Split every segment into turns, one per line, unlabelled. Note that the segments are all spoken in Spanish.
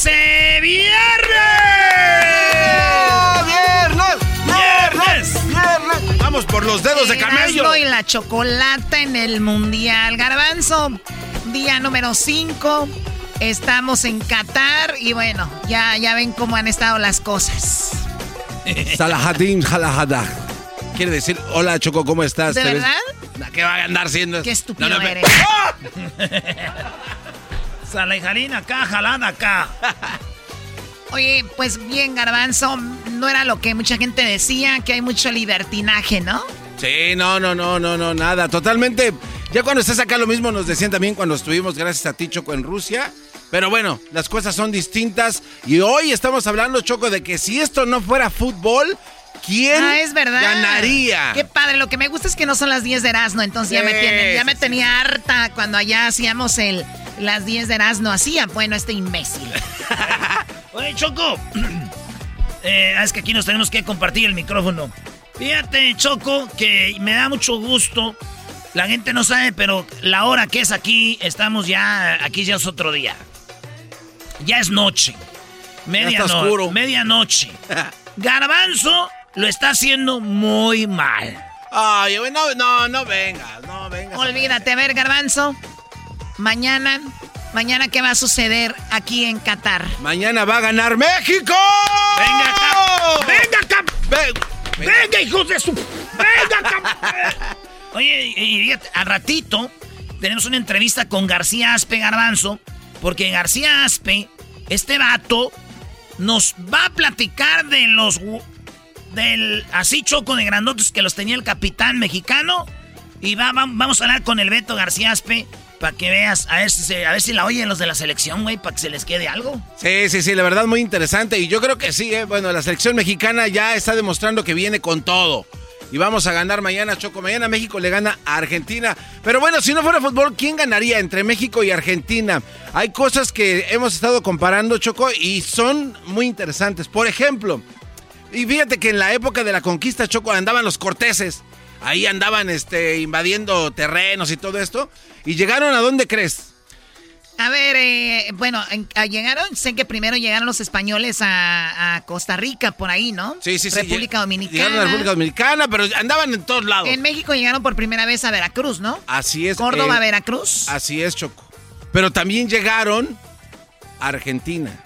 señores, es eh, viernes.
¡Viernes! ¡Viernes! Vamos por los dedos de camello.
Y la chocolata en el mundial. Garbanzo, día número 5. Estamos en Qatar y bueno, ya, ya ven cómo han estado las cosas.
Salahadim, Jalahada. Quiere decir, hola Choco, ¿cómo estás?
¿De
¿Te ves-
verdad?
¿Qué va a andar siendo?
Qué estúpido
No,
eres.
Salejarín acá, jalada acá.
Oye, pues bien, Garbanzo, no era lo que mucha gente decía, que hay mucho libertinaje, ¿no?
Sí, no, no, no, no, no, nada. Totalmente. Ya cuando estás acá lo mismo nos decían también cuando estuvimos, gracias a ti, Choco, en Rusia. Pero bueno, las cosas son distintas. Y hoy estamos hablando, Choco, de que si esto no fuera fútbol, ¿quién
Ah, es verdad.
ganaría?
Qué padre, lo que me gusta es que no son las 10 de Erasmo, entonces ya me, tienen- ya me tenía harta cuando allá hacíamos el las 10 de Erasmo. Hacía, bueno, este imbécil.
Oye, Choco. Eh, es que aquí nos tenemos que compartir el micrófono. Fíjate, Choco, que me da mucho gusto. La gente no sabe, pero la hora que es aquí, estamos ya. Aquí ya es otro día. Ya es noche. Mediano-
está oscuro.
Medianoche. Garbanzo lo está haciendo muy mal.
Ay, no, no, no vengas, no vengas.
Olvídate, a ver, Garbanzo. Mañana, mañana, ¿qué va a suceder aquí en Qatar?
Mañana va a ganar México.
Venga acá. Venga acá.
Ven-
Venga, hijos de su. Venga acá. Oye, y y al ratito tenemos una entrevista con García Aspe Garbanzo. Porque García Aspe, este vato, nos va a platicar de los. Del así choco de grandotes que los tenía el capitán mexicano. Y va, va- vamos a hablar con el Beto García Aspe. Para que veas, a ver, si se- a ver si la oyen los de la selección, güey, para que se les quede algo.
Sí, sí, sí, la verdad muy interesante. Y yo creo que sí, ¿eh? bueno, la selección mexicana ya está demostrando que viene con todo. Y vamos a ganar mañana, Choco. Mañana México le gana a Argentina. Pero bueno, si no fuera fútbol, ¿quién ganaría entre México y Argentina? Hay cosas que hemos estado comparando, Choco, y son muy interesantes. Por ejemplo, y fíjate que en la época de la conquista, Choco, andaban los corteses. Ahí andaban este, invadiendo terrenos y todo esto. Y llegaron a dónde crees?
A ver, eh, bueno, en- a- llegaron, sé que primero llegaron los españoles a, a Costa Rica, por ahí, ¿no?
Sí, sí, sí.
República
Lleg-
Dominicana.
Llegaron a la República Dominicana, pero andaban en todos lados.
En México llegaron por primera vez a Veracruz, ¿no?
Así es.
Córdoba,
eh,
Veracruz.
Así es, Choco. Pero también llegaron a Argentina.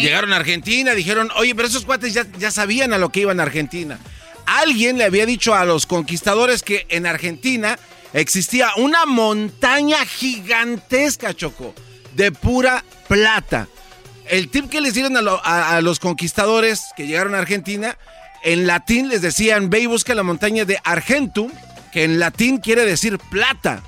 Llegaron a Argentina, dijeron, oye, pero esos cuates ya, ya sabían a lo que iban a Argentina. Alguien le había dicho a los conquistadores que en Argentina existía una montaña gigantesca, Choco, de pura plata. El tip que les dieron a- a los conquistadores que llegaron a Argentina, en latín les decían, ve y busca la montaña de Argentum, que en latín quiere decir plata.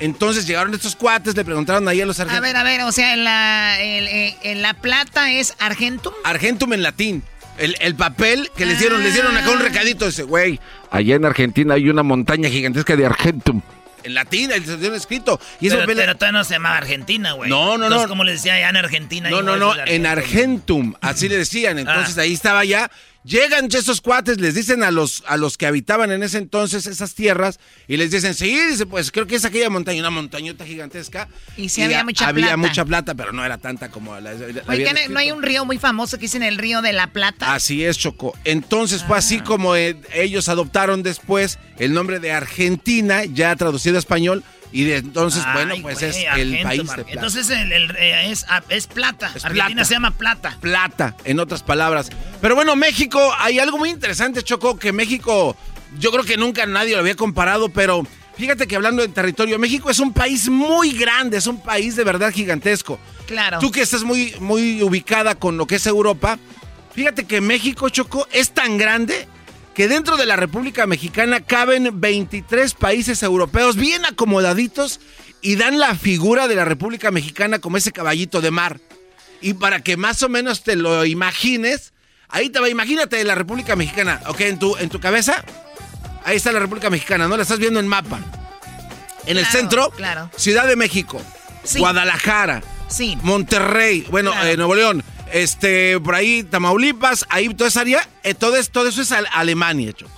Entonces llegaron estos cuates, le preguntaron ahí a los
A
argentinos.
ver, a ver, o sea, en la, el- eh, en la plata es Argentum.
Argentum en latín. El, el papel que les dieron, les dieron acá un
Ah.
recadito. Dice, güey, allá en Argentina hay una montaña gigantesca de Argentum. en latín, el dieron escrito. Y
eso pero, todavía no se llamaba Argentina, güey.
No, no, no.
como le decía allá en Argentina.
No, no, no, en Argentum, así le decían. Entonces ah. ahí estaba ya Llegan esos cuates, les dicen a los, a los que habitaban en ese entonces esas tierras y les dicen, sí, dice, pues creo que es aquella montaña, una montañota gigantesca.
Y sí había mucha
plata. Había mucha plata, pero no era tanta como la...
Oye, ¿no hay un río muy famoso que dicen el río de la Plata?
Así es, Choco. Entonces fue así ah. como eh, ellos adoptaron después el nombre de Argentina, ya traducido a español, y de entonces, bueno, pues es el país de plata.
Entonces el, eh, es, ah, es, plata. Argentina se llama plata.
Plata, en otras palabras. Pero bueno, México, hay algo muy interesante, Choco, que México, yo creo que nunca nadie lo había comparado, pero fíjate que hablando de territorio, México es un país muy grande, es un país de verdad gigantesco.
Claro.
Tú que estás muy, muy ubicada con lo que es Europa, fíjate que México, Choco, es tan grande que dentro de la República Mexicana caben 23 países europeos bien acomodaditos y dan la figura de la República Mexicana como ese caballito de mar. Y para que más o menos te lo imagines, ahí te va, imagínate la República Mexicana, ¿ok? En tu, en tu cabeza, ahí está la República Mexicana, ¿no? La estás viendo en mapa. En el centro,
claro.
Ciudad de México, Guadalajara,
sí.
Monterrey, bueno, eh, Nuevo León, este, por ahí Tamaulipas, ahí toda esa área, eh, todo, todo, eso es Alemania, Choco.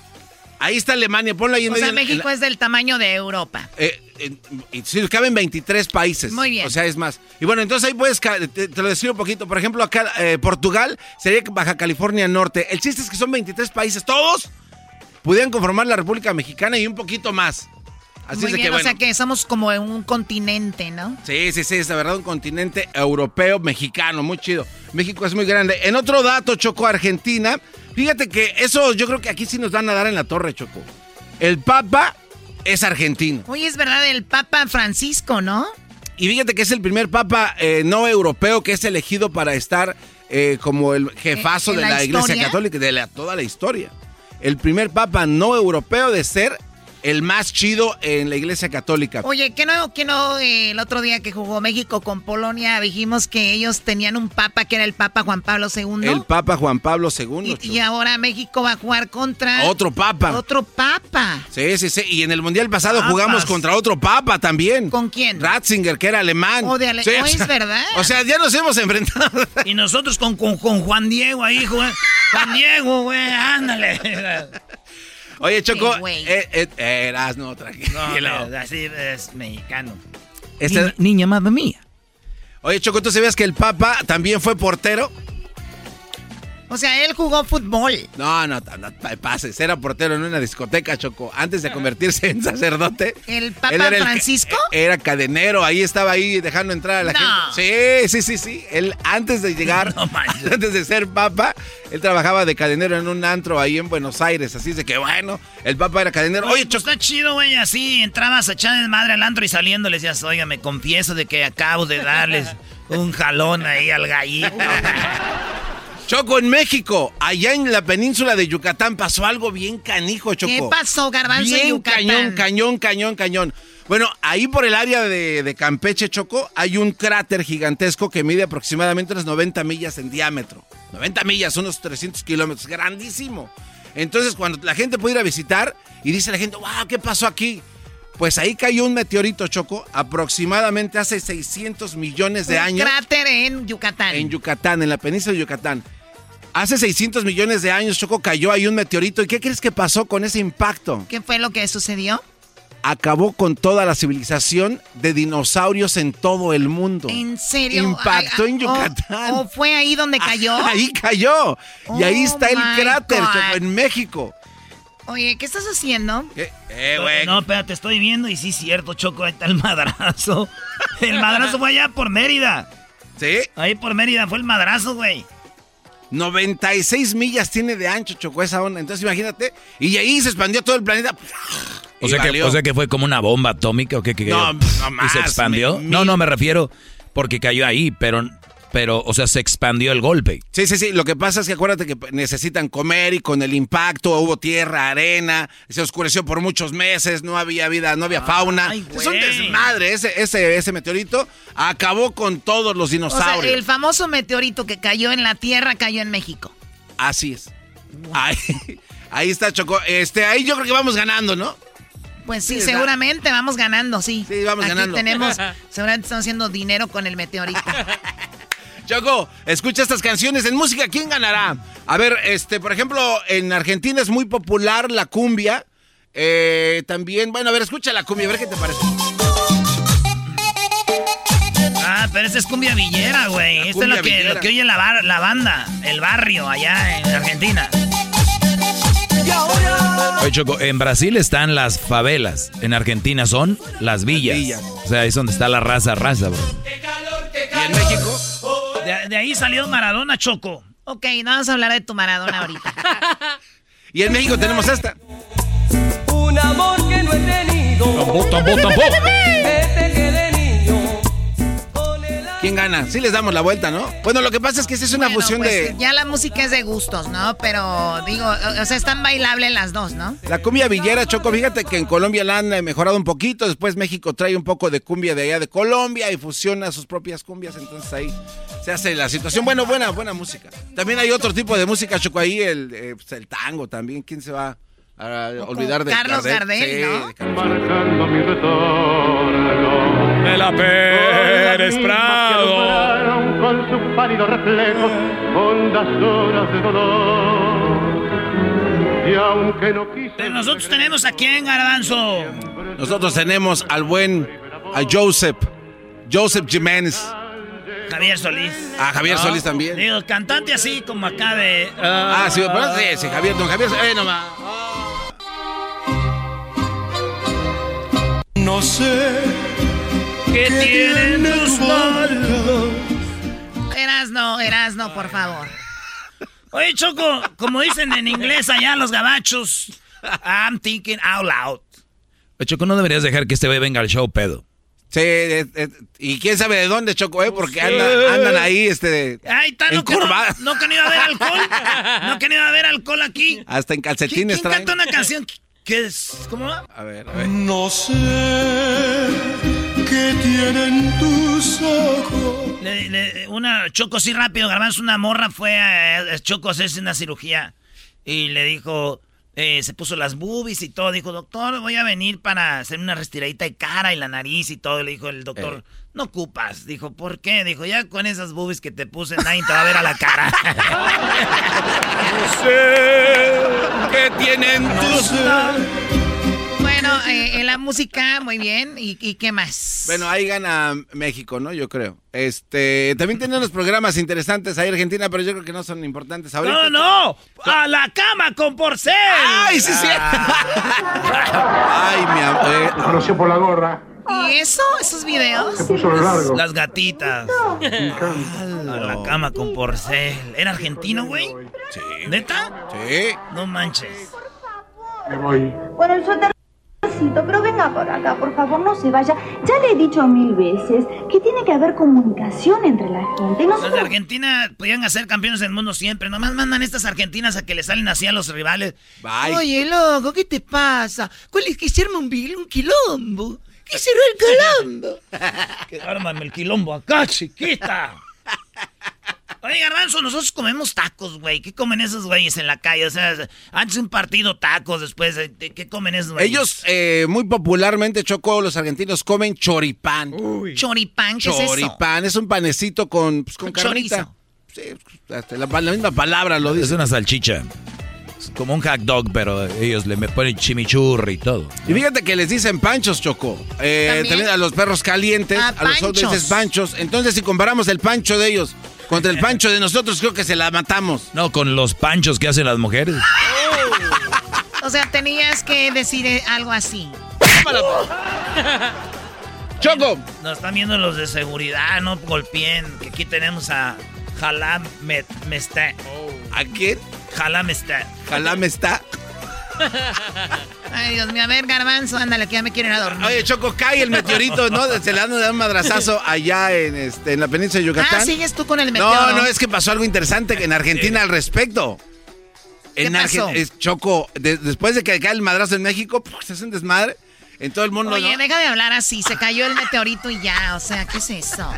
Ahí está Alemania, ponlo ahí en
O sea, México es del tamaño de Europa.
Eh, eh, sí, caben 23 países.
Muy bien.
O sea, es más. Y bueno, entonces ahí puedes, te, lo describo un poquito. Por ejemplo, acá Portugal sería Baja California Norte. El chiste es que son 23 países, todos pudieran conformar la República Mexicana y un poquito más.
Así es que, o sea que somos como un continente, ¿no?
Sí, sí, sí, es de verdad un continente europeo, mexicano, muy chido. México es muy grande. En otro dato, Choco, Argentina, fíjate que eso yo creo que aquí sí nos van a dar en la torre, Choco. El Papa es argentino.
Oye, es verdad, el Papa Francisco, ¿no?
Y fíjate que es el primer Papa eh, no europeo que es elegido para estar eh, como el jefazo de la, Iglesia Católica de toda la historia. El primer Papa no europeo de ser el más chido en la iglesia católica.
Oye, ¿qué no, que no el otro día que jugó México con Polonia dijimos que ellos tenían un papa que era el Papa Juan Pablo II?
El Papa Juan Pablo II.
Y, ahora México va a jugar contra...
Otro papa.
Otro papa.
Sí, sí, sí. Y en el Mundial pasado jugamos contra otro papa también.
¿Con quién?
Ratzinger, que era alemán.
O de alemán. es verdad.
O sea, ya nos hemos enfrentado.
Y nosotros con, con, con Juan Diego ahí, Juan, Juan Diego, güey, ándale.
Oye, Choco, eh, eh, eras no tranquilo.
No, así es mexicano.
Este...
niña madre mía.
Oye, Choco, ¿tú sabías que el Papa también fue portero?
O sea, él jugó fútbol.
No, no, no, pases. Era portero en una discoteca, Choco. Antes de convertirse en sacerdote.
¿El Papa Francisco?
era cadenero. Ahí estaba ahí dejando entrar a la gente. Sí, sí, sí, sí. Él, antes de llegar, antes de ser Papa, él trabajaba de cadenero en un antro ahí en Buenos Aires. Así de que, bueno, el Papa era cadenero. Oye,
Choco. Está chido, güey. Así entrabas a echar madre al antro y saliendo le decías, oiga, me confieso de que acabo de darles un jalón ahí al gallito.
Choco, en México, allá en la península de Yucatán, pasó algo bien canijo, Choco.
¿Qué pasó, Garbanzo bien
Yucatán? cañón, cañón, cañón, cañón. Bueno, ahí por el área de, Campeche, Choco, hay un cráter gigantesco que mide aproximadamente unas 90 millas en diámetro. 90 millas, unos 300 kilómetros, grandísimo. Entonces, cuando la gente puede ir a visitar y dice la gente, wow, ¿qué pasó aquí? Pues ahí cayó un meteorito, Choco, aproximadamente hace 600 millones de años.
Un cráter en Yucatán.
En Yucatán, en la península de Yucatán. Hace 600 millones de años, Choco, cayó ahí un meteorito. ¿Y qué crees que pasó con ese impacto?
¿Qué fue lo que sucedió?
Acabó con toda la civilización de dinosaurios en todo el mundo.
¿En serio?
Impactó en Yucatán.
¿O fue ahí donde cayó?
ahí cayó. y ahí está el oh cráter, Choco, en México.
Oye, ¿qué estás haciendo?
Eh, güey.
No, espérate, estoy viendo y sí es cierto, Choco, ahí está el madrazo. El madrazo fue allá por Mérida.
¿Sí?
Ahí por Mérida fue el madrazo, güey.
96 millas tiene de ancho, chocó esa onda. Entonces imagínate. Y ahí se expandió todo el planeta.
O sea, que, o sea que fue como una bomba atómica o qué. no, no más, ¿Y se expandió? no, no, me refiero porque cayó ahí, pero pero, o sea, se expandió el golpe.
Sí, sí, sí. Lo que pasa es que acuérdate que necesitan comer y con el impacto hubo tierra, arena, se oscureció por muchos meses, no había vida, no había fauna. es un desmadre. Ese, ese, ese meteorito acabó con todos los dinosaurios. O sea,
el famoso meteorito que cayó en la tierra cayó en México.
Así es. Ahí, ahí está Choco. Este, ahí yo creo que vamos ganando, ¿no?
Pues sí, seguramente vamos ganando, sí.
Sí, vamos
Aquí
ganando.
tenemos, seguramente estamos haciendo dinero con el meteorito.
Choco, escucha estas canciones en música, ¿quién ganará? A ver, este, por ejemplo, en Argentina es muy popular la cumbia. Eh, también, bueno, a ver, escucha la cumbia, a ver qué te parece.
Ah, pero esa es cumbia villera, güey. Esto es lo que, lo que oye la, la banda, el barrio allá en Argentina.
Oye, Choco, en Brasil están las favelas. En Argentina son las villas. O sea, ahí es donde está la raza, raza, bro.
¿Y en México?
De, ahí salió Maradona, Choco.
Ok, no vamos a hablar de tu Maradona ahorita.
y en México tenemos esta.
Un amor que no he tenido.
Tampoco, tampoco, tampoco.
¿Quién gana? Sí les damos la vuelta, ¿no? Bueno, lo que pasa es que esta es una fusión
pues,
de...
Ya la música es de gustos, ¿no? Pero digo, o sea, están bailables las dos, ¿no?
La cumbia villera, Choco, fíjate que en Colombia la han eh, mejorado un poquito, después México trae un poco de cumbia de allá de Colombia y fusiona sus propias cumbias, entonces ahí se hace la situación. Bueno, buena, buena música. También hay otro tipo de música, Choco, ahí el, eh, pues, el tango también, ¿quién se va a olvidar de
Carlos Gardel, ¿no?
Marcando mi retorno.
De la Pérez Prado.
Con su pálido reflejo, hondas horas de dolor. Y aunque no quise.
Nosotros tenemos aquí en Garbanzo.
Nosotros tenemos al buen a Joseph, Joseph Jiménez.
Javier Solís.
Ah, Javier Solís también.
Digo, cantante así como acá de.
ah, sí, pero sí, sí, Javier, don Javier, eh, nomás.
No sé
¿Qué tienen tus manos?
Erasno, Erasno, por favor.
Oye, Choco, como dicen en inglés allá los gabachos, I'm thinking out loud.
Oye, Choco, no deberías dejar que este bebé venga al show, pedo.
Sí, eh, eh, y quién sabe de dónde, Choco, ¿eh? Porque andan, andan ahí, este.
Ahí está, no, no, no que no iba a haber alcohol. No que no iba a haber alcohol aquí.
Hasta en calcetines
¿Quién, quién canta una canción? ¿Qué es? ¿Cómo va?
A ver, a ver.
No sé qué tienen tus ojos.
Le, le, una Choco, sí, rápido, Garbanzo, una morra fue a, a Choco a hacerse una cirugía. Y le dijo, eh, se puso las boobies y todo. Dijo, doctor, voy a venir para hacer una restiradita de cara y la nariz y todo. Le dijo el doctor, eh. no ocupas. Dijo, ¿por qué? Dijo, ya con esas boobies que te puse, nadie te va a ver a la cara.
no sé qué tienen tus...
Bueno, eh, en la música, muy bien. ¿Y, ¿Y, qué más?
Bueno, ahí gana México, ¿no? Yo creo. Este, también tienen unos programas interesantes ahí Argentina, pero yo creo que no son importantes ahorita.
No, no, a la cama con porcel.
Ay, sí, sí. Ay, mi amor.
Eh. conoció por la gorra.
¿Y eso? ¿Esos videos?
Se puso lo largo.
Las gatitas. A la cama con porcel. ¿Era argentino, güey?
Sí.
¿Neta?
Sí.
No manches.
Me voy.
Bueno, el suéter pero venga por acá, por favor, no se vaya. Ya le he dicho mil veces que tiene que haber comunicación entre la gente.
Nosotros... Los de Argentina podían hacer campeones del mundo siempre. Nomás mandan estas argentinas a que le salen así a los rivales.
Bye. Oye, loco, ¿qué te pasa? ¿Cuál es que se arma un, un quilombo? ¿Qué será el quilombo?
que ármame el quilombo acá, chiquita. Oye, Garbanzo, nosotros comemos tacos, güey. ¿Qué comen esos güeyes en la calle? O sea, antes de un partido, tacos, después, ¿qué comen esos güeyes?
Ellos, eh, muy popularmente, Choco, los argentinos comen choripán.
Uy. ¿Choripán? ¿Qué
choripán,
es eso?
Choripán, es un panecito con, pues, con, con carnita. Sí, la, la, misma palabra lo dice.
Es una salchicha. Es como un hot dog, pero ellos le ponen chimichurri y todo.
Y fíjate que les dicen panchos, Choco. Eh, ¿También? ¿También? a los perros calientes,
ah,
a los otros panchos. Entonces, si comparamos el pancho de ellos contra el pancho de nosotros, creo que se la matamos.
No, con los panchos que hacen las mujeres.
Oh. O sea, tenías que decir algo así.
Choco.
Nos están viendo los de seguridad, no golpeen. Que aquí tenemos a Jalam Mesta.
Oh. ¿A quién?
Jalam está.
Jalam está.
Ay, Dios mío, a ver, Garbanzo, ándale, que ya me quieren a dormir.
Oye, Choco, cae el meteorito, ¿no? Se le dan un madrazazo allá en, este, en la península de Yucatán.
Ah, sigues tú con el meteoro.
No, no, es que pasó algo interesante en Argentina al respecto.
¿Qué
en
pasó?
Arge Choco, de, después de que cae el madrazo en México, se hace un desmadre en todo el mundo.
Oye,
¿no?
deja de hablar así, se cayó el meteorito y ya, o sea, ¿qué es eso?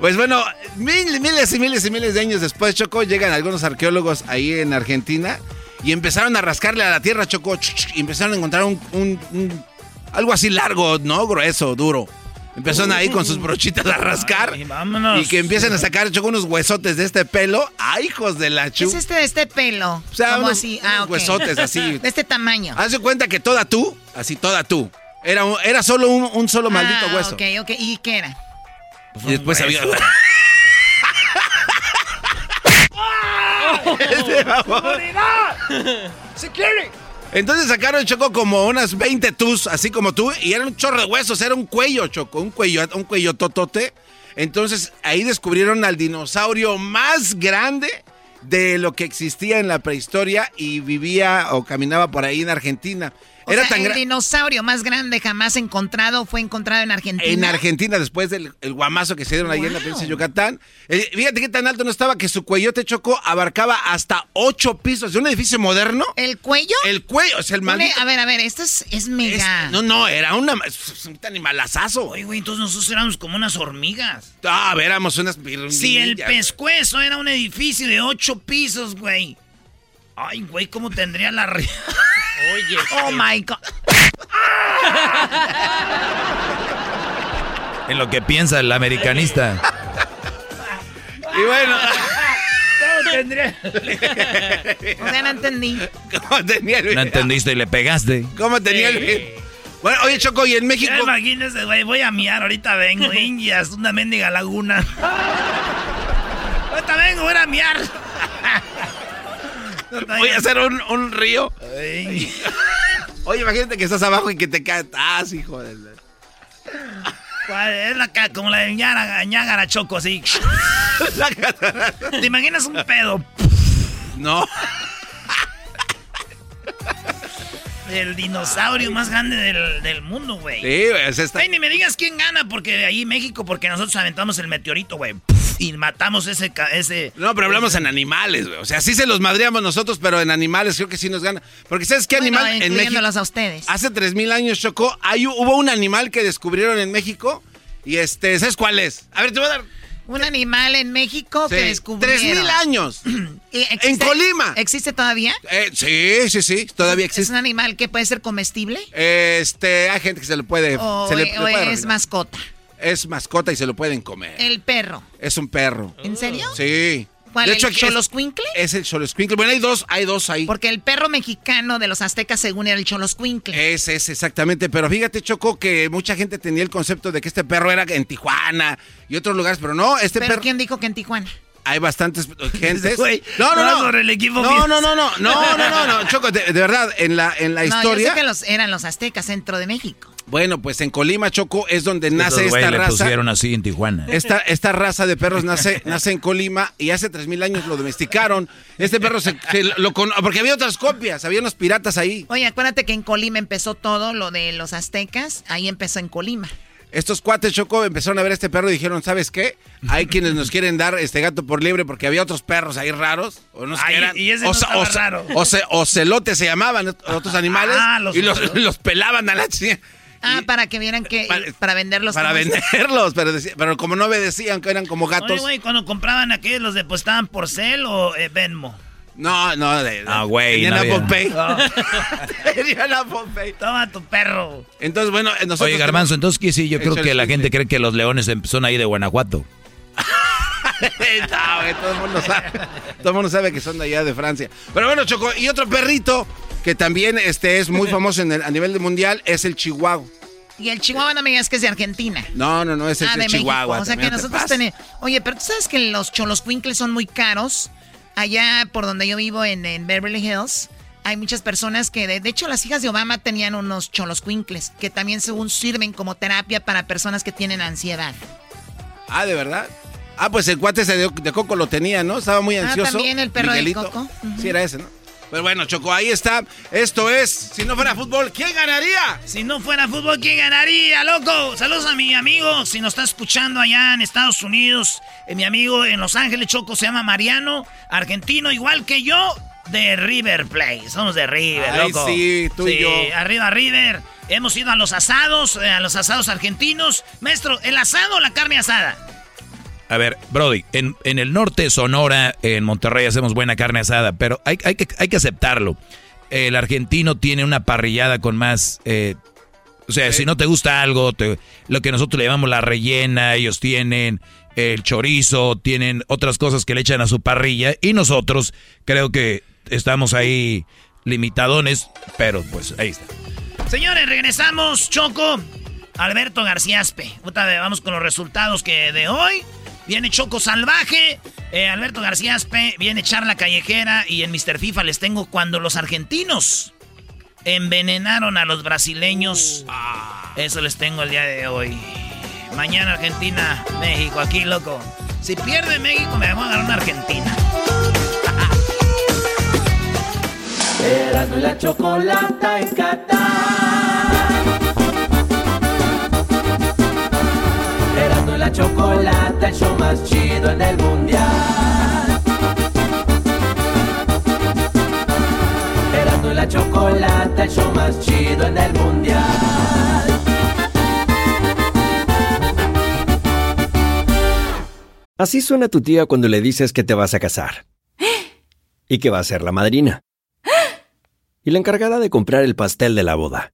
Pues bueno, mil, miles y miles y miles de años después, Choco, llegan algunos arqueólogos ahí en Argentina y empezaron a rascarle a la tierra, Choco, y empezaron a encontrar un, algo así largo, ¿no? Grueso, duro. Empezaron ahí con sus brochitas a rascar. Y que empiecen a sacar Choco unos huesotes de este pelo. ¡Ay, hijos de la chu!
¿Qué es este de este pelo?
O sea, así? Ah, huesotes así.
De este tamaño.
Haz de cuenta que toda tú, así toda tú. Era, era solo un, solo maldito
ah,
hueso.
Ok, ok. ¿Y qué era?
Y después había. Entonces sacaron Choco como unas 20 tus, así como tú, y era un chorro de huesos, era un cuello, Choco, un cuello, un cuello totote. Entonces ahí descubrieron al dinosaurio más grande de lo que existía en la prehistoria y vivía o caminaba por ahí en Argentina.
Era el dinosaurio más grande jamás encontrado fue encontrado en Argentina.
En Argentina, después del guamazo que se dieron ahí en la provincia de Yucatán. Eh, fíjate qué tan alto no estaba que su cuellote chocó, abarcaba hasta ocho pisos de un edificio moderno.
¿El cuello?
El cuello, o sea, el maldito.
A ver, a ver, esto es, es mega.
no, no, era una, un animalazazo.
Oye, güey, entonces nosotros éramos como unas hormigas.
Ah, a ver, éramos unas.
Si el pescuezo era un edificio de ocho pisos, güey. Ay, güey, ¿cómo tendría la...
Oye. Oh my God.
en lo que piensa el americanista.
y bueno.
¿Cómo tendría?
o sea, no entendí.
¿Cómo tenía el
No entendiste y le pegaste.
¿Cómo tenía el Bueno, oye, Choco, y en México.
imagínese, güey, voy a miar, ahorita vengo, Indias, una mendiga laguna. ahorita vengo, voy a miar.
Voy a hacer un, un río. Oye, imagínate que estás abajo y que te caes. Ah, hijo de...
Es la, como la de Ñágara, Choco, así. ¿Te imaginas un pedo?
No.
El dinosaurio más grande del, del mundo, güey.
Sí, güey, está...
Ay, ni me digas quién gana, porque de ahí México, porque nosotros aventamos el meteorito, güey. Y matamos ese, ese...
No, pero hablamos en animales, güey. O sea, sí se los madreamos nosotros, pero en animales creo que sí nos gana. Porque ¿sabes qué animal
en México? a ustedes.
Hace 3.000 años, Chocó, hay, hubo un animal que descubrieron en México. Y este, ¿sabes cuál es? A ver, te voy a dar...
Un animal en México que descubrieron.
Tres mil años. en Colima.
¿Existe todavía?
Eh, sí, sí, sí. Todavía existe.
¿Es un animal que puede ser comestible?
Este, hay gente que se lo puede.
O,
se
le, es mascota.
Es mascota y se lo pueden comer.
El perro.
Es un perro.
¿En serio?
Sí.
¿Cuál, de hecho, ¿El Choloscuincle?
Es, el Choloscuincle. Bueno, hay dos, hay dos ahí.
Porque el perro mexicano de los aztecas, según era el Choloscuincle.
Es, es, exactamente. Pero fíjate, Choco, que mucha gente tenía el concepto de que este perro era en Tijuana y otros lugares, pero no, este
¿Pero quién dijo que en Tijuana?
Hay bastantes gentes.
no, no, no. el equipo
no, no, no, no, no, no, no, Choco, de, verdad, en la, en la historia.
Yo sé que los, eran los aztecas, centro de México.
Bueno, pues en Colima, Choco, es donde nace esta raza.
Le pusieron así en Tijuana.
Esta, esta raza de perros nace, nace en Colima y hace tres mil años lo domesticaron. Este perro se, lo con, porque había otras copias, había unos piratas ahí.
Oye, acuérdate que en Colima empezó todo lo de los aztecas, ahí empezó en Colima.
Estos cuates Choco empezaron a ver este perro y dijeron, ¿sabes qué? Hay quienes nos quieren dar este gato por libre porque había otros perros ahí raros. O no
y ese o, no raro.
O, celotes se llamaban otros animales ah, y los, los, pelaban a la chica.
Ah, para que vieran que. Para, venderlos.
Para venderlos, pero, pero, como no obedecían, que eran como gatos. Oye,
güey, cuando compraban aquellos, ¿los depositaban por Cel o eh, Venmo?
No, no, de,
ah, güey.
Tenían
no
Apple Pay. Tenían Apple Pay.
Toma tu perro.
Entonces, bueno, nosotros.
Oye, Garbanzo, entonces, ¿qué sí? Yo creo que la gente cree que los leones son ahí de Guanajuato.
no, güey, todo el mundo sabe. Todo el mundo sabe que son de allá de Francia. Pero bueno, Choco, y otro perrito que también este, es muy famoso en el, a nivel mundial es el chihuahua.
Y el chihuahua no me digas que es de Argentina.
No, no, no, es el ah, de, Chihuahua.
O sea que nosotros tenemos... Oye, pero tú sabes que los cholos son muy caros. Allá por donde yo vivo en, Beverly Hills, hay muchas personas que, de, hecho, las hijas de Obama tenían unos cholos que también según sirven como terapia para personas que tienen ansiedad.
Ah, ¿de verdad? Ah, pues el cuate ese de, Coco lo tenía, ¿no? Estaba muy ah, ansioso. Ah,
también el perro de Coco.
Sí, era ese, ¿no? Pero bueno, Choco, ahí está. Esto es, si no fuera fútbol, ¿quién ganaría?
Si no fuera fútbol, ¿quién ganaría, loco? Saludos a mi amigo, si nos está escuchando allá en Estados Unidos. Eh, mi amigo en Los Ángeles, Choco, se llama Mariano, argentino, igual que yo, de River Plate. Somos de River, Ay, loco.
sí, tú y yo.
Arriba River. Hemos ido a los asados, eh, a los asados argentinos. Maestro, ¿el asado o la carne asada?
A ver, Brody, en, el norte Sonora, en Monterrey, hacemos buena carne asada, pero hay, hay, que, hay que aceptarlo. El argentino tiene una parrillada con más... Eh, o sea, si no te gusta algo, lo que nosotros le llamamos la rellena, ellos tienen el chorizo, tienen otras cosas que le echan a su parrilla y nosotros creo que estamos ahí limitadones, pero pues ahí está.
Señores, regresamos, Choco. Alberto García Aspe. Vamos con los resultados que de hoy. Viene Choco Salvaje, eh, Alberto García Aspe, viene Charla Callejera y en Mr. FIFA les tengo cuando los argentinos envenenaron a los brasileños. Eso les tengo el día de hoy. Mañana Argentina, México, aquí loco. Si pierde México me voy a dar una Argentina.
Erasmo la chocolata en Qatar. Chocolata, el show más chido en el mundial. Erasmo la chocolata, el show más chido en el mundial.
Así suena tu tía cuando le dices que te vas a casar. Y que va a ser la madrina y la encargada de comprar el pastel de la boda.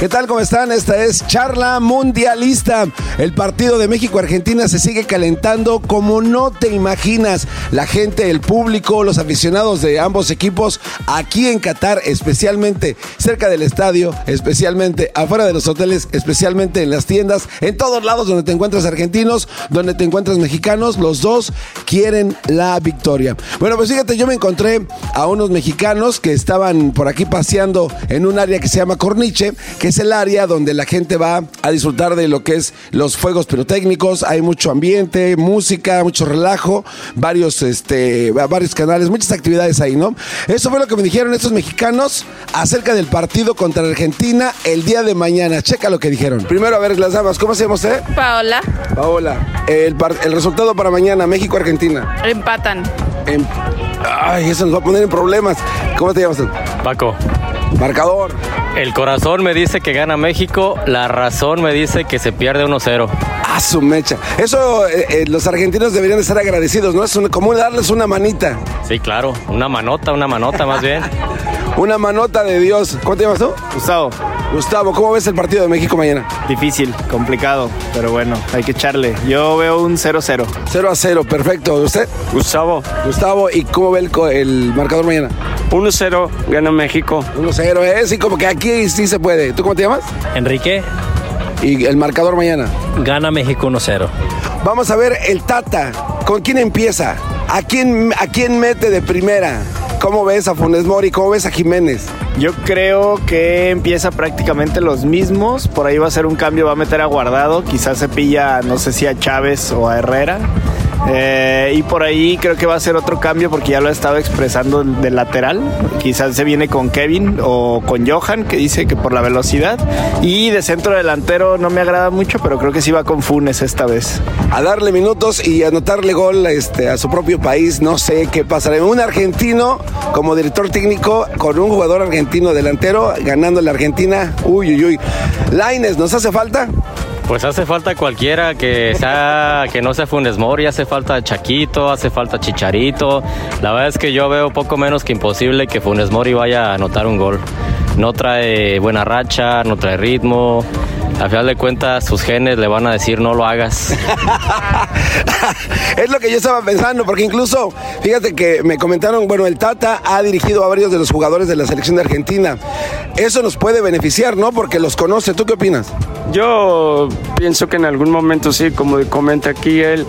¿Qué tal? ¿Cómo están? Esta es Charla Mundialista. El partido de México-Argentina se sigue calentando como no te imaginas. La gente, el público, los aficionados de ambos equipos aquí en Qatar, especialmente cerca del estadio, especialmente afuera de los hoteles, especialmente en las tiendas, en todos lados donde te encuentras argentinos, donde te encuentras mexicanos, los dos quieren la victoria. Bueno, pues fíjate, yo me encontré a unos mexicanos que estaban por aquí paseando en un área que se llama Corniche, que es el área donde la gente va a disfrutar de lo que es los fuegos pirotécnicos. Hay mucho ambiente, música, mucho relajo, varios, este, varios canales, muchas actividades ahí, ¿no? Eso fue lo que me dijeron estos mexicanos acerca del partido contra Argentina el día de mañana. Checa lo que dijeron. Primero, a ver, las damas, ¿cómo se llama usted?
Paola.
Paola. El, el resultado para mañana, México-Argentina.
Empatan.
Em, ay, eso nos va a poner en problemas. ¿Cómo te llamas?
Paco.
Marcador.
El corazón me dice que gana México, la razón me dice que se pierde 1-0.
Ah, su mecha. Eso eh, eh, los argentinos deberían estar agradecidos, ¿no? Es como darles una manita.
Sí, claro, una manota, una manota más bien.
Una manota de Dios. ¿Cómo te llamas tú?
Gustavo.
Gustavo, ¿cómo ves el partido de México mañana?
Difícil, complicado, pero bueno, hay que echarle. Yo veo un 0-0.
0 a 0, perfecto. ¿Usted?
Gustavo.
Gustavo, ¿y cómo ve el, el marcador mañana?
1-0, gana México.
1-0, ¿eh? Sí, como que aquí sí se puede. ¿Tú cómo te llamas?
Enrique.
¿Y el marcador mañana?
Gana México 1-0.
Vamos a ver el Tata. ¿Con quién empieza? ¿A quién, ¿A quién mete de primera? ¿Cómo ves a Funes Mori? ¿Cómo ves a Jiménez?
Yo creo que empieza prácticamente los mismos. Por ahí va a ser un cambio, va a meter a Guardado. Quizás se pilla, no sé si a Chávez o a Herrera. Eh, y por ahí creo que va a ser otro cambio porque ya lo ha estado expresando de lateral. Quizás se viene con Kevin o con Johan, que dice que por la velocidad. Y de centro delantero no me agrada mucho, pero creo que sí va con Funes esta vez.
A darle minutos y anotarle gol este, a su propio país. No sé qué pasará. Un argentino como director técnico con un jugador argentino delantero ganando la Argentina. Uy, uy, uy. Laines, ¿nos hace falta?
Pues hace falta cualquiera que sea que no sea Funes Mori, hace falta Chaquito, hace falta Chicharito. La verdad es que yo veo poco menos que imposible que Funes Mori vaya a anotar un gol. No trae buena racha, no trae ritmo. A final de cuentas, sus genes le van a decir no lo hagas.
Es lo que yo estaba pensando, porque incluso, fíjate que me comentaron, bueno, el Tata ha dirigido a varios de los jugadores de la selección de Argentina. Eso nos puede beneficiar, ¿no? Porque los conoce. ¿Tú qué opinas?
Yo pienso que en algún momento sí, como comenta aquí él,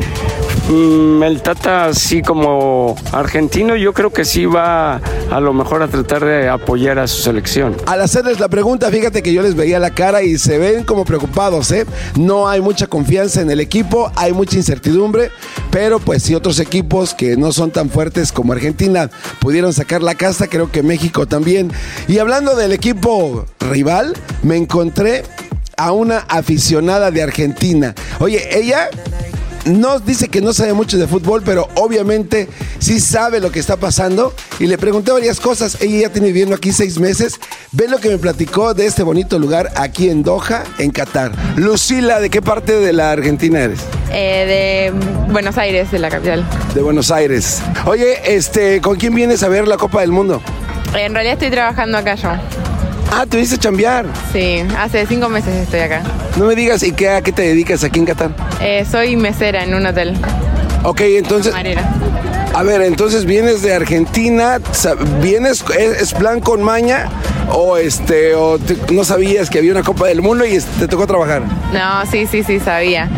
mm, el Tata así como argentino, yo creo que sí va a lo mejor a tratar de apoyar a su selección.
Al hacerles la pregunta, fíjate que yo les veía la cara y se ven como preocupados, ¿eh? No hay mucha confianza en el equipo, hay mucha incertidumbre, pero pues si otros equipos que no son tan fuertes como Argentina pudieron sacar la casta, creo que México también. Y hablando del equipo rival, me encontré a una aficionada de Argentina. Oye, ella no dice que no sabe mucho de fútbol, pero obviamente sí sabe lo que está pasando. Y le pregunté varias cosas. Ella ya tiene viviendo aquí seis meses. Ve lo que me platicó de este bonito lugar aquí en Doha, en Qatar. Lucila, ¿de qué parte de la Argentina eres?
Eh, de Buenos Aires, de la capital.
De Buenos Aires. Oye, este, ¿con quién vienes a ver la Copa del Mundo?
En realidad estoy trabajando acá yo.
Ah, te viniste a chambear.
Sí, hace cinco meses estoy acá.
No me digas, ¿y qué, a qué te dedicas aquí en Qatar?
Eh, soy mesera en un hotel.
Ok, entonces.
Camarera.
A ver, entonces vienes de Argentina, vienes, es, plan con maña o este, o te- no sabías que había una Copa del Mundo y es- te tocó trabajar.
No, sí, sí, sí, sabía.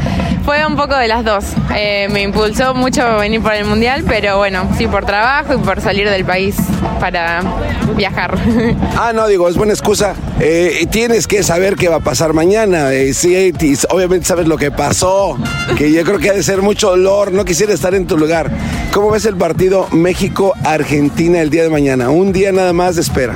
Fue un poco de las dos. Eh, me impulsó mucho venir por el mundial, pero bueno, sí por trabajo y por salir del país para viajar.
Ah, no, digo, es buena excusa. Eh, tienes que saber qué va a pasar mañana. eh, sí, obviamente sabes lo que pasó, que yo creo que ha de ser mucho dolor. No quisiera estar en tu lugar. ¿Cómo ves el partido México-Argentina el día de mañana? Un día nada más de espera.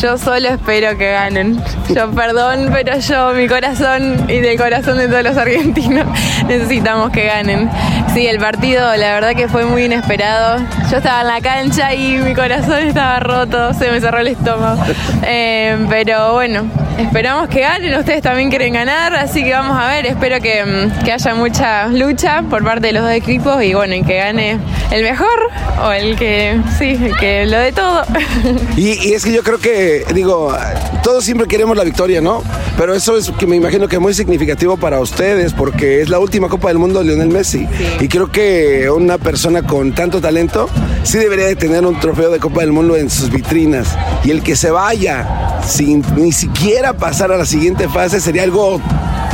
Yo solo espero que ganen. Yo perdón, pero yo, mi corazón y del corazón de todos los argentinos, necesitamos que ganen. Sí, el partido la verdad que fue muy inesperado. Yo estaba en la cancha y mi corazón estaba roto, se me cerró el estómago. Eh, pero bueno, esperamos que ganen. Ustedes también quieren ganar, así que vamos a ver. Espero que, mm, que haya mucha lucha por parte de los dos equipos y bueno, y que gane el mejor o el que, sí, el que lo de todo.
Y, y es que yo creo que, digo, todos siempre queremos la victoria, ¿no? Pero eso es que me imagino que es muy significativo para ustedes porque es la última Copa del Mundo de Lionel Messi. Y creo que una persona con tanto talento sí debería de tener un trofeo de Copa del Mundo en sus vitrinas. Y el que se vaya sin ni siquiera pasar a la siguiente fase sería algo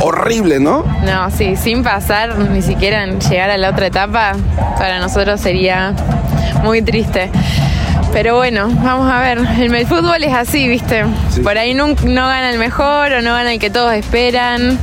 horrible, ¿no?
No, sí, sin pasar ni siquiera en llegar a la otra etapa, para nosotros sería muy triste. Pero bueno, vamos a ver. El, el fútbol es así, ¿viste? Por ahí nun- no, gana el mejor o no gana el que todos esperan.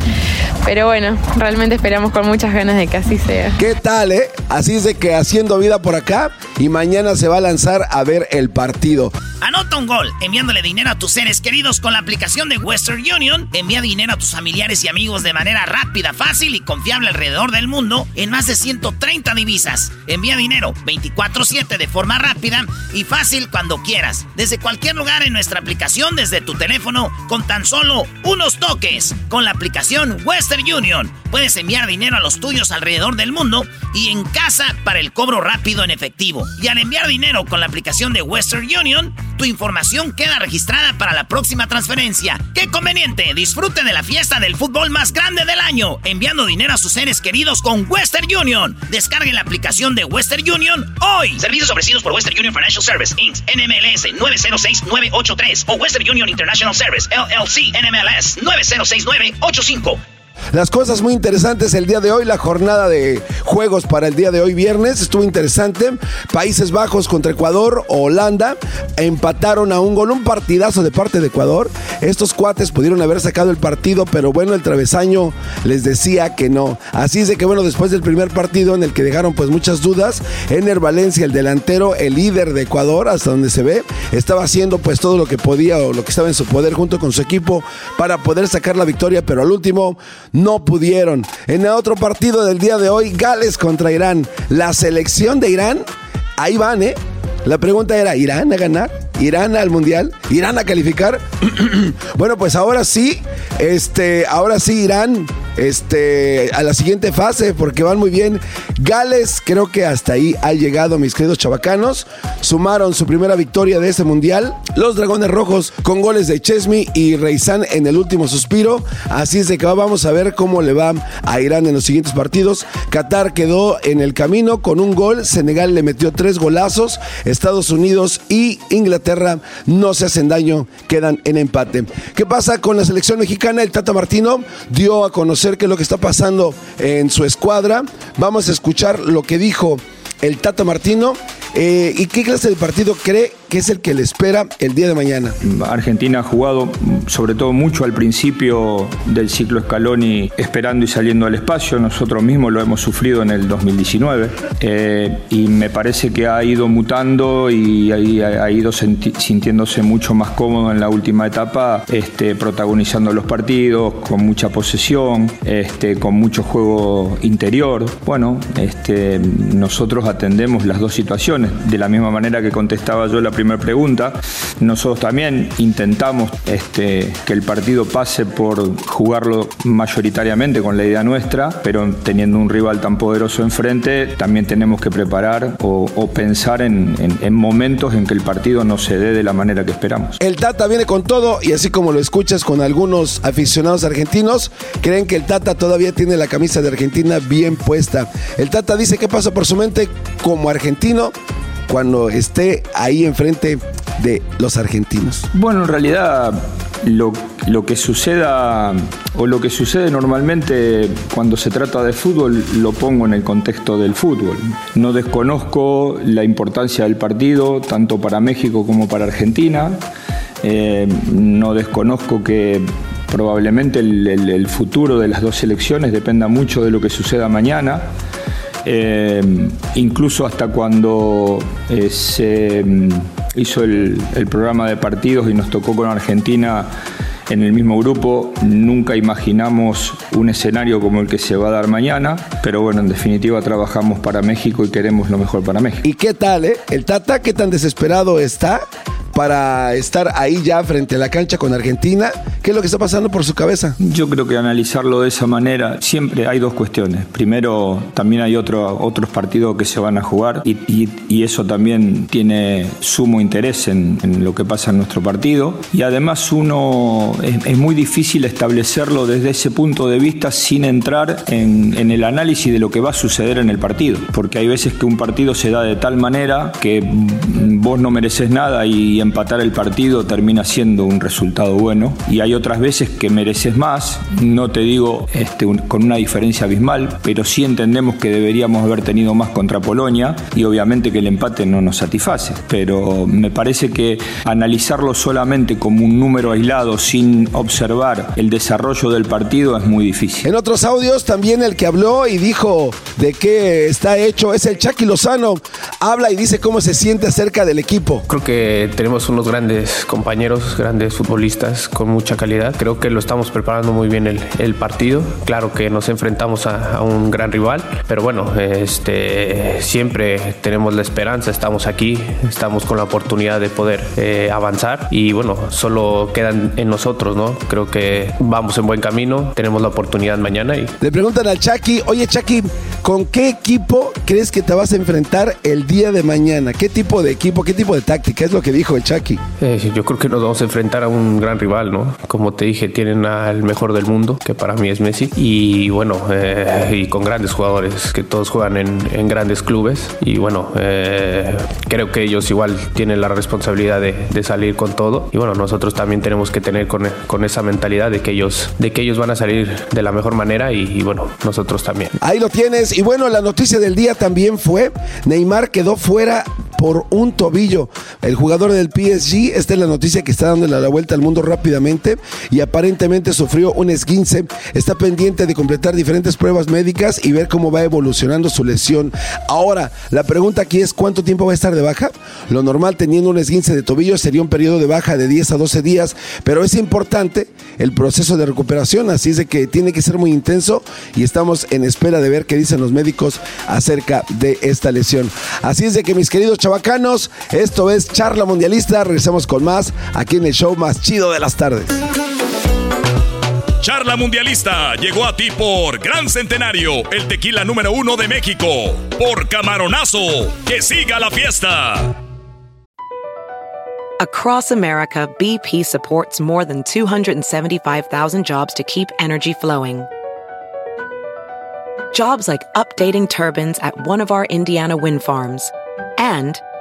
Pero bueno, realmente esperamos con muchas ganas de que así sea.
¿Qué tal, eh? Así es de que haciendo vida por acá y mañana se va a lanzar a ver el partido.
Anota un gol enviándole dinero a tus seres queridos con la aplicación de Western Union. Envía dinero a tus familiares y amigos de manera rápida, fácil y confiable alrededor del mundo en más de 130 divisas. Envía dinero 24/7 de forma rápida y fácil cuando quieras. Desde cualquier lugar en nuestra aplicación, desde tu teléfono, con tan solo unos toques. Con la aplicación Western Union puedes enviar dinero a los tuyos alrededor del mundo y en casa para el cobro rápido en efectivo. Y al enviar dinero con la aplicación de Western Union, tu información queda registrada para la próxima transferencia. ¡Qué conveniente! Disfrute de la fiesta del fútbol más grande del año, enviando dinero a sus seres queridos con Western Union. Descargue la aplicación de Western Union hoy.
Servicios ofrecidos por Western Union Financial Service, Inc., NMLS 906983 o Western Union International Service, LLC, NMLS 906985.
Las cosas muy interesantes el día de hoy, la jornada de juegos para el día de hoy viernes estuvo interesante. Países Bajos contra Ecuador, Holanda empataron a un gol, un partidazo de parte de Ecuador. Estos cuates pudieron haber sacado el partido, pero bueno, el travesaño les decía que no. Así es de que bueno, después del primer partido en el que dejaron pues muchas dudas, Ener Valencia, el delantero, el líder de Ecuador, hasta donde se ve, estaba haciendo pues todo lo que podía o lo que estaba en su poder junto con su equipo para poder sacar la victoria, pero al último no pudieron. En el otro partido del día de hoy, Gales contra Irán. La selección de Irán, ahí van, ¿eh? La pregunta era, ¿Irán a ganar? ¿Irán al mundial? ¿Irán a calificar? bueno, pues ahora sí, este, ahora sí Irán este, a la siguiente fase porque van muy bien. Gales, creo que hasta ahí ha llegado, mis queridos chavacanos. Sumaron su primera victoria de este mundial. Los Dragones Rojos con goles de Chesney y Reizán en el último suspiro. Así es de que vamos a ver cómo le va a Irán en los siguientes partidos. Qatar quedó en el camino con un gol. Senegal le metió tres golazos. Estados Unidos y Inglaterra no se hacen daño, quedan en empate. ¿Qué pasa con la selección mexicana? El Tata Martino dio a conocer qué es lo que está pasando en su escuadra. Vamos a escuchar lo que dijo el Tata Martino eh, y qué clase de partido cree que es el que le espera el día de mañana.
Argentina ha jugado sobre todo mucho al principio del ciclo Scaloni esperando y saliendo al espacio. Nosotros mismos lo hemos sufrido en el 2019 eh, y me parece que ha ido mutando y ha, ido sintiéndose mucho más cómodo en la última etapa, este, protagonizando los partidos con mucha posesión, este, con mucho juego interior. Bueno, este, nosotros atendemos las dos situaciones de la misma manera que contestaba yo la primera pregunta. Nosotros también intentamos este, que el partido pase por jugarlo mayoritariamente con la idea nuestra, pero teniendo un rival tan poderoso enfrente, también tenemos que preparar o, pensar en, en, momentos en que el partido no se dé de la manera que esperamos.
El Tata viene con todo y así como lo escuchas con algunos aficionados argentinos, creen que el Tata todavía tiene la camisa de Argentina bien puesta. El Tata dice qué pasa por su mente como argentino cuando esté ahí enfrente de los argentinos?
Bueno, en realidad lo, lo, que suceda o lo que sucede normalmente cuando se trata de fútbol lo pongo en el contexto del fútbol. No desconozco la importancia del partido tanto para México como para Argentina. Eh, no desconozco que probablemente el, el futuro de las dos selecciones dependa mucho de lo que suceda mañana. Eh, incluso hasta cuando eh, se mm, hizo el, programa de partidos y nos tocó con Argentina en el mismo grupo, nunca imaginamos un escenario como el que se va a dar mañana, pero bueno, en definitiva trabajamos para México y queremos lo mejor para México.
¿Y qué tal, eh? ¿El Tata qué tan desesperado está para estar ahí ya frente a la cancha con Argentina? ¿Qué es lo que está pasando por su cabeza?
Yo creo que analizarlo de esa manera, siempre hay dos cuestiones. Primero, también hay otro, otros partidos que se van a jugar y, y, eso también tiene sumo interés en, en, lo que pasa en nuestro partido. Y además uno, es, es, muy difícil establecerlo desde ese punto de vista sin entrar en, en el análisis de lo que va a suceder en el partido. Porque hay veces que un partido se da de tal manera que vos no mereces nada y empatar el partido termina siendo un resultado bueno. Y hay otras veces que mereces más, no te digo este, con una diferencia abismal, pero sí entendemos que deberíamos haber tenido más contra Polonia y obviamente que el empate no nos satisface. Pero me parece que analizarlo solamente como un número aislado sin observar el desarrollo del partido es muy difícil.
En otros audios también el que habló y dijo de qué está hecho es el Chucky Lozano. Habla y dice cómo se siente acerca del equipo.
Creo que tenemos unos grandes compañeros, grandes futbolistas con mucha calidad. Creo que lo estamos preparando muy bien el, el partido. Claro que nos enfrentamos a, a, un gran rival, pero bueno, este, siempre tenemos la esperanza, estamos aquí, estamos con la oportunidad de poder eh, avanzar y bueno, solo quedan en nosotros, ¿no? Creo que vamos en buen camino, tenemos la oportunidad mañana y...
Le preguntan al Chucky, oye Chucky, ¿con qué equipo crees que te vas a enfrentar el día de mañana? ¿Qué tipo de equipo, qué tipo de táctica? Es lo que dijo el Chucky.
Eh, yo creo que nos vamos a enfrentar a un gran rival, ¿no? Como te dije, tienen al mejor del mundo, que para mí es Messi, y bueno, eh, y con grandes jugadores, que todos juegan en, en grandes clubes, y bueno, eh, creo que ellos igual tienen la responsabilidad de, de, salir con todo, y bueno, nosotros también tenemos que tener con, con, esa mentalidad de que, ellos, de que ellos van a salir de la mejor manera, y, y bueno, nosotros también.
Ahí lo tienes, y bueno, la noticia del día también fue, Neymar quedó fuera por un tobillo. El jugador del PSG, esta es la noticia que está dándole la vuelta al mundo rápidamente y aparentemente sufrió un esguince. Está pendiente de completar diferentes pruebas médicas y ver cómo va evolucionando su lesión. Ahora, la pregunta aquí es ¿cuánto tiempo va a estar de baja? Lo normal teniendo un esguince de tobillo sería un periodo de baja de 10 a 12 días, pero es importante el proceso de recuperación, así es de que tiene que ser muy intenso y estamos en espera de ver qué dicen los médicos acerca de esta lesión. Así es de que mis queridos chavacanos, esto es Charla Mundialista, regresamos con más aquí en el show más chido de las tardes.
Charla Mundialista llegó a ti por Gran Centenario, el tequila número uno de México. Por Camaronazo, que siga la fiesta.
Across America, BP supports more than 275,000 jobs to keep energy flowing. Jobs like updating turbines at one of our Indiana wind farms and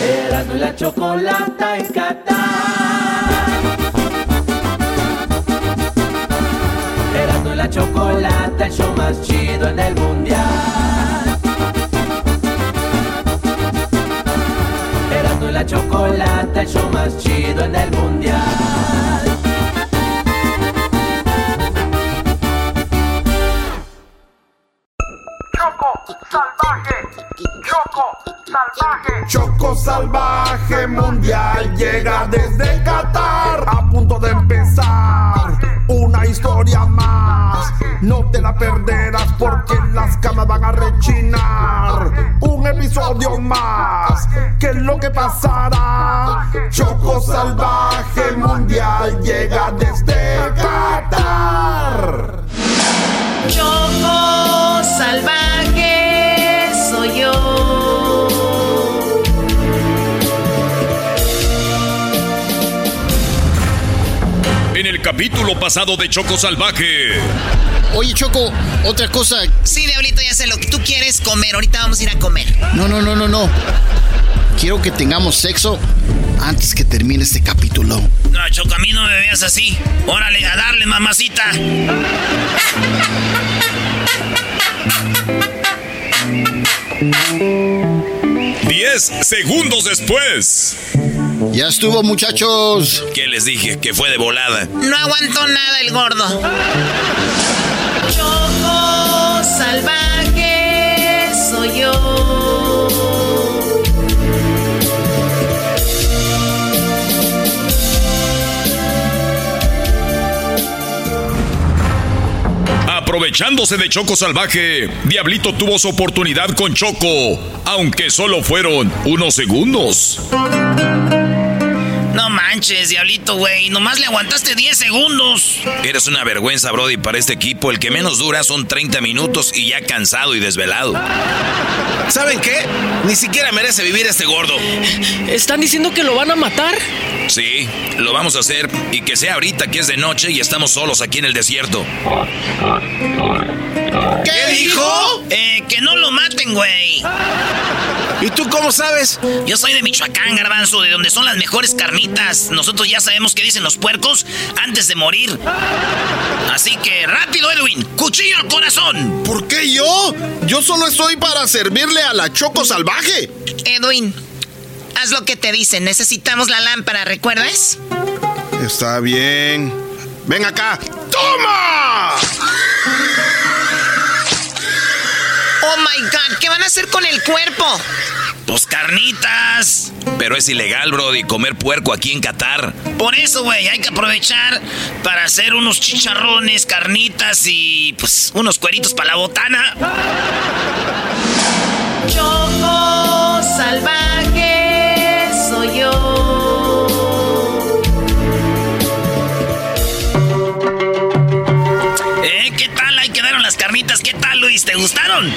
Erasmo y la chocolata en Qatar. Erasmo y la chocolata, el show más chido en el mundial. Erasmo y la chocolata, el show más chido en el mundial.
Choco salvaje, Choco salvaje.
Choco salvaje mundial llega desde Qatar. A punto de empezar una historia más. No te la perderás porque las camas van a rechinar. Un episodio más. ¿Qué es lo que pasará? Choco salvaje mundial llega desde Qatar.
Choco salvaje
el capítulo pasado de Choco Salvaje.
Oye, Choco, otra cosa.
Sí, Diablito, ya sé lo que tú quieres comer. Ahorita vamos a ir a comer.
No, no, no, no, no. Quiero que tengamos sexo antes que termine este capítulo.
No, Choco, a mí no me veas así. Órale, a darle, mamacita.
Diez segundos después.
Ya estuvo, muchachos.
¿Qué les dije? Que fue de volada.
No aguantó nada el gordo. Choco salvaje soy yo.
Aprovechándose de Choco Salvaje, Diablito tuvo su oportunidad con Choco, aunque solo fueron unos segundos.
No manches, diablito, güey. Nomás le aguantaste 10 segundos.
Eres una vergüenza, Brody, para este equipo. El que menos dura son 30 minutos y ya cansado y desvelado.
¿Saben qué? Ni siquiera merece vivir este gordo.
¿Están diciendo que lo van a matar?
Sí, lo vamos a hacer. Y que sea ahorita que es de noche y estamos solos aquí en el desierto.
¿Qué, dijo? Eh, que no lo maten, güey.
¿Y tú cómo sabes?
Yo soy de Michoacán, garbanzo, de donde son las mejores carnitas. Nosotros ya sabemos qué dicen los puercos antes de morir. Así que rápido, Edwin, cuchillo al corazón.
¿Por qué yo? Yo solo estoy para servirle a la Choco salvaje.
Edwin, haz lo que te dicen. Necesitamos la lámpara, ¿recuerdas?
Está bien. Ven acá. ¡Toma!
Oh my god, ¿qué van a hacer con el cuerpo?
Pues carnitas.
Pero es ilegal, Brody, comer puerco aquí en Qatar.
Por eso, güey, hay que aprovechar para hacer unos chicharrones, carnitas y pues unos cueritos para la botana.
Choco salvaje
carnitas. ¿Qué tal, Luis? ¿Te gustaron?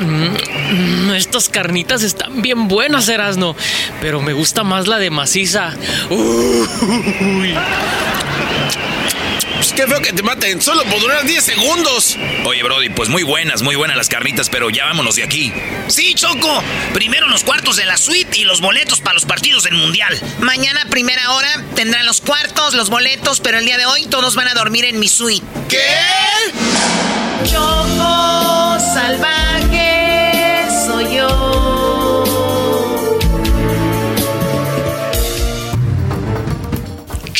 Mm, estas carnitas están bien buenas, Erasno. Pero me gusta más la de maciza. Uy.
Pues qué feo que te maten. Solo por durar 10 segundos.
Oye, Brody, pues muy buenas, muy buenas las carnitas, pero ya vámonos de aquí.
Sí, Choco. Primero los cuartos de la suite y los boletos para los partidos del Mundial.
Mañana, primera hora, tendrán los cuartos, los boletos, pero el día de hoy todos van a dormir en mi suite.
¿Qué?
Choco salvaje soy yo.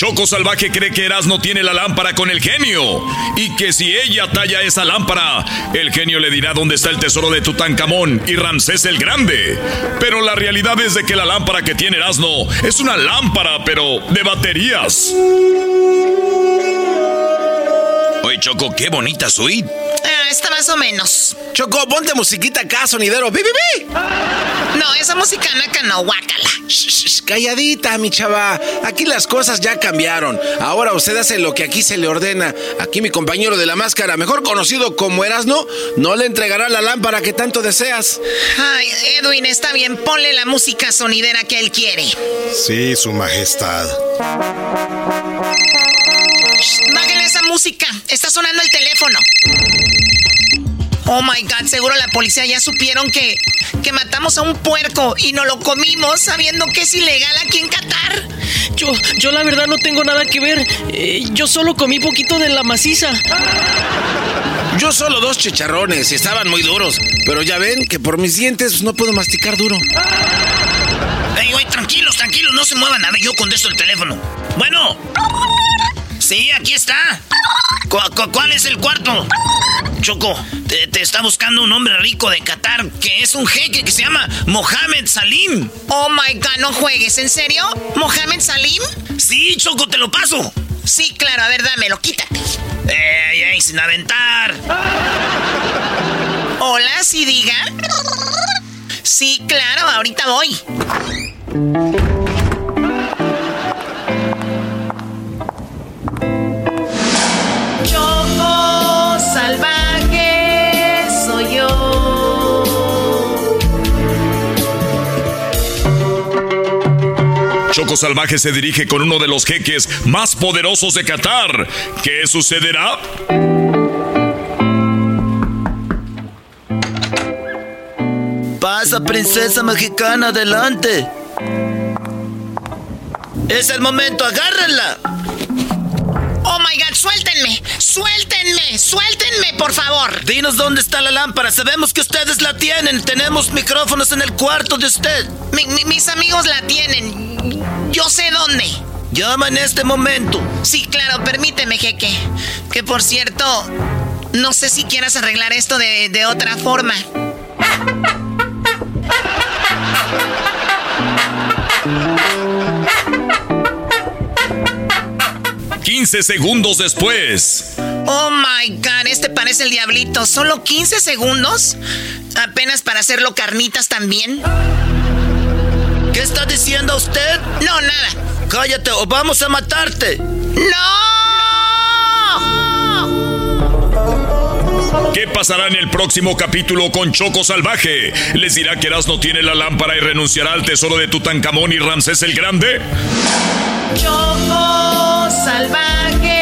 Choco Salvaje cree que Erasmo tiene la lámpara con el genio y que si ella talla esa lámpara, el genio le dirá dónde está el tesoro de Tutankamón y Ramsés el Grande. Pero la realidad es de que la lámpara que tiene Erasmo es una lámpara, pero de baterías.
Oye, Choco, qué bonita suite.
Ah, está más o menos.
Choco, ponte musiquita acá, sonidero. ¡Bi, bi, bi!
No, esa música naca no, guácala.
Shh, shh, calladita, mi chava. Aquí las cosas ya cambiaron. Ahora usted hace lo que aquí se le ordena. Aquí mi compañero de la máscara, mejor conocido como Erasno, no le entregará la lámpara que tanto deseas.
Ay, Edwin, está bien, ponle la música sonidera que él quiere.
Sí, su majestad.
Música, está sonando el teléfono. Oh my god, seguro la policía ya supieron que, que matamos a un puerco y no lo comimos sabiendo que es ilegal aquí en Qatar.
Yo, yo la verdad no tengo nada que ver. Eh, yo solo comí poquito de la maciza.
Yo solo dos chicharrones y estaban muy duros. Pero ya ven que por mis dientes no puedo masticar duro.
Ey, güey, tranquilos, tranquilos, no se muevan. A ver, yo contesto el teléfono. Bueno. Sí, aquí está. ¿Cu cu cuál es el cuarto? Choco, te, te, está buscando un hombre rico de Qatar que es un jeque que se llama Mohamed Salim.
Oh my god, no juegues, ¿en serio? ¿Mohamed Salim?
Sí, Choco, te lo paso.
Sí, claro, a ver, dámelo, quítate.
Ey, ey, sin aventar.
Hola, sí, diga. Sí, claro, ahorita voy. Salvaje
se dirige con uno de los jeques más poderosos de Qatar. ¿Qué sucederá?
Pasa, princesa mexicana, adelante. Es el momento, agárrenla.
Oh my god, suéltenme, suéltenme, suéltenme, por favor.
Dinos dónde está la lámpara. Sabemos que ustedes la tienen. Tenemos micrófonos en el cuarto de usted.
Mi, mi, mis amigos la tienen. Yo sé dónde.
Llama en este momento.
Sí, claro, permíteme, jeque. Que por cierto, no sé si quieras arreglar esto de, de otra forma.
15 segundos después.
Oh my god, este parece el diablito. ¿Solo 15 segundos? ¿Apenas para hacerlo carnitas también?
¿Qué está diciendo usted?
No, nada.
Cállate o vamos a matarte.
¡No!
¿Qué pasará en el próximo capítulo con Choco Salvaje? ¿Les dirá que Erasmo tiene la lámpara y renunciará al tesoro de Tutankamón y Ramsés el Grande?
Choco Salvaje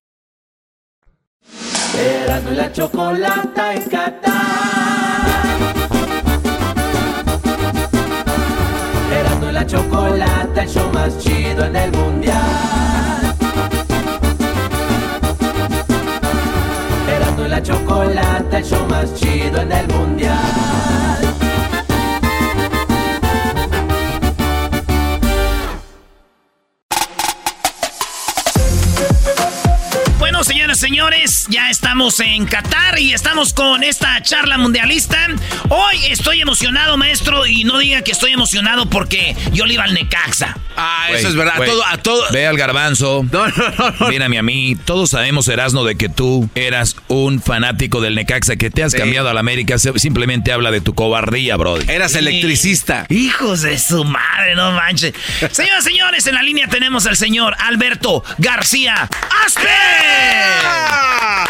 Erasmo y la chocolata en Qatar. Erasmo y la chocolata, el show más chido en el mundial. Erasmo y la chocolata, el show más chido en el mundial.
Bueno, señoras y señores, ya estamos en Qatar y estamos con esta charla mundialista. Hoy estoy emocionado, maestro, y no diga que estoy emocionado porque yo le iba al Necaxa.
Ah, eso es verdad.
güey,
Todo, a todo.
Ve al garbanzo.
No, no, no, no.
Mírame a mí. Todos sabemos, Erasno, de que tú eras un fanático del Necaxa, que te has
Sí.
cambiado a la América. Simplemente habla de tu cobardía, brody.
Eras electricista.
Hijos de su madre, no manches. Señoras y señores, en la línea tenemos al señor Alberto García Aspe.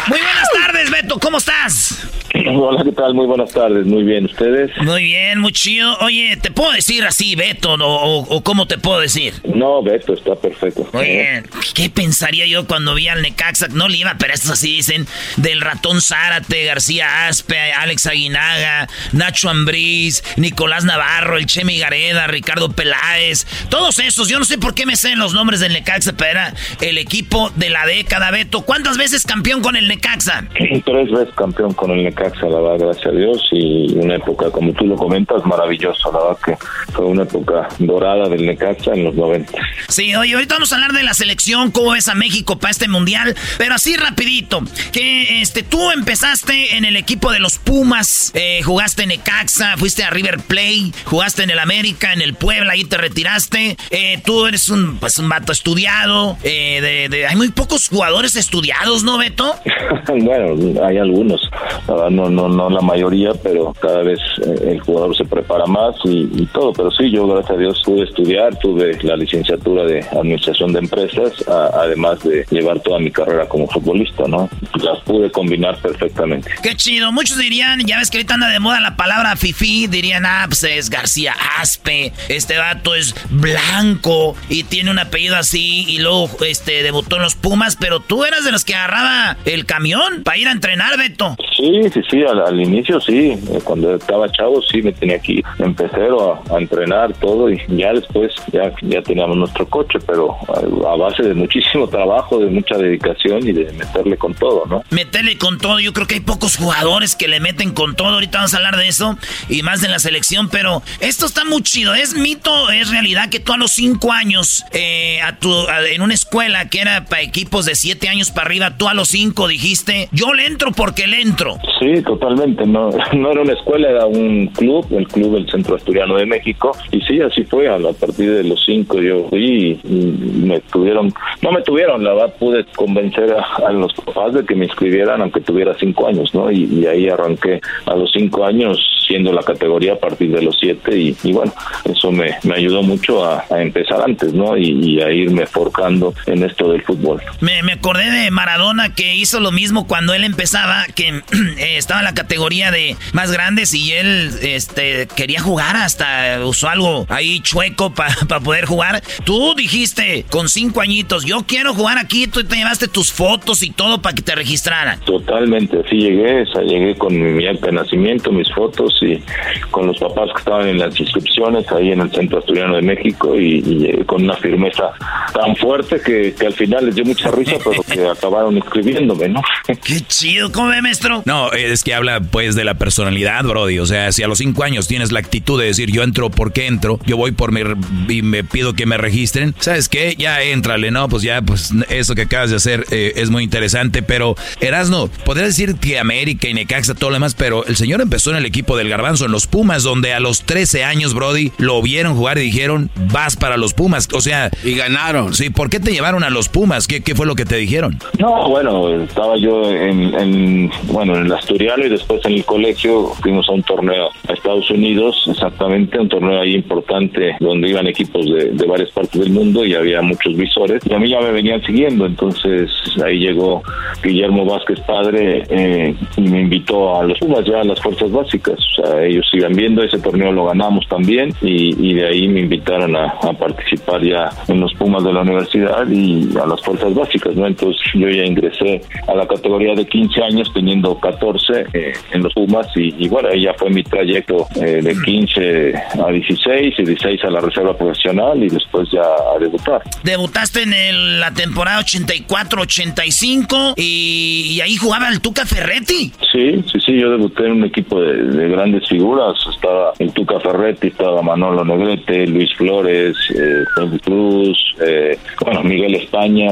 Muy buenas tardes, Beto, ¿cómo estás?
Hola, ¿qué tal? Muy buenas tardes. Muy bien, ¿ustedes?
Muy bien, muy chido. Oye, ¿te puedo decir así, Beto, o, cómo te puedo decir?
No, Beto, está perfecto.
Oye, ¿qué pensaría yo cuando vi al Necaxa? No le iba, pero estos así dicen. Del ratón Zárate, García Aspe, Alex Aguinaga, Nacho Ambriz, Nicolás Navarro, el Chemi Gareda, Ricardo Peláez. Todos esos. Yo no sé por qué me sé los nombres del Necaxa, pero era el equipo de la década, Beto. ¿Cuántas veces campeón con el Necaxa?
Tres veces campeón con el Necaxa, la verdad, gracias a Dios. Y una época, como tú lo comentas, maravillosa. La verdad que fue una época dorada del Necaxa en los 90.
Sí, oye, ahorita vamos a hablar de la selección, cómo ves a México para este mundial, pero así rapidito, que este tú empezaste en el equipo de los Pumas, eh, jugaste en Necaxa, fuiste a River Play, jugaste en el América, en el Puebla, ahí te retiraste, eh, tú eres un, pues, un vato estudiado, eh, de, de- hay muy pocos jugadores estudiados, ¿no, Beto?
bueno, hay algunos, la verdad, no, no, no la mayoría, pero cada vez eh, el jugador se prepara más y, y todo. Pero sí, yo, gracias a Dios, pude estudiar, tuve la licenciatura de Administración de Empresas, a- además de llevar toda mi carrera como futbolista, ¿no? Las pude combinar perfectamente.
Qué chido, muchos dirían, ya ves que ahorita anda de moda la palabra fifi, dirían, ah, pues es García Aspe, este vato es blanco y tiene un apellido así y luego este debutó en los Pumas, pero tú eras de los que agarraba el camión para ir a entrenar, Beto.
Sí, sí, sí, al, al inicio sí, eh, cuando estaba chavo sí me tenía que ir en pecero a, a entrenar todo y ya después ya, ya teníamos nuestro coche, pero a, a base de muchísimo trabajo, de mucha dedicación y de meterle con todo, ¿no?
Meterle con todo, yo creo que hay pocos jugadores que le meten con todo, ahorita vamos a hablar de eso y más de la selección, pero esto está muy chido, es mito, es realidad que tú a los cinco años, eh, a tu, a- en una escuela que era para equipos de siete años para arriba, tú a los cinco dijiste, yo le entro porque le entro.
Sí, totalmente. No, no era una escuela, era un club, el club del Centro Asturiano de México. Y sí, así fue. A partir de los cinco yo fui y, me tuvieron, no me tuvieron, la verdad pude convencer a, a los papás de que me inscribieran aunque tuviera cinco años, ¿no? Y, ahí arranqué a los cinco años siendo la categoría a partir de los siete y, bueno, eso me, me ayudó mucho a, empezar antes, ¿no? Y, a irme forjando en esto del fútbol.
Me, me acordé de Maradona que hizo lo mismo cuando él empezaba, que eh, estaba en la categoría de más grandes y él este, quería jugar hasta usó algo ahí chueco para poder jugar. Tú dijiste con cinco añitos, yo quiero jugar aquí, tú te llevaste tus fotos y todo para que te registraran.
Totalmente, así llegué, o sea, llegué con mi acta de nacimiento, mis fotos y con los papás que estaban en las inscripciones ahí en el Centro Asturiano de México y, y llegué con una firmeza tan fuerte que, que al final les dio mucha risa, pero que acabaron inscribiéndome, ¿no?
Qué chido, ¿cómo ve, maestro?
No, es que habla pues de la personalidad, Brody. O sea, si a los cinco años tienes la actitud de decir yo entro porque entro, yo voy por mi y me pido que me registren, ¿sabes qué? Ya éntrale, ¿no? Pues ya, pues eso que acabas de hacer eh, es muy interesante, pero Erasno, podría decir que América y Necaxa, todo lo demás, pero el señor empezó en el equipo del Garbanzo, en los Pumas, donde a los 13 años, Brody, lo vieron jugar y dijeron, vas para los Pumas. O sea...
Y ganaron.
Sí, ¿por qué te llevaron a los Pumas? ¿Qué, qué fue lo que te dijeron?
No, bueno, estaba yo en, en, bueno, en el Y después en el colegio fuimos a un torneo a Estados Unidos, exactamente, un torneo ahí importante donde iban equipos de, de varias partes del mundo y había muchos visores y a mí ya me venían siguiendo, entonces ahí llegó Guillermo Vázquez padre eh, y me invitó a los Pumas ya a las fuerzas básicas, o sea, ellos iban viendo, ese torneo lo ganamos también y, y de ahí me invitaron a, a participar ya en los Pumas de la universidad y a las fuerzas básicas, ¿no? Entonces yo ya ingresé a la categoría de 15 años teniendo 14 eh, en los Pumas y, y, bueno, ahí ya fue mi trayecto eh, de 15 a 16 y 16 a la reserva profesional y después ya a debutar.
Debutaste en el- la temporada 84-85 y, y ahí jugaba el Tuca Ferretti.
Sí, sí, sí, yo debuté en un equipo de, de grandes figuras. Estaba el Tuca Ferretti, estaba Manolo Negrete, Luis Flores, eh, Cruz, eh, bueno, Miguel España.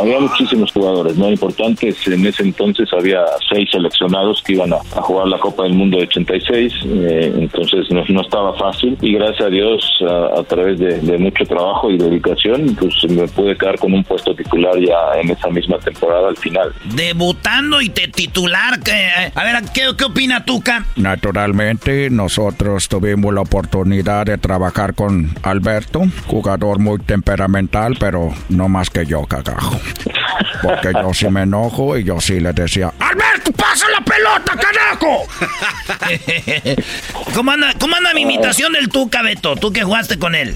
Había muchísimos jugadores, ¿no? Importantes. En ese entonces había seis seleccionados que iban a, a jugar la Copa del Mundo de 86. eh, entonces no, no estaba fácil. Y gracias a Dios, a, a través de, de mucho trabajo y dedicación, pues me pude quedar con un puesto titular ya en esa misma temporada al final.
Debutando y te titular. que- a ver, ¿qué, qué opina Tuca?
Naturalmente, nosotros tuvimos la oportunidad de trabajar con Alberto, jugador muy temperamental, pero no más que yo, cagajo. Porque yo sí me enojo y yo sí le decía,
¡Alberto, pasa la pelota, carajo! ¿Cómo anda, ¿Cómo anda mi imitación del Tuca, Beto? Tú que jugaste con él.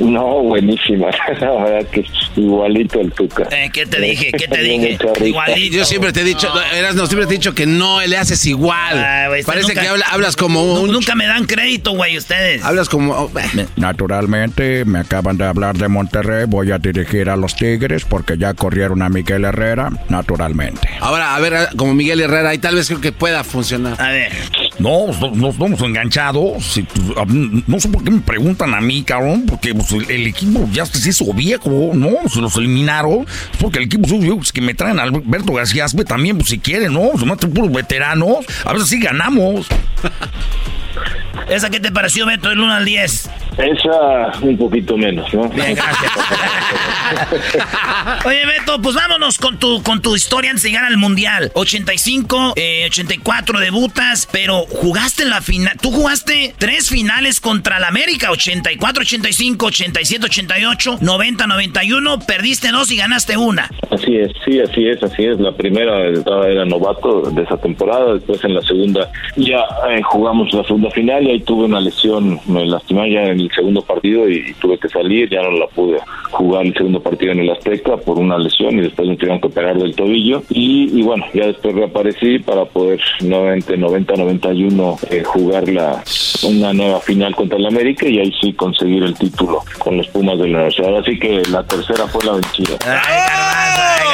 No, buenísima. La verdad que igualito el Tuca.
Eh, ¿Qué te dije? ¿Qué te dije? Igualito.
Yo siempre te he dicho, Erasno, siempre te he dicho que no le haces igual.
Ah,
Parece
nunca-
que habla- hablas como un...
Nunca me dan crédito, güey, ustedes.
Hablas como... oh,
naturalmente, me acaban de hablar de Monterrey, voy a dirigir a los Tigres porque ya corrieron a Miguel Herrera, naturalmente.
Ahora, a ver, como Miguel Herrera, ahí tal vez creo que pueda funcionar.
A ver.
No, no, no estamos enganchados. No sé por qué me preguntan a mí, cabrón. Porque pues, el, el equipo ya se hizo viejo, ¿no? Se los eliminaron. Es porque el equipo hizo, pues, que me traen a Alberto García Aspe también, pues si quieren, ¿no? Se matan puros veteranos. A ver si ganamos.
¿Esa qué te pareció, Beto, del 1 al 10?
Esa un poquito menos, ¿no?
Bien, gracias. Oye, Beto, pues vámonos con tu, con tu historia antes de llegar al Mundial. 85, eh, 84 debutas, pero jugaste en la final. Tú jugaste tres finales contra la América. 84, 85, 87, 88, 90, 91. Perdiste dos y ganaste una.
Así es, sí, así es, así es. La primera era novato de esa temporada, después en la segunda ya eh, jugamos la segunda final y ahí tuve una lesión, me lastimé ya en el segundo partido y, tuve que salir, ya no la pude jugar el segundo partido en el Azteca por una lesión y después me tuvieron que pegar del tobillo y, y bueno, ya después reaparecí para poder nuevamente 90-91 eh, jugar la, una nueva final contra el América y ahí sí conseguir el título con los Pumas de la Universidad. Así que la tercera fue la vencida.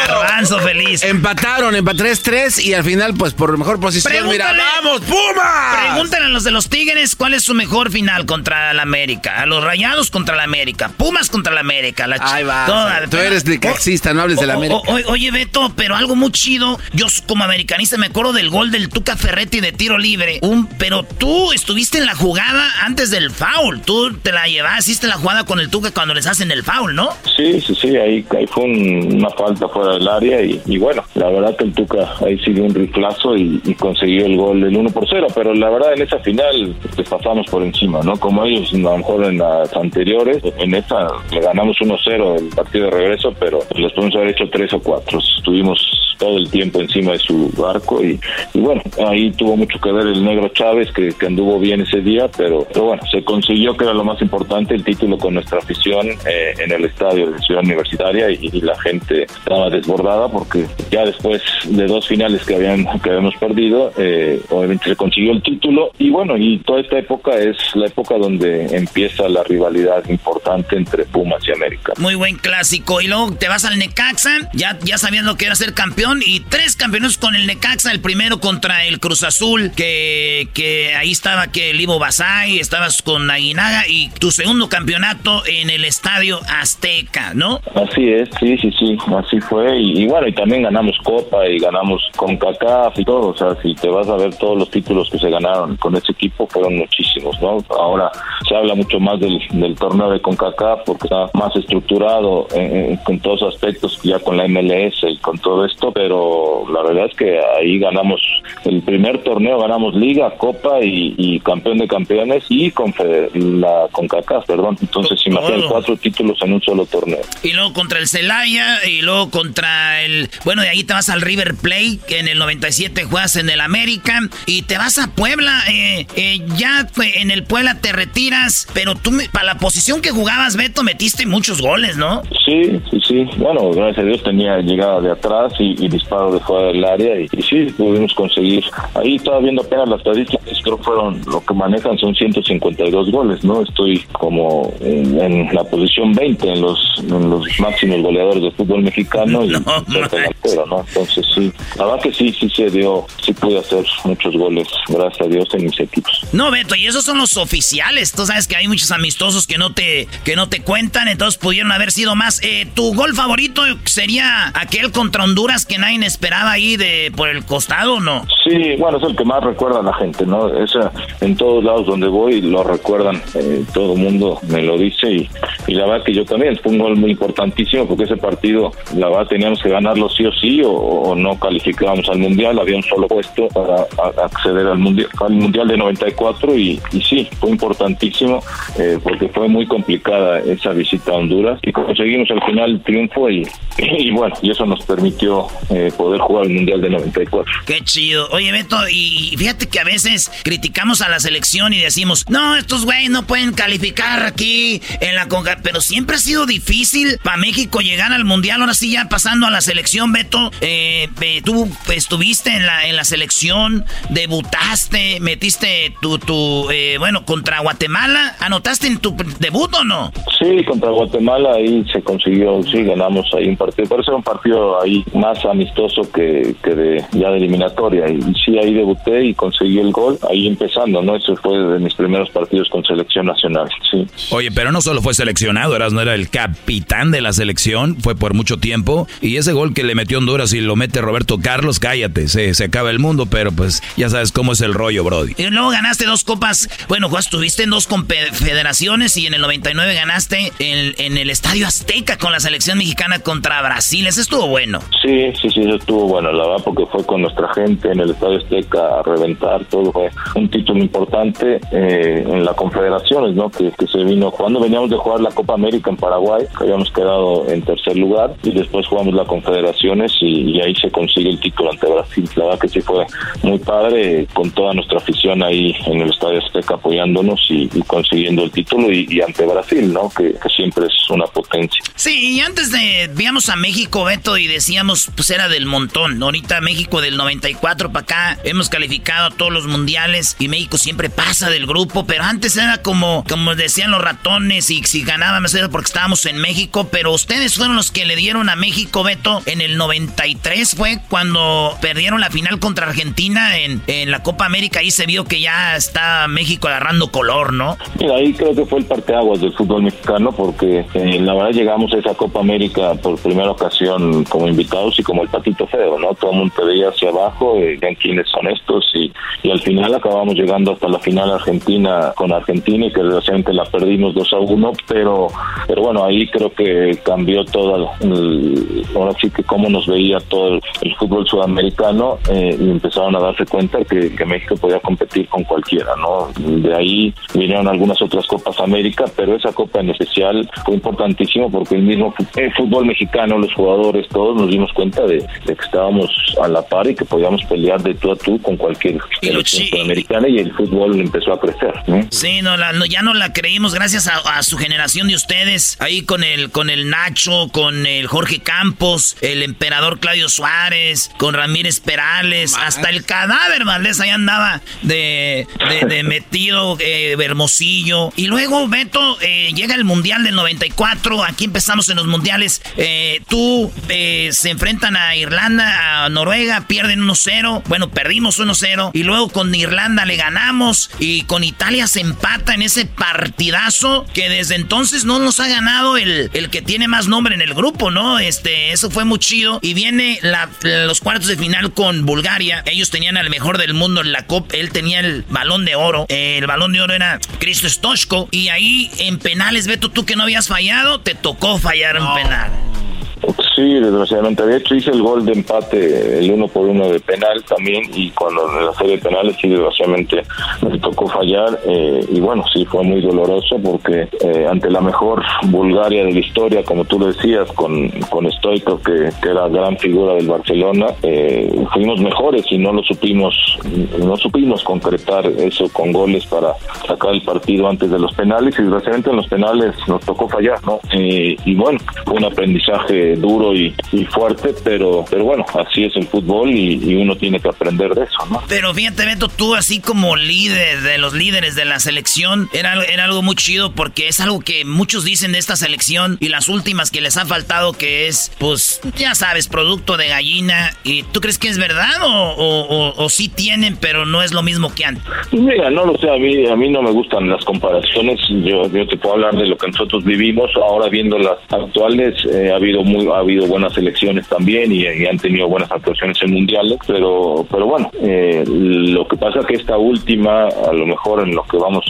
Garbanzo feliz.
Empataron, empataron 3-3 y al final, pues por mejor posición, mira, ¡vamos, Pumas!
Pregúntale a los de los Tigres cuál es su mejor final contra la América. A los Rayados contra la América. Pumas contra la América. La
Ahí va.
toda-
tú eres necaxista, no hables de la América.
o- o- oye, Beto, pero algo muy chido. Yo como americanista me acuerdo del gol del Tuca Ferretti de tiro libre. Un, pero tú estuviste en la jugada antes del foul. Tú te la llevaste, hiciste la jugada con el Tuca cuando les hacen el foul, ¿no?
Sí, sí, sí, ahí, ahí fue un- una falta fuera del área y, y bueno, la verdad que el Tuca ahí siguió un riflazo y, y consiguió el gol del 1 por 0, pero la verdad en esa final les pasamos por encima, ¿no? Como ellos a lo mejor en las anteriores, en esa le ganamos 1-0 el partido de regreso, pero les podemos haber hecho 3 o 4. Estuvimos todo el tiempo encima de su barco y, y bueno, ahí tuvo mucho que ver el negro Chávez que, que anduvo bien ese día, pero, pero, bueno, se consiguió que era lo más importante el título con nuestra afición eh, en el estadio de Ciudad Universitaria y, y, la gente estaba desbordada porque ya después de dos finales que habían que habíamos perdido, eh, obviamente se consiguió el título y bueno, y toda esta época es la época donde empieza la rivalidad importante entre Pumas y América.
Muy buen clásico y luego te vas al Necaxa, ya, ya sabiendo que era ser campeón y tres campeones con el Necaxa, el primero contra el Cruz Azul, que, que ahí estaba que el Ivo Basay, estabas con Aguinaga y tu segundo campeonato en el Estadio Azteca, ¿no?
Así es, sí, sí, sí, así fue y, y bueno, y también ganamos Copa y ganamos con CACAF y todo, o sea, si te vas a ver todos los títulos que se ganaron con ese equipo fueron muchísimos, ¿no? Ahora se habla mucho más del, del torneo de CONCACAF porque está más estructurado en, en, con todos los aspectos ya con la MLS y con todo esto, pero la verdad es que ahí ganamos el primer torneo, ganamos Liga, Copa y, y campeón de campeones y con la CONCACAF, perdón. Entonces, imagínate, cuatro títulos en un solo torneo.
Y luego contra el Celaya y luego contra el... Bueno, de ahí te vas al River Plate, que en el 97 juegas en el América y te vas a Puebla. Eh, eh, ya en el Puebla te retiras, pero tú para la posición que jugabas, Beto, metiste muchos goles, ¿no?
Sí, sí, sí. Bueno, gracias a Dios tenía llegada de atrás y, y disparo de fuera del área y, sí, pudimos conseguir. Ahí estaba viendo apenas las estadísticas, creo que fueron lo que manejan son 152 goles, ¿no? Estoy como en, en la posición 20 en los, en los máximos goleadores de fútbol mexicano y
No,
delantero, ¿no? Entonces sí, la verdad que sí, sí se dio, sí pude hacer muchos goles, gracias a Dios, en mis equipos.
No, Beto, y esos son los oficiales. Tú sabes que hay muchos amistosos que no te, que no te cuentan, entonces pudieron haber sido más. Eh, ¿Tu gol favorito sería aquel contra Honduras que nadie esperaba ahí de por el costado o no?
Sí, bueno, es el que más recuerda la gente, ¿no? Esa, en todos lados donde voy lo recuerdan, eh, todo el mundo me lo dice y, y, la verdad que yo también, fue un gol muy importantísimo porque ese partido, la verdad teníamos que ganarlo sí o sí o, o no calificábamos al Mundial, había un solo puesto para a, acceder al Mundial, al mundial de 94 y, y sí, fue importantísimo eh, porque fue muy complicada esa visita a Honduras y conseguimos al final el triunfo y, y bueno, y eso nos permitió eh, poder jugar el Mundial de 94.
Qué chido. Oye, Beto, y fíjate que a veces criticamos a la selección y decimos, no, estos güeyes no pueden calificar aquí en la Conca, pero siempre ha sido difícil para México llegar al Mundial. Ahora sí, ya a la selección, Beto, eh, tú estuviste en la, en la selección, debutaste, metiste tu, tu eh, bueno, contra Guatemala, ¿anotaste en tu debut o no?
Sí, contra Guatemala ahí se consiguió, sí, ganamos ahí un partido, pero era un partido ahí más amistoso que, que de ya de eliminatoria, y, y sí, ahí debuté y conseguí el gol, ahí empezando, ¿no? Eso fue de mis primeros partidos con selección nacional, sí.
Oye, pero no solo fue seleccionado, eras no era el capitán de la selección, fue por mucho tiempo, y ese gol que le metió Honduras y lo mete Roberto Carlos, cállate, se, se acaba el mundo, pero pues ya sabes cómo es el rollo, Brody.
Y luego ganaste dos copas, bueno, Juan, estuviste en dos confederaciones y en el 99 ganaste en, en, el Estadio Azteca con la selección mexicana contra Brasil, eso estuvo bueno.
Sí, sí, sí, eso estuvo bueno, la verdad, porque fue con nuestra gente en el Estadio Azteca a reventar, todo fue un título importante eh, en la confederaciones, ¿no? Que, que, se vino cuando veníamos de jugar la Copa América en Paraguay, que habíamos quedado en tercer lugar y después jugamos la confederaciones y, ahí se consigue el título ante Brasil. La verdad que sí fue muy padre con toda nuestra afición ahí en el Estadio Azteca apoyándonos y, consiguiendo el título y, ante Brasil, ¿no? Que, siempre es una potencia.
Sí, y antes de a México, Beto, y decíamos, pues era del montón. Ahorita México del 94 para acá hemos calificado a todos los mundiales y México siempre pasa del grupo, pero antes era como, como decían los ratones y si ganábamos era porque estábamos en México, pero ustedes fueron los que le dieron a México, Beto, en el 93 fue cuando perdieron la final contra Argentina en, en la Copa América, ahí se vio que ya está México agarrando color, ¿no?
Mira, ahí creo que fue el parteaguas del fútbol mexicano porque eh, la verdad llegamos a esa Copa América por primera ocasión como invitados y como el patito feo, ¿no? Todo el mundo te veía hacia abajo, eh, vean quiénes son estos y, y al final acabamos llegando hasta la final argentina con Argentina y que desgraciadamente la perdimos 2 a 1, pero, pero bueno, ahí creo que cambió todo, ahora sí que cómo nos veía todo el, el fútbol sudamericano eh, y empezaron a darse cuenta que, que, México podía competir con cualquiera, ¿no? De ahí vinieron algunas otras Copas América, pero esa Copa en especial fue importantísimo porque el mismo el fútbol mexicano, los jugadores, todos nos dimos cuenta de, de que estábamos a la par y que podíamos pelear de tú a tú con cualquier selección sudamericana y el fútbol empezó a crecer. ¿no?
Sí, no, la- no, ya no la creímos gracias a, a su generación de ustedes, ahí con el, con el Nacho, con el Jorge Campos, el emperador Claudio Suárez, con Ramírez Perales, hasta el cadáver Valdés ahí andaba de, de, de metido, eh, Hermosillo. Y luego, Beto, eh, llega el Mundial del 94, aquí empezamos en los Mundiales. Eh, tú, eh, se enfrentan a Irlanda, a Noruega, pierden 1-0, bueno, perdimos 1-0, y luego con Irlanda le ganamos, y con Italia se empata en ese partidazo que desde entonces no nos ha ganado el, el que tiene más nombre en el grupo, ¿no? Este, eso fue muy chido. Y viene la- los cuartos de final con Bulgaria. Ellos tenían al mejor del mundo en la Copa. Él tenía el balón de oro. Eh, el balón de oro era Cristo Stoshko. Y ahí en penales, Beto, tú que no habías fallado, te tocó fallar un penal.
Sí, desgraciadamente. De hecho, hice el gol de empate, el uno por uno de penal también, y cuando la serie de penales, sí, desgraciadamente me tocó fallar. eh, y bueno, sí, fue muy doloroso porque eh, ante la mejor Bulgaria de la historia, como tú lo decías, con, con Stoico, que, que era gran figura del Barcelona, eh, fuimos mejores y no lo supimos, no supimos concretar eso con goles para sacar el partido antes de los penales, y desgraciadamente en los penales nos tocó fallar, ¿no? Eh, y bueno, fue un aprendizaje duro y, y fuerte, pero, pero bueno, así es el fútbol y, y uno tiene que aprender de eso, ¿no?
Pero fíjate, Beto, tú así como líder de los líderes de la selección, era, era algo muy chido porque es algo que muchos dicen de esta selección y las últimas que les ha faltado que es, pues, ya sabes, producto de gallina. ¿Y tú crees que es verdad o, o, o- o sí tienen, pero no es lo mismo que antes?
Pues Mira, no lo sé, a mí, a mí no me gustan las comparaciones, yo, yo te puedo hablar de lo que nosotros vivimos, ahora viendo las actuales, eh, ha habido muy, ha habido buenas selecciones también y, han tenido buenas actuaciones en mundiales, pero, pero bueno, eh, lo que pasa que esta última, a lo mejor en lo que vamos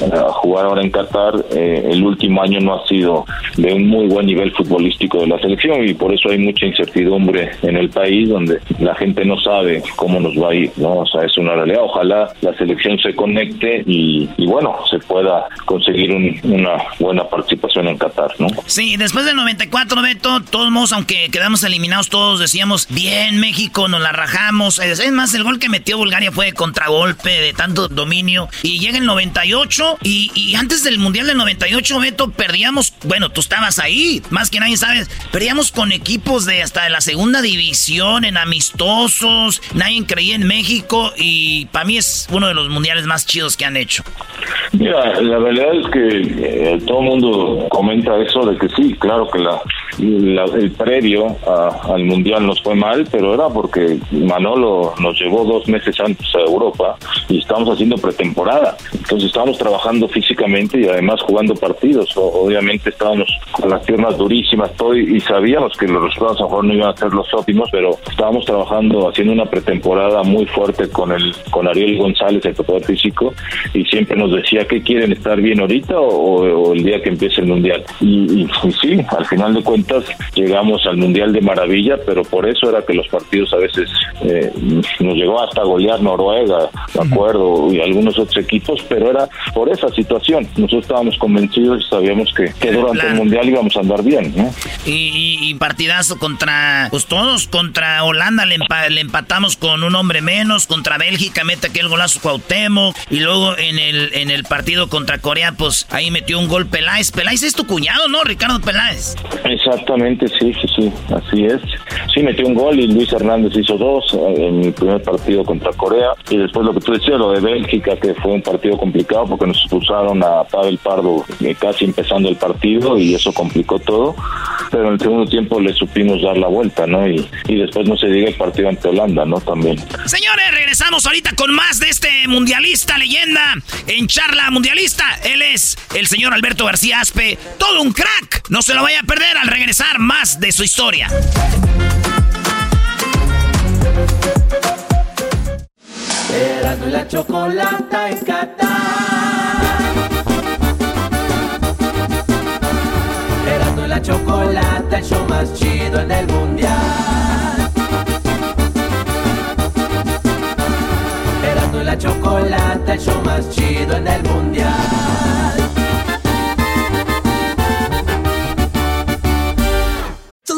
eh, a jugar ahora en Qatar, eh, el último año no ha sido de un muy buen nivel futbolístico de la selección y por eso hay mucha incertidumbre en el país donde la gente no sabe cómo nos va a ir, ¿no? O sea, es una realidad. Ojalá la selección se conecte y, bueno, se pueda conseguir un- una buena participación en Qatar, ¿no?
Sí, después del 94, Beto, todos aunque quedamos eliminados todos, decíamos, bien, México, nos la rajamos. Es más, el gol que metió Bulgaria fue de contragolpe, de tanto dominio. Y llega el 98, y, y antes del Mundial del 98, Beto, perdíamos, bueno, tú estabas ahí, más que nadie sabes, perdíamos con equipos de hasta de la segunda división, en amistosos, nadie creía en México, y para mí es uno de los mundiales más chidos que han hecho.
Mira, la realidad es que eh, todo el mundo comenta eso de que sí, claro que la- el previo a- al mundial nos fue mal, pero era porque Manolo nos llevó dos meses antes a Europa y estábamos haciendo pretemporada. Entonces estábamos trabajando físicamente y además jugando partidos. Obviamente estábamos con las piernas durísimas todo y, y sabíamos que los resultados a lo mejor no iban a ser los óptimos, pero estábamos trabajando haciendo una pretemporada muy fuerte con el con Ariel González, el preparador físico, y siempre nos decía que quieren estar bien ahorita o, o el día que empiece el mundial. Y, y- y sí, al final de cuentas llegamos al mundial de maravilla, pero por eso era que los partidos a veces eh, nos llegó hasta golear Noruega, me acuerdo, y algunos otros equipos, pero era por esa situación. Nosotros estábamos convencidos y sabíamos que, que durante el mundial íbamos a andar bien, ¿no?
Y, y- y partidazo contra, pues todos, contra Holanda le, empa- le empatamos con un hombre menos, contra Bélgica mete aquel golazo Cuauhtémoc, y luego en el, en el partido contra Corea, pues ahí metió un gol Peláez. Peláez es tu cuñado, ¿no? Ricardo Peláez.
Exactamente, sí, sí, sí, así es. Sí, metió un gol y Luis Hernández hizo dos eh, en el primer partido contra Corea. Y después lo que tú decías, lo de Bélgica, que fue un partido complicado porque nos expulsaron a Pavel Pardo eh, casi empezando el partido y eso complicó todo. Pero en el segundo tiempo le supimos dar la vuelta, ¿no? Y, y después no se diga el partido ante Holanda, ¿no? También.
Señores, regresamos ahorita con más de este mundialista leyenda en charla mundialista. Él es el señor Alberto García Aspe, todo un crack. No se lo vaya a perder al regresar más de su historia.
Erasmo la chocolata en Qatar. Erasmo la chocolata, el show más chido en el mundial. Erasmo la chocolata, el show más chido en el mundial.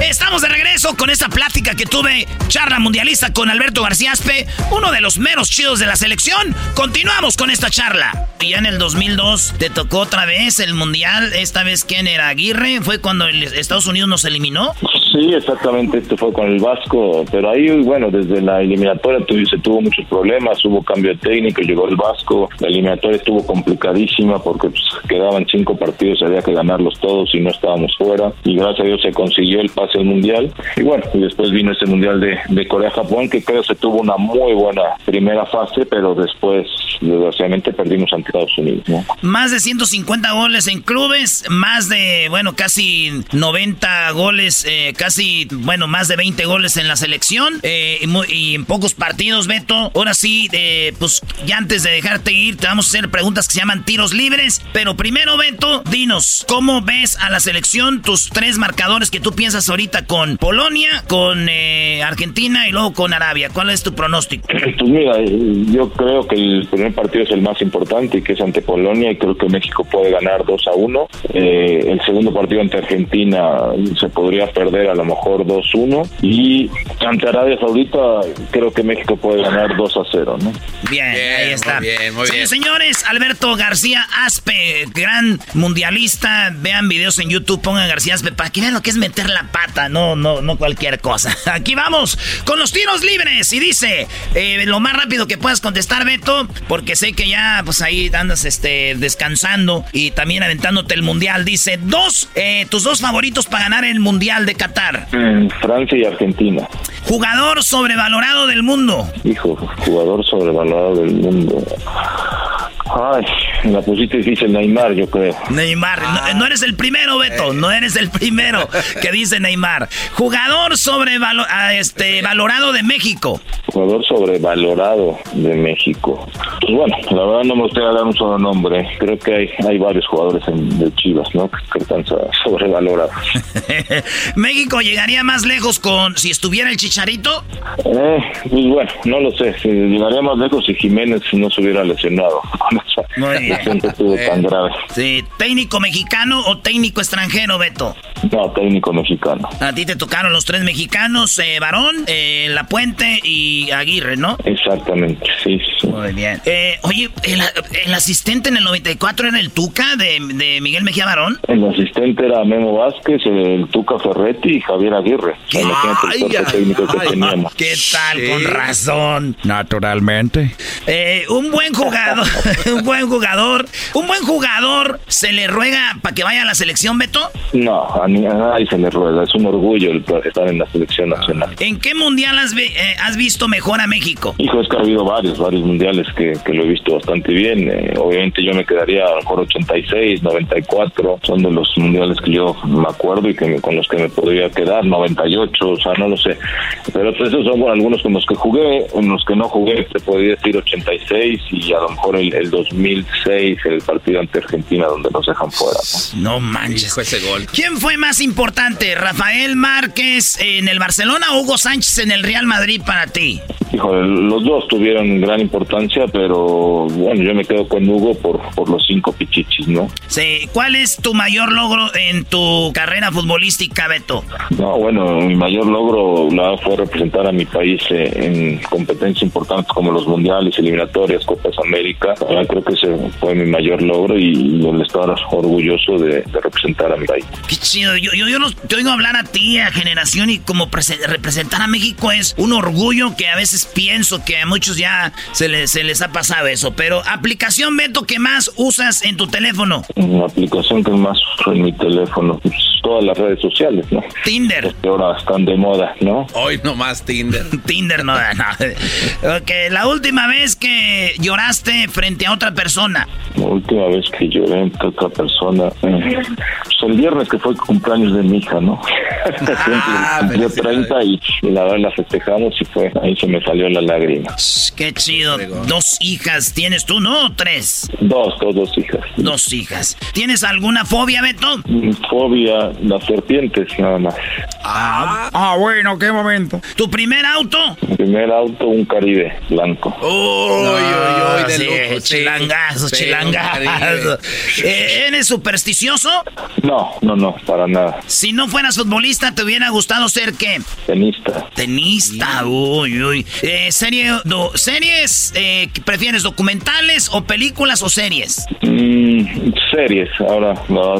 Estamos de regreso con esta plática que tuve, charla mundialista con Alberto García Aspe, uno de los meros chidos de la selección. Continuamos con esta charla. Ya en el 2002 te tocó otra vez el mundial. Esta vez, ¿quién era? Aguirre. ¿Fue cuando Estados Unidos nos eliminó?
Sí, exactamente, esto fue con el Vasco, pero ahí, bueno, desde la eliminatoria se tuvo muchos problemas, hubo cambio de técnico, llegó el Vasco, la eliminatoria estuvo complicadísima porque pues, quedaban cinco partidos, había que ganarlos todos y no estábamos fuera, y gracias a Dios se consiguió el pase al Mundial, y bueno, y después vino ese Mundial de, de Corea-Japón, que creo se tuvo una muy buena primera fase, pero después, desgraciadamente, perdimos ante Estados Unidos, ¿no?
Más de 150 goles en clubes, más de, bueno, casi 90 goles, eh, casi, bueno, más de 20 goles en la selección eh, y, mu- y en pocos partidos, Beto. Ahora sí, eh, pues ya antes de dejarte ir, te vamos a hacer preguntas que se llaman tiros libres. Pero primero, Beto, dinos, ¿cómo ves a la selección tus tres marcadores que tú piensas ahorita con Polonia, con eh, Argentina y luego con Arabia? ¿Cuál es tu pronóstico?
Pues mira, eh, yo creo que el primer partido es el más importante y que es ante Polonia y creo que México puede ganar 2 a 1. Eh, el segundo partido ante Argentina se podría perder a lo mejor 2-1 y ante Arabia Saudita creo que México puede ganar 2 a 0, ¿no?
Bien, ahí está.
muy bien, muy
Sí,
bien.
señores, Alberto García Aspe, gran mundialista. Vean videos en YouTube, pongan García Aspe para que vean lo que es meter la pata, no, no, no cualquier cosa. Aquí vamos con los tiros libres. Y dice, eh, lo más rápido que puedas contestar, Beto, porque sé que ya, pues ahí andas este, descansando y también aventándote el mundial. Dice, dos, eh, tus dos favoritos para ganar el mundial de Qatar.
Mm, Francia y Argentina.
Jugador sobrevalorado del mundo.
Hijo, jugador sobrevalorado del mundo. Ay, la pusiste difícil Neymar, yo creo.
Neymar, no, no eres el primero, Beto, no eres el primero que dice Neymar. Jugador sobrevalo- ah, este, valorado de México.
Jugador sobrevalorado de México. Pues bueno, la verdad no me gustaría dar un solo nombre. Creo que hay, hay varios jugadores en- de Chivas, ¿no? Que, están so- sobrevalorados.
México llegaría más lejos con si estuviera el Chicharito.
Eh, pues bueno, no lo sé. Si llegaría más lejos si Jiménez no se hubiera lesionado.
Muy bien.
lesión que tuvo tan grave.
Sí, técnico mexicano o técnico extranjero, Beto.
No, técnico mexicano.
A ti te tocaron los tres mexicanos, eh, Varón, eh, La Puente y Aguirre, ¿no?
Exactamente, sí, sí.
Muy bien. Eh, oye, el, el asistente en el 94 era el Tuca de, de Miguel Mejía Barón.
El asistente era Memo Vázquez, el Tuca Ferretti y Javier Aguirre. Imagínate el técnico que teníamos.
¿Qué tal? Con razón.
Naturalmente.
Eh, un buen jugador, un buen jugador, un buen jugador se le ruega para que vaya a la selección, Beto.
No, a, nadie se le rueda. Es un orgullo el estar en la selección nacional.
¿En qué mundial has, vi- eh, has visto mejor a México?
Hijo, es que ha habido varios, varios mundiales que, que lo he visto bastante bien. Eh, obviamente yo me quedaría a lo mejor 86, 94. Son de los mundiales que yo me acuerdo y que me- con los que me podría quedar. 98, o sea, no lo sé. Pero pues, esos son bueno, algunos con los que jugué. En los que no jugué, te podría decir 86 y a lo mejor el, el 2006, el partido ante Argentina donde nos dejan fuera. ¿no?
No manches.
Hijo, ese gol.
¿Quién fue más importante, Rafael Márquez en el Barcelona o Hugo Sánchez en el Real Madrid para ti?
Híjole, los dos tuvieron gran importancia, pero bueno, yo me quedo con Hugo por, por los cinco pichichis, ¿no?
Sí, ¿Cuál es tu mayor logro en tu carrera futbolística, Beto?
No, bueno, mi mayor logro la fue representar a mi país eh, en competencias importantes como los mundiales, eliminatorias, Copas América. Verdad, creo que ese fue mi mayor logro y, el estar orgulloso de, de representar a mi país.
Qué chido. Yo, yo, yo te oigo hablar a ti, a generación, y como prese- representar a México es un orgullo que a veces pienso que a muchos ya se les, se les ha pasado eso. Pero aplicación, Beto, que más usas en tu teléfono?
La aplicación que más uso en mi teléfono, pues, todas las redes sociales, ¿no?
Tinder.
Que ahora están de moda, ¿no?
Hoy nomás Tinder.
Tinder no da nada. Ok, la última vez que lloraste frente a otra persona?
La última vez que lloré ante otra persona, eh, pues el viernes que fue el cumpleaños de mi hija, ¿no?
Ah,
Cumplió 30 y, y la verdad la festejamos y fue, ahí se me salió la lágrima.
Qué chido. Dos hijas tienes tú, ¿no? ¿O tres?
Dos, dos, dos hijas.
Dos hijas. ¿Tienes alguna fobia, Beto?
Fobia, las serpientes, nada más.
Ah,
Ah, bueno, qué momento.
¿Tu primer auto?
Mi primer auto, un Caribe blanco.
Uy,
uy, uy, de
sí,
lujo,
chilangazo,
Sí,
chilangazo. Eh, ¿Eres supersticioso?
No, no, no, para nada.
Si no fueras futbolista, ¿te hubiera gustado ser qué?
Tenista.
Tenista, uy, uy. Eh, serie, do- ¿Series? Eh, ¿Prefieres documentales o películas o series?
Mm, series, ahora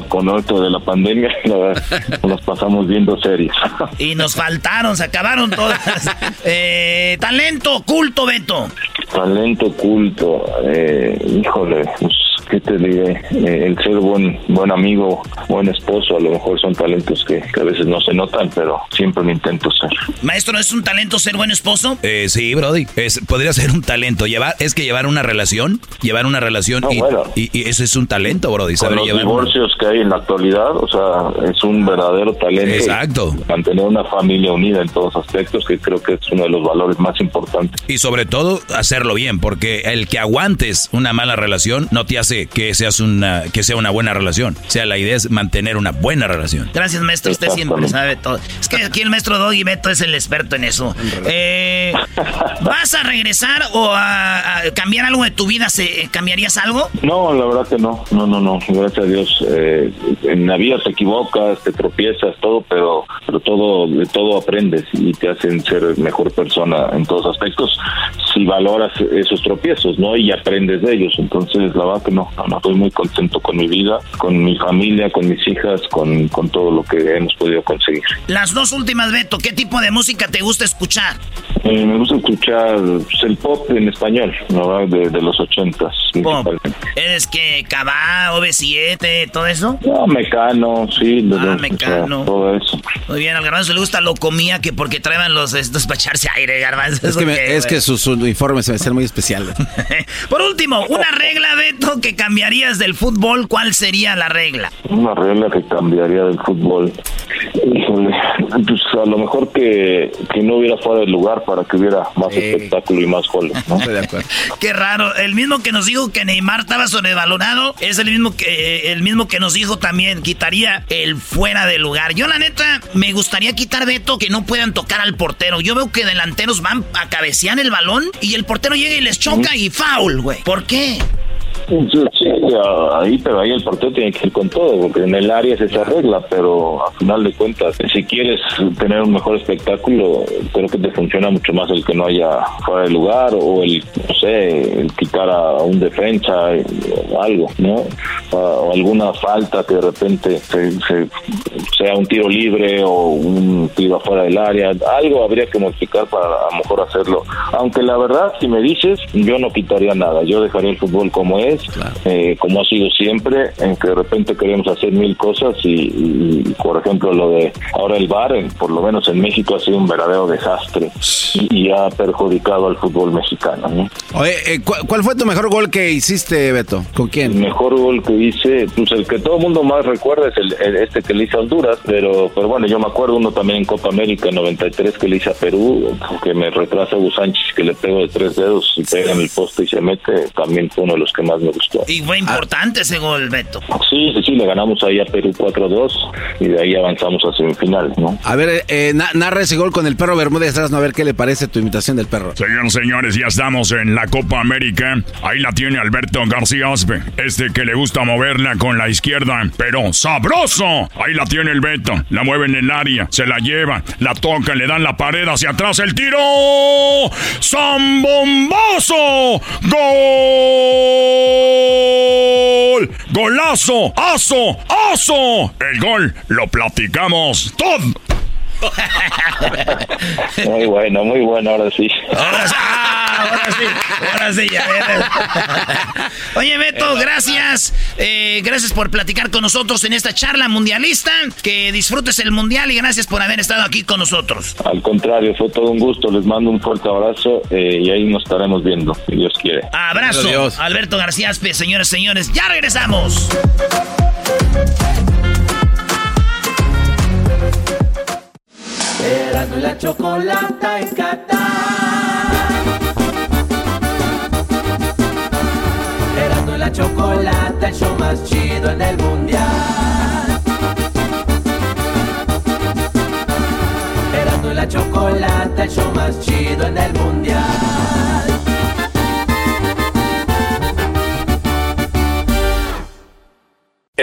con esto de la pandemia, la verdad, nos pasamos viendo series.
Y nos faltaron, se acabaron todas. Eh, talento, culto, Beto.
Talento oculto, eh, híjole, pues, ¿qué te diré? Eh, el ser buen, buen amigo, buen esposo, a lo mejor son talentos que, que a veces no se notan, pero siempre lo intento ser.
Maestro, ¿es un talento ser buen esposo?
Eh, sí, Brody. Es, podría ser un talento. Llevar, es que llevar una relación, llevar una relación
No,
y,
bueno.
y, y eso es un talento, Brody.
Con
Saber
los
llevar una-
divorcios que hay en la actualidad, o sea, es un verdadero talento.
Exacto.
Mantener una familia unida en todos aspectos, que creo que es uno de los valores más importantes.
Y sobre todo hacerlo bien, porque el que aguantes una mala relación no te hace que seas una que sea una buena relación. O sea, la idea es mantener una buena relación.
Gracias, maestro. Usted siempre sabe todo. Es que aquí el maestro Doggy Beto es el experto en eso. Eh, ¿Vas a regresar o a, a cambiar algo de tu vida? ¿Se, ¿Cambiarías algo?
No, la verdad que no, no, no, no, gracias a Dios. eh, en la vida te equivocas, te tropiezas, todo, pero, pero todo, de todo aprendes y te hacen ser mejor persona en todos aspectos si valoras esos tropiezos, ¿no? Y aprendes de ellos. Entonces, la verdad que no, no, no, estoy muy contento con mi vida, con mi familia, con mis hijas, con, con todo lo que hemos podido conseguir.
Las dos últimas, Beto. ¿Qué tipo de música te gusta escuchar?
Eh, me gusta escuchar pues, el pop en español, verdad, de, de los ochentas. principalmente.
¿Eres que Cabá, OV7, todo eso?
No, Mecano, sí, de-
Ah,
o sea,
Mecano.
todo eso.
Muy bien, al garbanzo le gusta lo comía que porque traen los estos para echarse aire, garbanzo.
Es que, me-
¿Qué,
es que sus uniformes se me hacen muy especiales.
Por último, una regla, Beto, que cambiarías del fútbol, ¿cuál sería la regla?
Una regla que cambiaría del fútbol. Híjole, pues a lo mejor que, que no hubiera fuera del lugar para que hubiera más espectáculo y más goles, ¿no?
de acuerdo.
Qué raro. El mismo que nos dijo que Neymar estaba sobrevalorado es el mismo que el mismo que nos dijo también quitaría el fuera de lugar. Yo la neta me gustaría quitar Beto que no puedan tocar al portero. Yo veo que delanteros van a cabecear el balón y el portero llega y les choca y foul, güey. ¿Por qué?
Sí, ahí, pero ahí el portero tiene que ir con todo, porque en el área es esa regla, pero a final de cuentas, si quieres tener un mejor espectáculo, creo que te funciona mucho más el que no haya fuera de lugar o el, no sé, el quitar a un defensa o algo, ¿no? O, o alguna falta que de repente se- se- sea un tiro libre o un tiro afuera del área, algo habría que modificar para a lo mejor hacerlo. Aunque la verdad, si me dices, yo no quitaría nada, yo dejaría el fútbol como es, eh, como ha sido siempre, en que de repente queremos hacer mil cosas y, y, por ejemplo, lo de ahora el VAR, en- por lo menos en México, ha sido un verdadero desastre y, y ha perjudicado al fútbol mexicano. ¿no?
Oye, eh, ¿cu- ¿cuál fue tu mejor gol que hiciste, Beto? ¿Con
El
quién?
mejor gol que hice, pues el que todo el mundo más recuerda es el, el- este que le hice a Honduras, pero, pero bueno, yo me acuerdo uno también en Copa América 93 que le hice a Perú, que me retrasa Hugo Sánchez, que le pego de tres dedos y pega en el poste y se mete, también fue uno de los que más me gustó.
Y fue importante ese gol, Beto.
Sí, sí, sí, le ganamos ahí a Perú 4-2 y de ahí avanzamos a semifinales, ¿no?
A ver, eh, na- narra ese gol con el perro Bermúdez Trasno, a ver qué le parece tu imitación del perro.
Señoras y señores, ya estamos en la Copa América. Ahí la tiene Alberto García Aspe. Este que le gusta moverla con la izquierda, pero sabroso. Ahí la tiene el Beto. La mueve en el área, se la lleva, la toca, le dan la pared hacia atrás, el tiro. ¡Zambombazo! ¡Gol! ¡Golazo! ¡Aso! ¡Aso! El gol lo platicamos todo.
Muy bueno, muy bueno, ahora sí.
Ahora, ah, ahora sí, ahora sí, ya. Oye, Beto, gracias. Eh, gracias por platicar con nosotros en esta charla mundialista. Que disfrutes el mundial y gracias por haber estado aquí con nosotros.
Al contrario, fue todo un gusto. Les mando un fuerte abrazo eh, y ahí nos estaremos viendo, si Dios quiere.
Abrazo, Alberto García Aspe, señores, señores. Ya regresamos.
Erasmo y la chocolata en Qatar. Erasmo y la chocolata, el show más chido en el mundial. Erasmo y la chocolata, el show más chido en el mundial.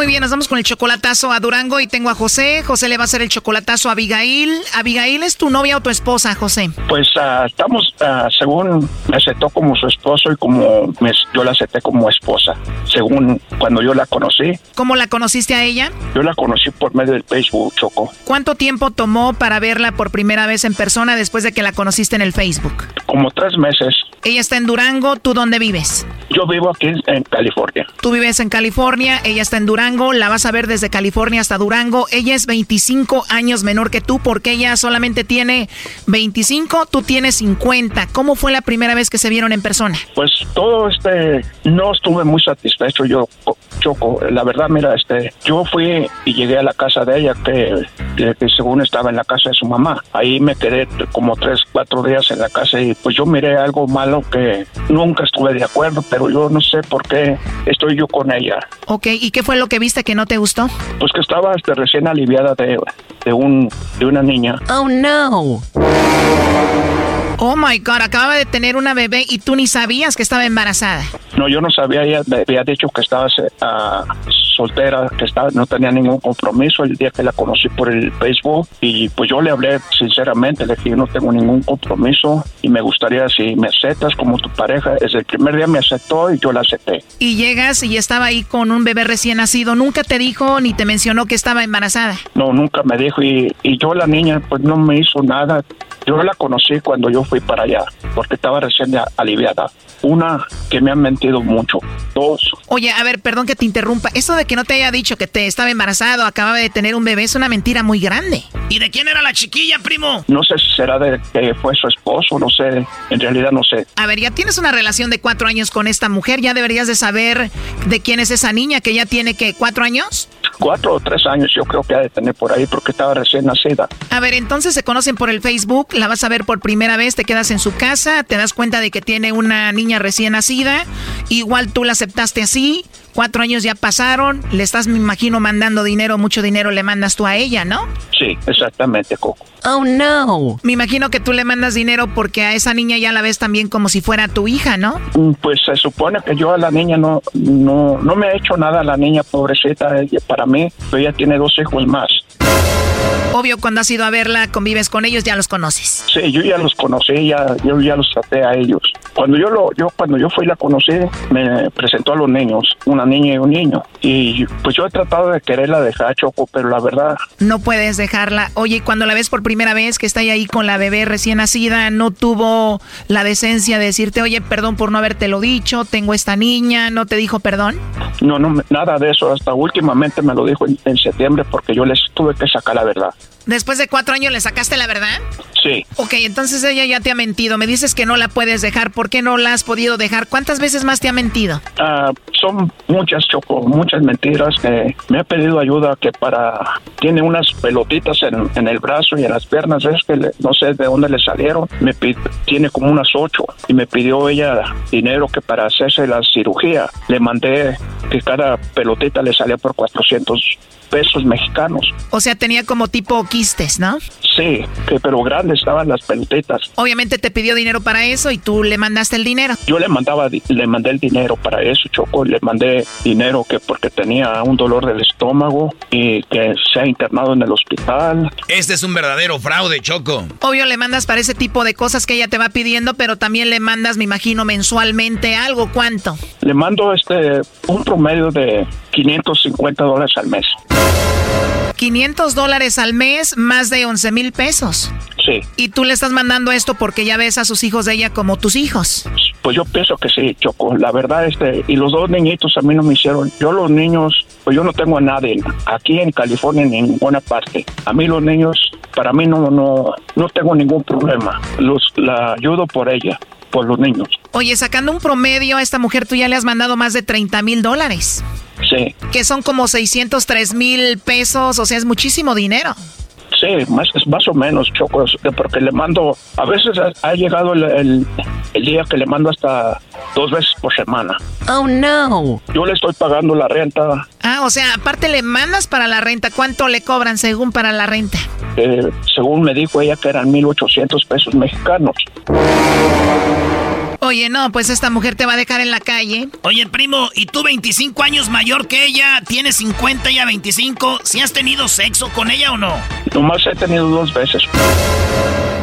Muy bien, nos vamos con el chocolatazo a Durango y tengo a José. José le va a hacer el chocolatazo a Abigail. Abigail es tu novia o tu esposa, José.
Pues ah, estamos, ah, según me aceptó como su esposo y como me- yo la acepté como esposa, según cuando yo la conocí.
¿Cómo la conociste a ella?
Yo la conocí por medio del Facebook, Choco.
¿Cuánto tiempo tomó para verla por primera vez en persona después de que la conociste en el Facebook?
Como tres meses.
Ella está en Durango, ¿tú dónde vives?
Yo vivo aquí en California.
Tú vives en California, ella está en Durango, la vas a ver desde California hasta Durango. Ella es 25 años menor que tú porque ella solamente tiene 25, tú tienes 50. ¿Cómo fue la primera vez que se vieron en persona?
Pues todo este, no estuve muy satisfecho yo, Choco. La verdad, mira, este, yo fui y llegué a la casa de ella que, que- que según estaba en la casa de su mamá. Ahí me quedé como tres, cuatro días en la casa y pues yo miré algo malo que nunca estuve de acuerdo, pero yo no sé por qué estoy yo con ella.
Ok, ¿y qué fue lo que viste que no te gustó?
Pues que estaba este, recién aliviada de, de, un, de una niña.
Oh no. Oh my god, acababa de tener una bebé y tú ni sabías que estaba embarazada.
No, yo no sabía, ella me había dicho que estaba ah, soltera, que estaba, no tenía ningún compromiso el día que la conocí por el Facebook y pues yo le hablé sinceramente, le dije yo no tengo ningún compromiso y me gustaría si me aceptas como tu pareja. Desde el primer día me aceptó y yo la acepté.
Y llegas y estaba ahí con un bebé recién nacido. Nunca te dijo ni te mencionó que estaba embarazada.
No, nunca me dijo y, y yo la niña pues no me hizo nada. Yo la conocí cuando yo fui para allá porque estaba recién aliviada. Una, que me han mentido mucho. Dos,
Oye, a ver, perdón que te interrumpa. Eso de que no te haya dicho que te estaba embarazado, acababa de tener un bebé, es una mentira muy grande.
¿Y de quién era la chiquilla, primo?
no sé si será de que fue su esposo, no sé, en realidad no sé.
A ver, ya tienes una relación de cuatro años con esta mujer, ya deberías de saber de quién es esa niña que ya tiene que cuatro años.
Cuatro o tres años yo creo que ha de tener por ahí porque estaba recién nacida.
A ver, entonces se conocen por el Facebook, la vas a ver por primera vez, te quedas en su casa, te das cuenta de que tiene una niña recién nacida, igual tú la aceptaste así, cuatro años ya pasaron, le estás, me imagino, mandando dinero, mucho dinero le mandas tú a ella, ¿no?
Sí, exactamente, Coco.
Oh, no. Me imagino que tú le mandas dinero porque a esa niña ya la ves también como si fuera tu hija, ¿no?
Mm, Pues se supone que yo a la niña no, no, no me ha hecho nada a la niña, pobrecita, ella, para mí, pero ella tiene dos hijos más.
Obvio, cuando has ido a verla, convives con ellos, ya los conoces.
Sí, yo ya los conocí, ya, yo ya los traté a ellos. Cuando yo lo, yo cuando yo fui la conocí, me presentó a los niños, una niña y un niño. Y pues yo he tratado de quererla dejar Choco, pero la verdad,
No puedes dejarla. Oye, cuando la ves por primera vez que está ahí con la bebé recién nacida, no tuvo la decencia de decirte, oye, perdón por no habértelo dicho, tengo esta niña, no te dijo perdón.
no, no, nada de eso. Hasta últimamente me lo dijo en, en septiembre porque yo les tuve que sacar la verdad.
Después de cuatro años le sacaste la verdad.
Sí.
Ok, entonces ella ya te ha mentido. Me dices que no la puedes dejar. ¿Por qué no la has podido dejar? ¿Cuántas veces más te ha mentido?
Ah, son muchas, Choco, muchas mentiras. que me ha pedido ayuda que para... Tiene unas pelotitas en, en el brazo y en las piernas, es que le- no sé de dónde le salieron. Me tiene como unas ocho y me pidió ella dinero que para hacerse la cirugía. Le mandé que cada pelotita le salía por 400 pesos mexicanos.
O sea, tenía como tipo quistes, ¿no?
Sí, que, pero grandes estaban las pelotitas.
Obviamente te pidió dinero para eso y tú le mandaste el dinero.
Yo le mandaba, le mandé el dinero para eso, Choco. Le mandé dinero que porque tenía un dolor del estómago y que se ha internado en el hospital.
Este es un verdadero fraude, Choco.
Obvio le mandas para ese tipo de cosas que ella te va pidiendo, pero también le mandas, me imagino, mensualmente algo. ¿Cuánto?
Le mando este un promedio de 550 dólares al mes.
500 dólares al mes, más de 11 mil pesos.
Sí.
Y tú le estás mandando esto porque ya ves a sus hijos de ella como tus hijos.
Pues yo pienso que sí, Choco. La verdad, este, y los dos niñitos a mí no me hicieron. Yo los niños, pues yo no tengo a nadie aquí en California en ninguna parte. A mí los niños, para mí no, no, no tengo ningún problema. Los, la ayudo por ella, por los niños.
Oye, sacando un promedio a esta mujer, tú ya le has mandado más de 30 mil dólares.
Sí.
Que son como 603 mil pesos, o sea, es muchísimo dinero.
Sí, más, más o menos, Choco, porque le mando, a veces ha, ha llegado el, el, el, día que le mando hasta dos veces por semana.
Oh, no.
Yo le estoy pagando la renta.
Ah, o sea, aparte le mandas para la renta, ¿cuánto le cobran según para la renta?
Eh, según me dijo ella que eran 1.800 pesos mexicanos.
Oye, no, pues esta mujer te va a dejar en la calle.
Oye, primo, ¿y tú 25 años mayor que ella? ¿Tienes 50 y a 25? ¿Si has tenido sexo con ella o no?
Nomás he tenido dos veces.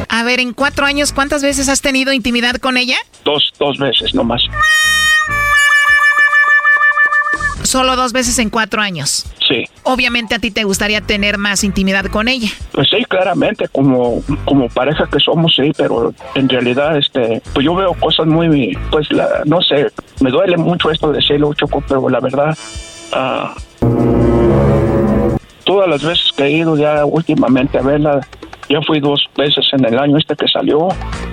A ver, en cuatro años, ¿cuántas veces has tenido intimidad con ella?
Dos, dos veces nomás.
Solo dos veces en cuatro años.
Sí.
Obviamente a ti te gustaría tener más intimidad con ella.
Pues sí, claramente, como, como pareja que somos, sí, pero en realidad, este, pues yo veo cosas muy, pues la, no sé, me duele mucho esto de decirlo, Choco, pero la verdad, ah, todas las veces que he ido ya últimamente a verla, ya fui dos veces en el año este que salió.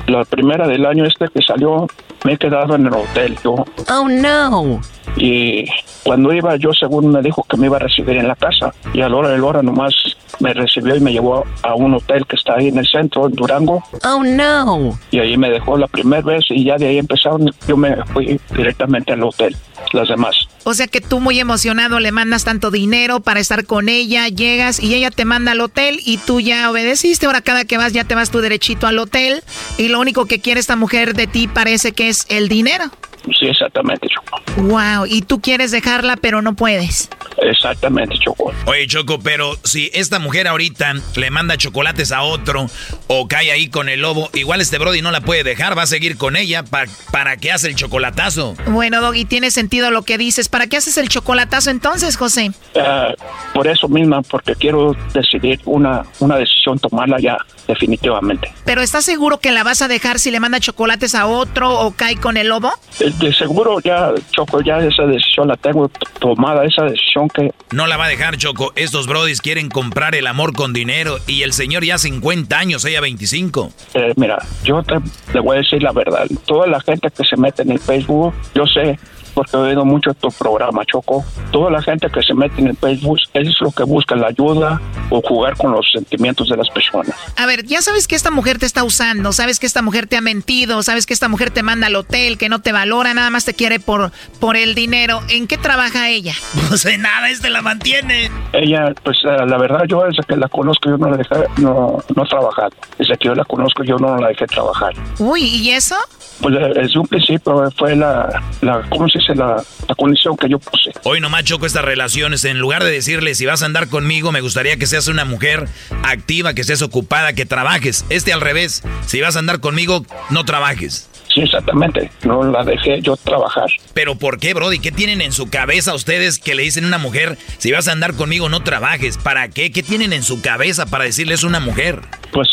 La primera del año este que salió, me he quedado en el hotel yo.
Oh, no.
Y cuando iba yo, según me dijo que me iba a recibir en la casa. Y a la hora de la hora nomás me recibió y me llevó a un hotel que está ahí en el centro, en Durango.
Oh, no.
Y ahí me dejó la primera vez y ya de ahí empezaron, yo me fui directamente al hotel, las demás.
O sea que tú muy emocionado le mandas tanto dinero para estar con ella, llegas y ella te manda al hotel y tú ya obedeciste. Ahora cada que vas ya te vas tú derechito al hotel y lo único que quiere esta mujer de ti parece que es el dinero.
Sí, exactamente, Choco.
Wow, y tú quieres dejarla pero no puedes.
Exactamente, Choco.
Oye, Choco, pero si esta mujer ahorita le manda chocolates a otro o cae ahí con el lobo, igual este Brody no la puede dejar, va a seguir con ella. ¿Para, para qué hace el chocolatazo?
Bueno, Doggy, tiene sentido lo que dices. ¿Para qué haces el chocolatazo entonces, José?
Uh, por eso misma, porque quiero decidir una, una decisión, tomarla ya definitivamente.
¿Pero estás seguro que la vas a dejar si le manda chocolates a otro o cae con el lobo?
De, de seguro ya, Choco, ya esa decisión la tengo tomada, esa decisión que...
No la va a dejar, Choco. Estos brodis quieren comprar el amor con dinero y el señor ya 50 años, ella 25.
Eh, mira, yo te, te voy a decir la verdad. Toda la gente que se mete en el Facebook, yo sé porque he oído mucho tu programa, Choco. Toda la gente que se mete en el Facebook es lo que busca la ayuda o jugar con los sentimientos de las personas.
A ver, ya sabes que esta mujer te está usando, sabes que esta mujer te ha mentido, sabes que esta mujer te manda al hotel, que no te valora, nada más te quiere por, por el dinero. ¿En qué trabaja ella?
No sé nada, este la mantiene.
Ella, pues la verdad, yo desde que la conozco, yo no la dejé, no, no trabajar. Desde que yo la conozco, yo no la dejé trabajar.
Uy, ¿y eso?
Pues desde un principio fue la, la ¿cómo se La, la condición que yo puse.
Hoy nomás choco estas relaciones. En lugar de decirle, si vas a andar conmigo, me gustaría que seas una mujer activa, que seas ocupada, que trabajes. Este al revés. Si vas a andar conmigo, no trabajes.
Sí, exactamente. No la dejé yo trabajar.
Pero ¿por qué, Brody? ¿Qué tienen en su cabeza ustedes que le dicen a una mujer, si vas a andar conmigo, no trabajes? ¿Para qué? ¿Qué tienen en su cabeza para decirles a una mujer?
Pues,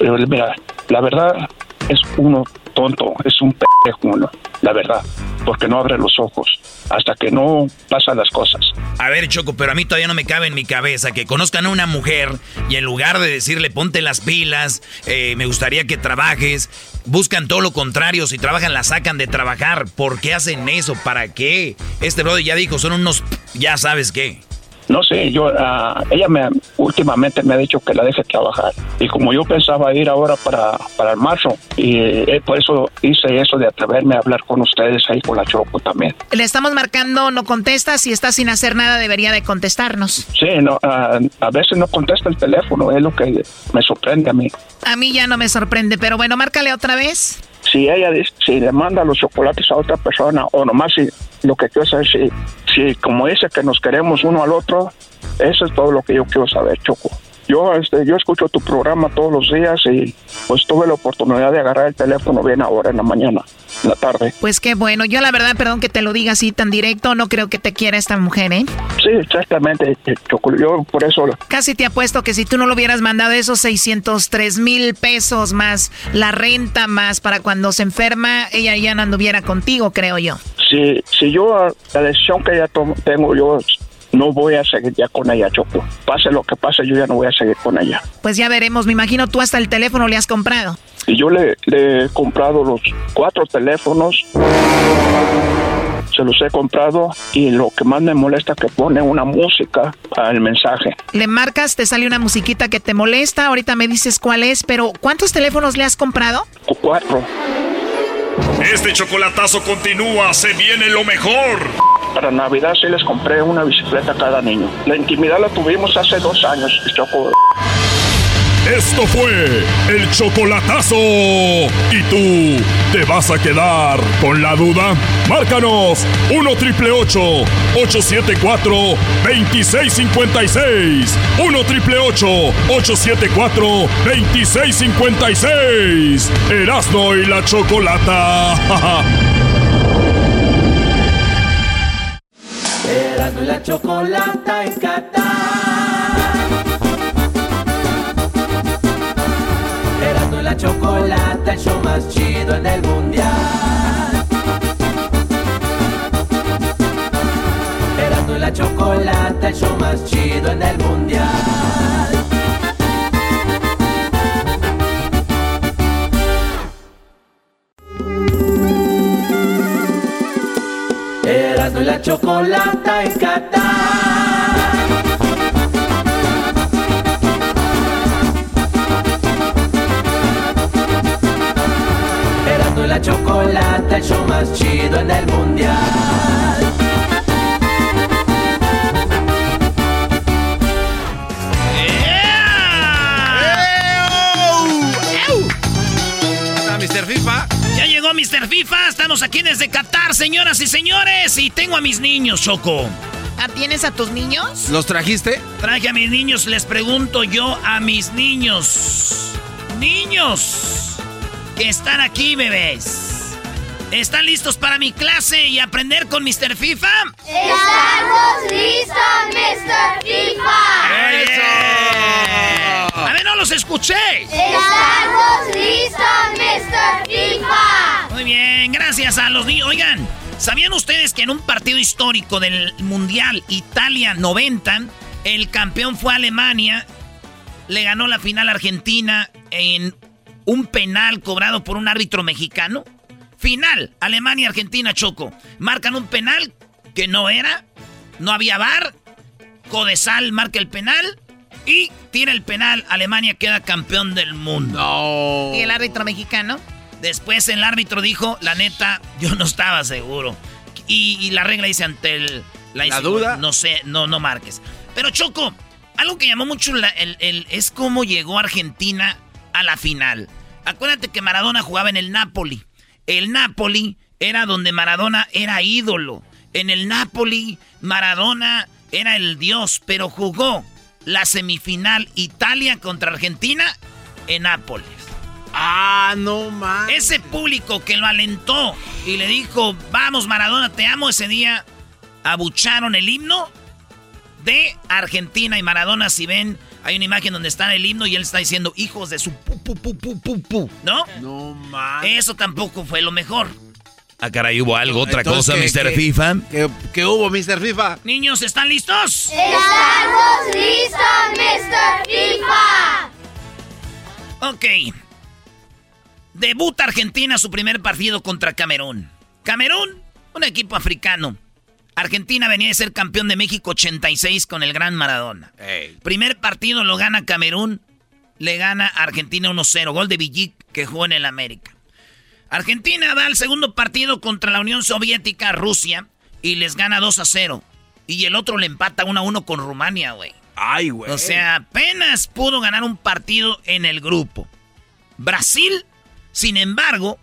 eh, mira, la verdad es uno tonto, es un pendejo la verdad, porque no abre los ojos hasta que no pasan las cosas.
A ver, Choco, pero a mí todavía no me cabe en mi cabeza que conozcan a una mujer y en lugar de decirle ponte las pilas, eh, me gustaría que trabajes, buscan todo lo contrario, si trabajan la sacan de trabajar. ¿Por qué hacen eso? ¿Para qué? Este brother ya dijo, son unos, ya sabes qué.
No sé, yo, ah, ella me, últimamente me ha dicho que la deje trabajar. Y como yo pensaba ir ahora para, para el marzo, y eh, por eso hice eso de atreverme a hablar con ustedes ahí con la Choco también.
Le estamos marcando, no contesta, si está sin hacer nada debería de contestarnos.
Sí, no, ah, a veces no contesta el teléfono, es lo que me sorprende a mí.
A mí ya no me sorprende, pero bueno, márcale otra vez.
Si ella dice- si le manda los chocolates a otra persona, o nomás si lo que quiero saber, si, si como dice que nos queremos uno al otro, eso es todo lo que yo quiero saber, Choco. Yo, este, yo escucho tu programa todos los días y pues tuve la oportunidad de agarrar el teléfono bien ahora en la mañana, en la tarde.
Pues qué bueno, yo la verdad, perdón que te lo diga así tan directo, no creo que te quiera esta mujer, ¿eh?
Sí, exactamente. Yo por eso
Casi te apuesto que si tú no lo hubieras mandado esos 603 mil pesos más la renta más para cuando se enferma, ella ya no anduviera contigo, creo yo.
si, si yo la decisión que ya tengo yo no voy a seguir ya con ella, Choco. Pase lo que pase, yo ya no voy a seguir con ella.
Pues ya veremos, me imagino tú hasta el teléfono le has comprado.
Y yo le, le he comprado los cuatro teléfonos, se los he comprado y lo que más me molesta es que pone una música al mensaje.
Le marcas, te sale una musiquita que te molesta, ahorita me dices cuál es, pero ¿cuántos teléfonos le has comprado?
Cuatro.
Este chocolatazo continúa, se viene lo mejor.
Para Navidad sí les compré una bicicleta a cada niño. La intimidad la tuvimos hace dos años, Choco.
Esto fue el chocolatazo. ¿Y tú te vas a quedar con la duda? Márcanos 1 triple 874 2656. 1 triple 874 2656. Erasno y la chocolata.
Erasmo y la chocolata en Qatar. Erasmo y la chocolata, el show más chido en el mundial. Erasmo y la chocolata, el show más chido en el mundial. La chocolata en Qatar. Erasmo y la chocolata, el show más chido en el mundial.
¿Está Mr. FIFA?
Ya llegó Mr. FIFA, estamos aquí desde Qatar, señoras y señores, y tengo a mis niños, Choco.
¿Ah, ¿Tienes a tus niños?
¿Los trajiste?
Traje a mis niños, les pregunto yo a mis niños. Niños, que están aquí, bebés. ¿Están listos para mi clase y aprender con Mr. FIFA?
¡Estamos listos, Mr. FIFA!
¡Eso! A ver, no los escuché.
¡Estamos listos, Mr. FIFA!
Muy bien, gracias a los niños. Oigan, ¿sabían ustedes que en un partido histórico del Mundial Italia 90, el campeón fue Alemania? Le ganó la final a Argentina en un penal cobrado por un árbitro mexicano. Final, Alemania-Argentina Choco. Marcan un penal que no era, no había bar. Codesal marca el penal y tira el penal. Alemania queda campeón del mundo.
¿Y el árbitro mexicano?
Después el árbitro dijo, la neta, yo no estaba seguro. Y, y la regla dice ante el, la,
¿La duda?
No sé, no, no marques. Pero Choco, algo que llamó mucho la- el, el- es cómo llegó Argentina a la final. Acuérdate que Maradona jugaba en el Napoli. El Napoli era donde Maradona era ídolo. En el Napoli, Maradona era el dios, pero jugó la semifinal Italia contra Argentina en Nápoles.
Ah, no más.
Ese público que lo alentó y le dijo, vamos Maradona, te amo ese día, abucharon el himno de Argentina y Maradona, si ven, hay una imagen donde está el himno y él está diciendo, hijos de su pu, pu, pu, pu, pu, pu", ¿no?
No más.
Eso tampoco fue lo mejor.
Ah, caray, hubo algo, otra
Entonces,
cosa,
¿qué-
Mr.
qué-
FIFA.
¿Qué, qué hubo, Mr. FIFA?
Niños, ¿están listos?
¡Estamos listos, Mr. FIFA!
Ok. Debuta Argentina su primer partido contra Camerún. Camerún, un equipo africano. Argentina venía de ser campeón de México 86 con el gran Maradona. Primer partido lo gana Camerún, le gana Argentina 1-0, gol de Villic que jugó en el América. Argentina da el segundo partido contra la Unión Soviética, Rusia, y les gana 2-0. Y el otro le empata 1-1 con Rumania, güey.
Ay, güey.
O sea, apenas pudo ganar un partido en el grupo. Brasil, sin embargo,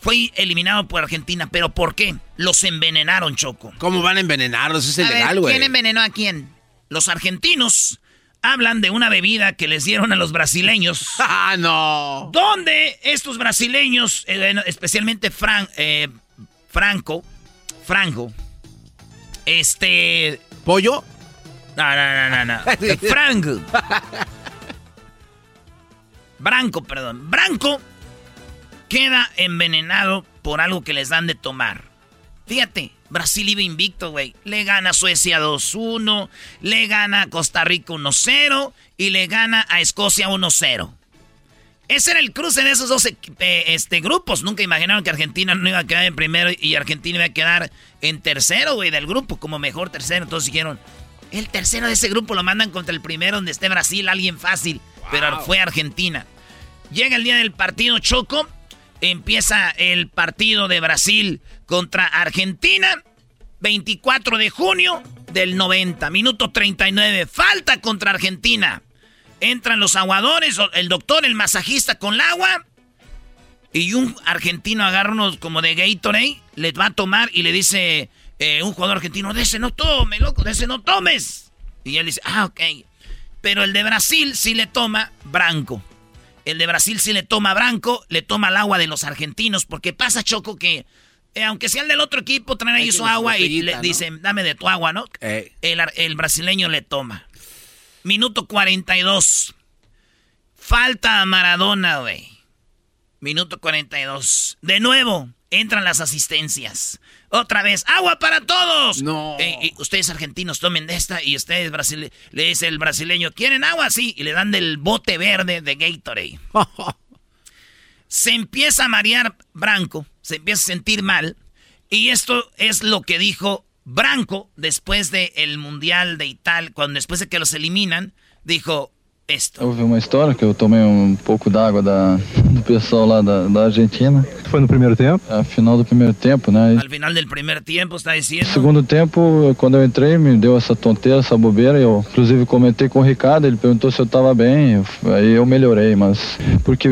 fue eliminado por Argentina. ¿Pero por qué? Los envenenaron, Choco.
¿Cómo van a envenenarlos? Es ilegal, güey.
¿quién envenenó a quién?
Los argentinos hablan de una bebida que les dieron a los brasileños.
¡Ah, no!
Donde estos brasileños, eh, especialmente Fran- eh, Franco, Franco, este...
¿Pollo?
No, no, no, no, no. Franco. Branco, perdón. Branco queda envenenado por algo que les dan de tomar. Fíjate, Brasil iba invicto, güey. Le gana a Suecia 2-1, le gana a Costa Rica 1-0 y le gana a Escocia 1-0. Ese era el cruce de esos dos eh, este, grupos. Nunca imaginaron que Argentina no iba a quedar en primero y Argentina iba a quedar en tercero, güey, del grupo, como mejor tercero. Entonces dijeron, el tercero de ese grupo lo mandan contra el primero donde esté Brasil, alguien fácil. Pero fue Argentina. Llega el día del partido Choco. Empieza el partido de Brasil contra Argentina. 24 de junio del 90. Minuto 39. Falta contra Argentina. Entran los aguadores, el doctor, el masajista con el agua. Y un argentino agarra unos como de Gatorade, les va a tomar y le dice eh, un jugador argentino, de ese no tome, loco, de ese no tomes. Y él dice, ah, ok. Pero el de Brasil sí le toma Branco. El de Brasil sí le toma Branco, le toma el agua de los argentinos, porque pasa, Choco, que eh, aunque sea el del otro equipo, traen ahí su agua y le
¿no?
dicen, dame de tu agua, ¿no?
Eh.
El, el brasileño le toma. Minuto 42. Falta a Maradona, güey. Minuto 42. De nuevo, entran las asistencias. Otra vez, agua para todos.
No.
Eh, y ustedes argentinos tomen de esta y ustedes brasile le dice el brasileño, ¿quieren agua? Sí. Y le dan del bote verde de Gatorade. se empieza a marear Branco, se empieza a sentir mal. Y esto es lo que dijo Branco después del Mundial de Italia, cuando después de que los eliminan, dijo esto.
Houve uma história que eu tomei um pouco d'água da, do pessoal lá da, da Argentina. Foi no primeiro tempo? A final do primeiro tempo, né?
Al final del primer tiempo está
no
diciendo...
segundo tempo, quando eu entrei, me deu essa tonteira, essa bobeira. Eu, inclusive, comentei com o Ricardo, ele perguntou se eu estava bem. eu- Aí eu melhorei, mas. Porque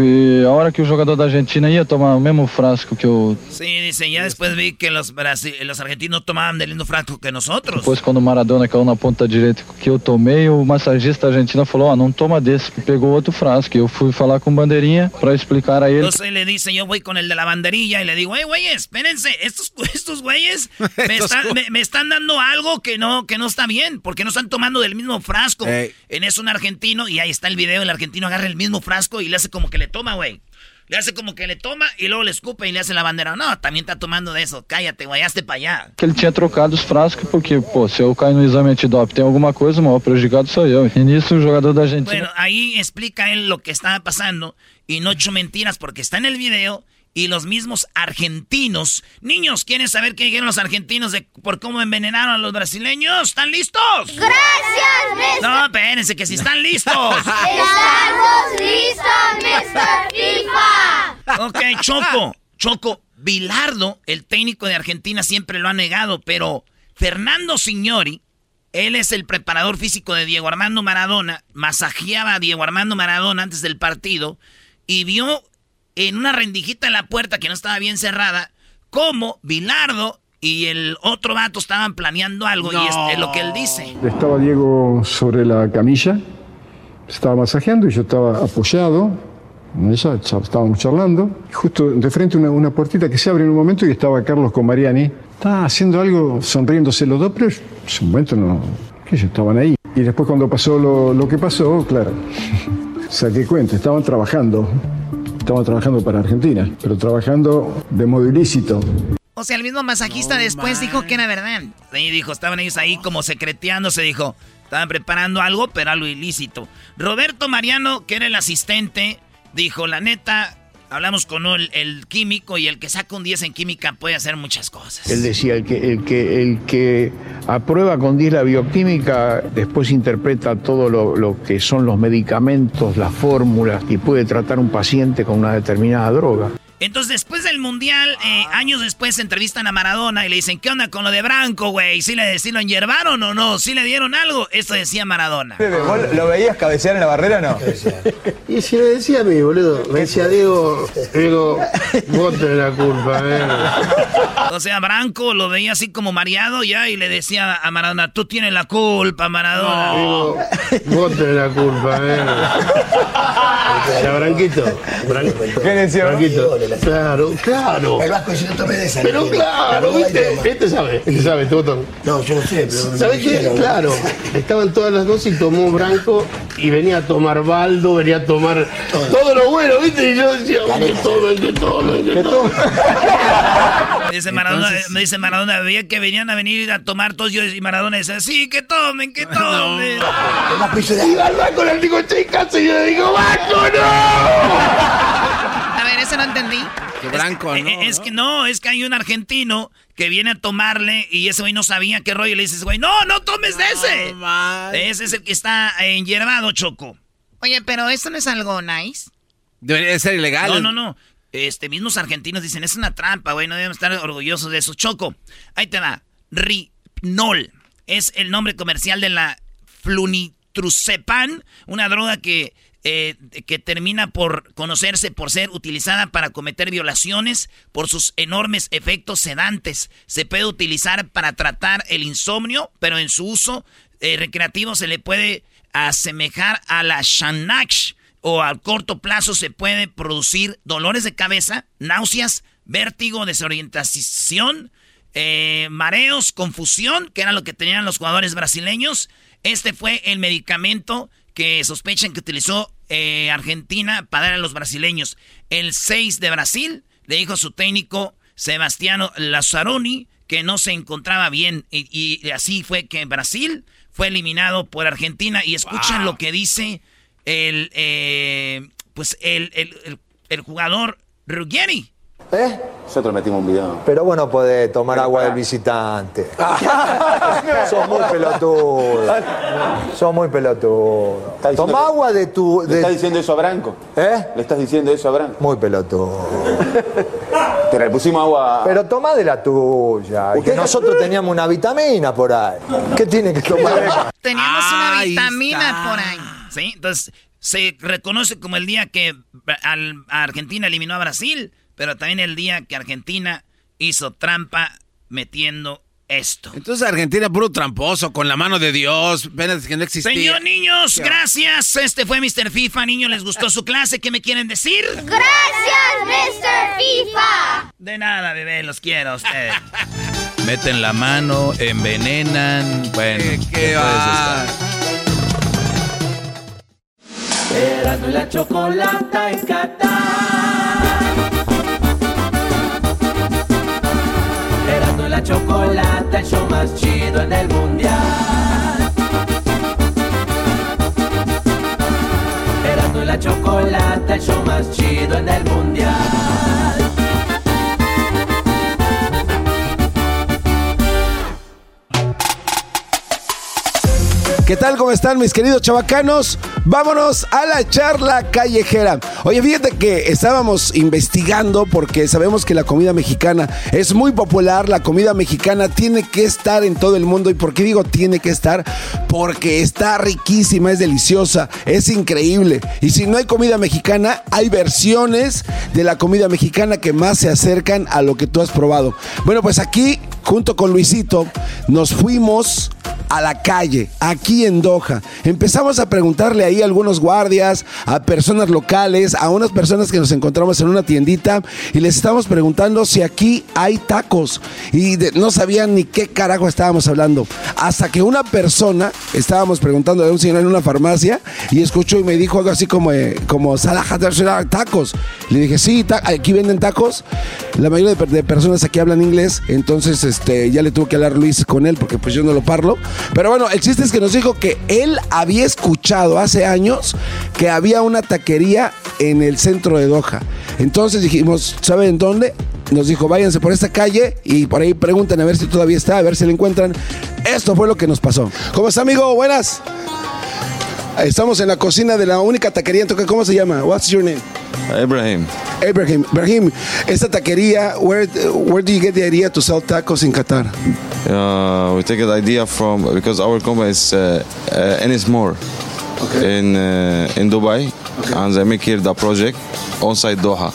a hora que o jogador da Argentina ia tomar o mesmo frasco que eu.
Sí, dice, ya después vi que los, brasi- los argentinos tomaban del mismo frasco que nosotros.
Depois, quando o Maradona caiu na ponta direita que eu tomei, o massagista argentino falou: Ó, não toma desse. Pegou outro frasco. Eu fui falar com o Bandeirinha para explicar a ele.
Entonces le dice, yo voy con el de la banderilla y le digo, hey, güeyes, espérense, estos, estos güeyes me, están, me- me están dando algo que no, que no está bien, porque no están tomando del mismo frasco.
Ey.
En eso un argentino, y ahí está el video, el argentino agarra el mismo frasco y le hace como que le toma, güey. Le hace como que le toma y luego le escupe y le hace la bandera. No, también está tomando de eso. Cállate, güey, hazte para allá.
que ele tinha trocado os frascos, porque, pô, se eu cair no exame antidoping tem alguma coisa, o maior prejudicado sou eu. E nisso o jogador da Argentina.
Bueno, ahí explica él lo que estaba pasando y no echó mentiras porque está en el video y los mismos argentinos. Niños, ¿quieren saber qué dijeron los argentinos de por cómo envenenaron a los brasileños? ¿Están listos?
Gracias, Mr.
No, espérense, que si están listos.
Estamos listos, Mr. FIFA.
Ok, Choco, Choco, Bilardo, el técnico de Argentina, siempre lo ha negado, pero Fernando Signori, él es el preparador físico de Diego Armando Maradona, masajeaba a Diego Armando Maradona antes del partido y vio en una rendijita en la puerta que no estaba bien cerrada cómo Bilardo y el otro vato estaban planeando algo y es- lo que él dice.
Estaba Diego sobre la camilla, estaba masajeando y yo estaba apoyado ella, estábamos charlando. Justo de frente una, una puertita que se abre en un momento y estaba Carlos con Mariani. Estaba haciendo algo, sonriéndose los dos, pero en ese momento no, que ellos estaban ahí. Y después cuando pasó lo, lo que pasó, claro, saqué cuenta, estaban trabajando, estaban trabajando para Argentina, pero trabajando de modo ilícito.
O sea, el mismo masajista después dijo que era verdad.
Y dijo, estaban ellos ahí como secreteándose, dijo, estaban preparando algo, pero algo ilícito. Roberto Mariano, que era el asistente, dijo, la neta, Hablamos con el, el, químico y el que saca un 10 en química puede hacer muchas cosas.
Él decía, el que, el que, el que aprueba con 10 la bioquímica, después interpreta todo lo, lo que son los medicamentos, las fórmulas y puede tratar un paciente con una determinada droga.
Entonces, después del Mundial, eh, años después, entrevistan a Maradona y le dicen, ¿qué onda con lo de Branco, güey? ¿Sí, le, ¿Sí lo enyerbaron o no? ¿Sí le dieron algo? Esto decía Maradona.
¿Vos lo veías cabecear en la barrera o no?
y si le decía a mí, boludo, me decía, Diego, Diego, vos tenés la culpa, eh.
O sea, Branco lo veía así como mareado ya y le decía a Maradona, tú tienes la culpa, Maradona.
Diego, vos tenés la culpa, eh. Ya, Branquito, Branquito.
¿Qué decía
Branquito? Claro, claro.
El vasco dice, no tomé de esa.
Pero claro, ¿viste? Este sabe, este sabe, este botón.
No, yo no sé, pero...
¿Sabes qué? Claro, estaban todas las dos y tomó Branco y venía a tomar Baldo, venía a tomar todo, lo bueno, ¿viste? Y yo decía, que tomen, que tomen, que tomen.
Me dice Maradona, me dice Maradona, veía que venían a venir a tomar todos yo y Maradona dice, sí, que tomen, que tomen.
Y al Vasco le digo, chicas, y yo le digo, Vasco, no.
A ver, eso no entendí.
Que Branco,
es,
¿no?
Es, que no, es que hay un argentino que viene a tomarle y ese güey no sabía qué rollo. Y le dices, güey, no, no tomes de ese. ese es el que está enyervado, Choco.
Oye, pero esto no es algo nice.
Debería ser ilegal.
No, no, no. Este, mismos argentinos dicen, es una trampa, güey, no debemos estar orgullosos de eso. Choco, ahí te va. Rinol es el nombre comercial de la flunitrucepan, una droga que eh, que termina por conocerse por ser utilizada para cometer violaciones por sus enormes efectos sedantes. Se puede utilizar para tratar el insomnio, pero en su uso eh, recreativo se le puede asemejar a la Xanax o a corto plazo se puede producir dolores de cabeza, náuseas, vértigo, desorientación, eh, mareos, confusión, que era lo que tenían los jugadores brasileños. Este fue el medicamento que sospechan que utilizó eh, Argentina para dar a los brasileños. El 6 de Brasil le dijo su técnico Sebastiano Lazzaroni que no se encontraba bien y, y, así fue que Brasil fue eliminado por Argentina y escuchan wow. lo que dice el eh, pues el, el, el, el jugador Ruggeri.
¿Eh? Nosotros metimos un video.
Pero bueno podés tomar agua del visitante. Sos muy pelotudo. Sos muy pelotudo. Toma que, agua de tu.
De... ¿Le estás diciendo eso a Branco?
¿Eh?
¿Le estás diciendo eso a Branco?
Muy pelotudo.
Te le pusimos agua.
Pero toma de la tuya. Que nosotros teníamos una vitamina por ahí. ¿Qué tiene que tomar?
Teníamos una vitamina está. por ahí.
Sí, entonces se reconoce como el día que Argentina eliminó a Brasil pero también el día que Argentina hizo trampa metiendo esto.
Entonces Argentina puro tramposo, con la mano de Dios, penas que no existía.
Señor niños, gracias. Este fue Mr. FIFA. Niños, ¿les gustó su clase? ¿Qué me quieren decir?
Gracias, Mr. FIFA.
De nada, bebé, los quiero a ustedes.
Meten la mano, envenenan. Bueno,
¿qué, qué va?
Erasmo la chocolata en Qatar. La chocolata, el show más chido en el mundial. Erasmo la chocolata, el show más chido en el mundial.
¿Qué tal? ¿Cómo están mis queridos chavacanos? Vámonos a la charla callejera. Oye, fíjate que estábamos investigando porque sabemos que la comida mexicana es muy popular. La comida mexicana tiene que estar en todo el mundo. ¿Y por qué digo tiene que estar? Porque está riquísima, es deliciosa, es increíble. Y si no hay comida mexicana, hay versiones de la comida mexicana que más se acercan a lo que tú has probado. Bueno, pues aquí, junto con Luisito, nos fuimos a la calle, aquí en Doha. Empezamos a preguntarle ahí a algunos guardias, a personas locales, a unas personas que nos encontramos en una tiendita y les estábamos preguntando si aquí hay tacos. Y de, no sabían ni qué carajo estábamos hablando. Hasta que una persona, estábamos preguntando a un señor en una farmacia y escuchó y me dijo algo así como, eh, como tacos. Le dije, sí, aquí venden tacos. La mayoría de, de, personas aquí hablan inglés, entonces este, ya le tuvo que hablar Luis con él porque pues yo no lo parlo. Pero bueno, el chiste es que nos dijo que él había escuchado hace años que había una taquería en el centro de Doha. Entonces dijimos, ¿saben dónde? Nos dijo, váyanse por esta calle y por ahí pregunten a ver si todavía está, a ver si la encuentran. Esto fue lo que nos pasó. ¿Cómo está, amigo? Buenas. Estamos en la cocina de la única taquería en. ¿Cómo se llama? What's your name?
Ibrahim.
Abraham. Ibrahim, esta taquería, where, where do you get the idea to sell tacos in Qatar?
Uh, we take the idea from because our company is uh, uh, Enismore in uh, in Dubai, and they make here the project on site Doha.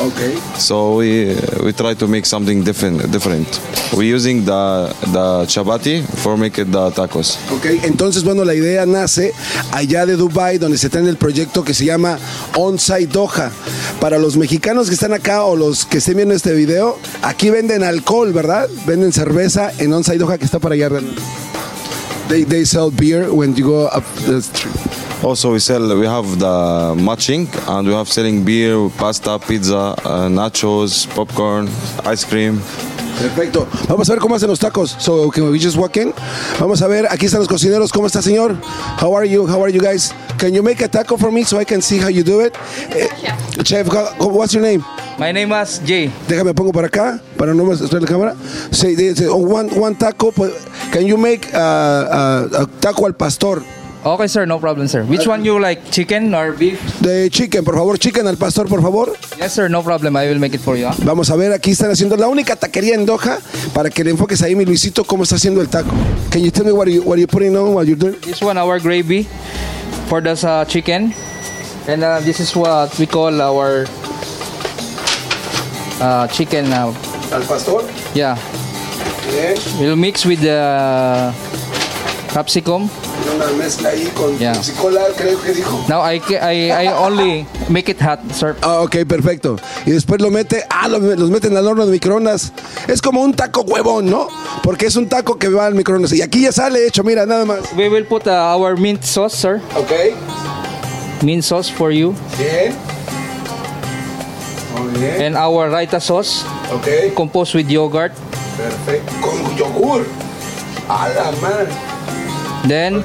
Okay.
So we we try to make something different. Different. We're using the the chapati for making the tacos.
Ok, entonces bueno, la idea nace allá de Dubai donde se tiene el proyecto que se llama On-Site Doha. Para los mexicanos que están acá o los que estén viendo este video, aquí venden alcohol, ¿verdad? Venden cerveza en On-Site Doha que está para allá. They, they sell beer when you go up the street.
Also, we sell. We have the matching, and we have selling beer, pasta, pizza, uh, nachos, popcorn, ice cream.
Perfecto. Vamos a ver cómo hacen los tacos. So, can we just walk in? Vamos a ver, aquí están los cocineros. ¿Cómo está, señor? How are you? How are you guys? Can you make a taco for me so I can see how you do it? Eh, chef, how- what's your name?
My name is Jay.
Déjame pongo para acá para no mostrar la cámara. Say, say, oh, one, one taco. pues, Can you make uh, uh, a taco al pastor?
Okay, sir, no problem, sir. Which one you like, chicken or beef?
De chicken, por favor. Chicken al pastor, por favor.
Yes, sir, no problem. I will make it for you. huh?
Vamos a ver, aquí están haciendo la única taquería en Doha para que le enfoques ahí, mi Luisito, cómo está haciendo el taco. Can you tell me what you what you putting on while you're doing?
This one, our gravy for the uh, chicken. And uh, this is what we call our uh, chicken. Uh,
Al pastor.
yeah.
Bien.
We'll mix with the capsicum.
Una mezcla ahí con
Yeah.
psicola, creo que dijo.
Now I, ca- I, I only make it hot, sir.
Ah, ok, perfecto. Y después lo mete, ah, lo- los meten al horno de microondas. Es como un taco huevón, ¿no? Porque es un taco que va al microondas. Y aquí ya sale hecho, mira, nada más.
We will put uh, our mint sauce, sir.
Okay.
Mint sauce for you.
Bien. Muy bien.
And our raita sauce.
Okay.
Composed with yogurt.
Perfecto. Con yogur. A la madre.
Then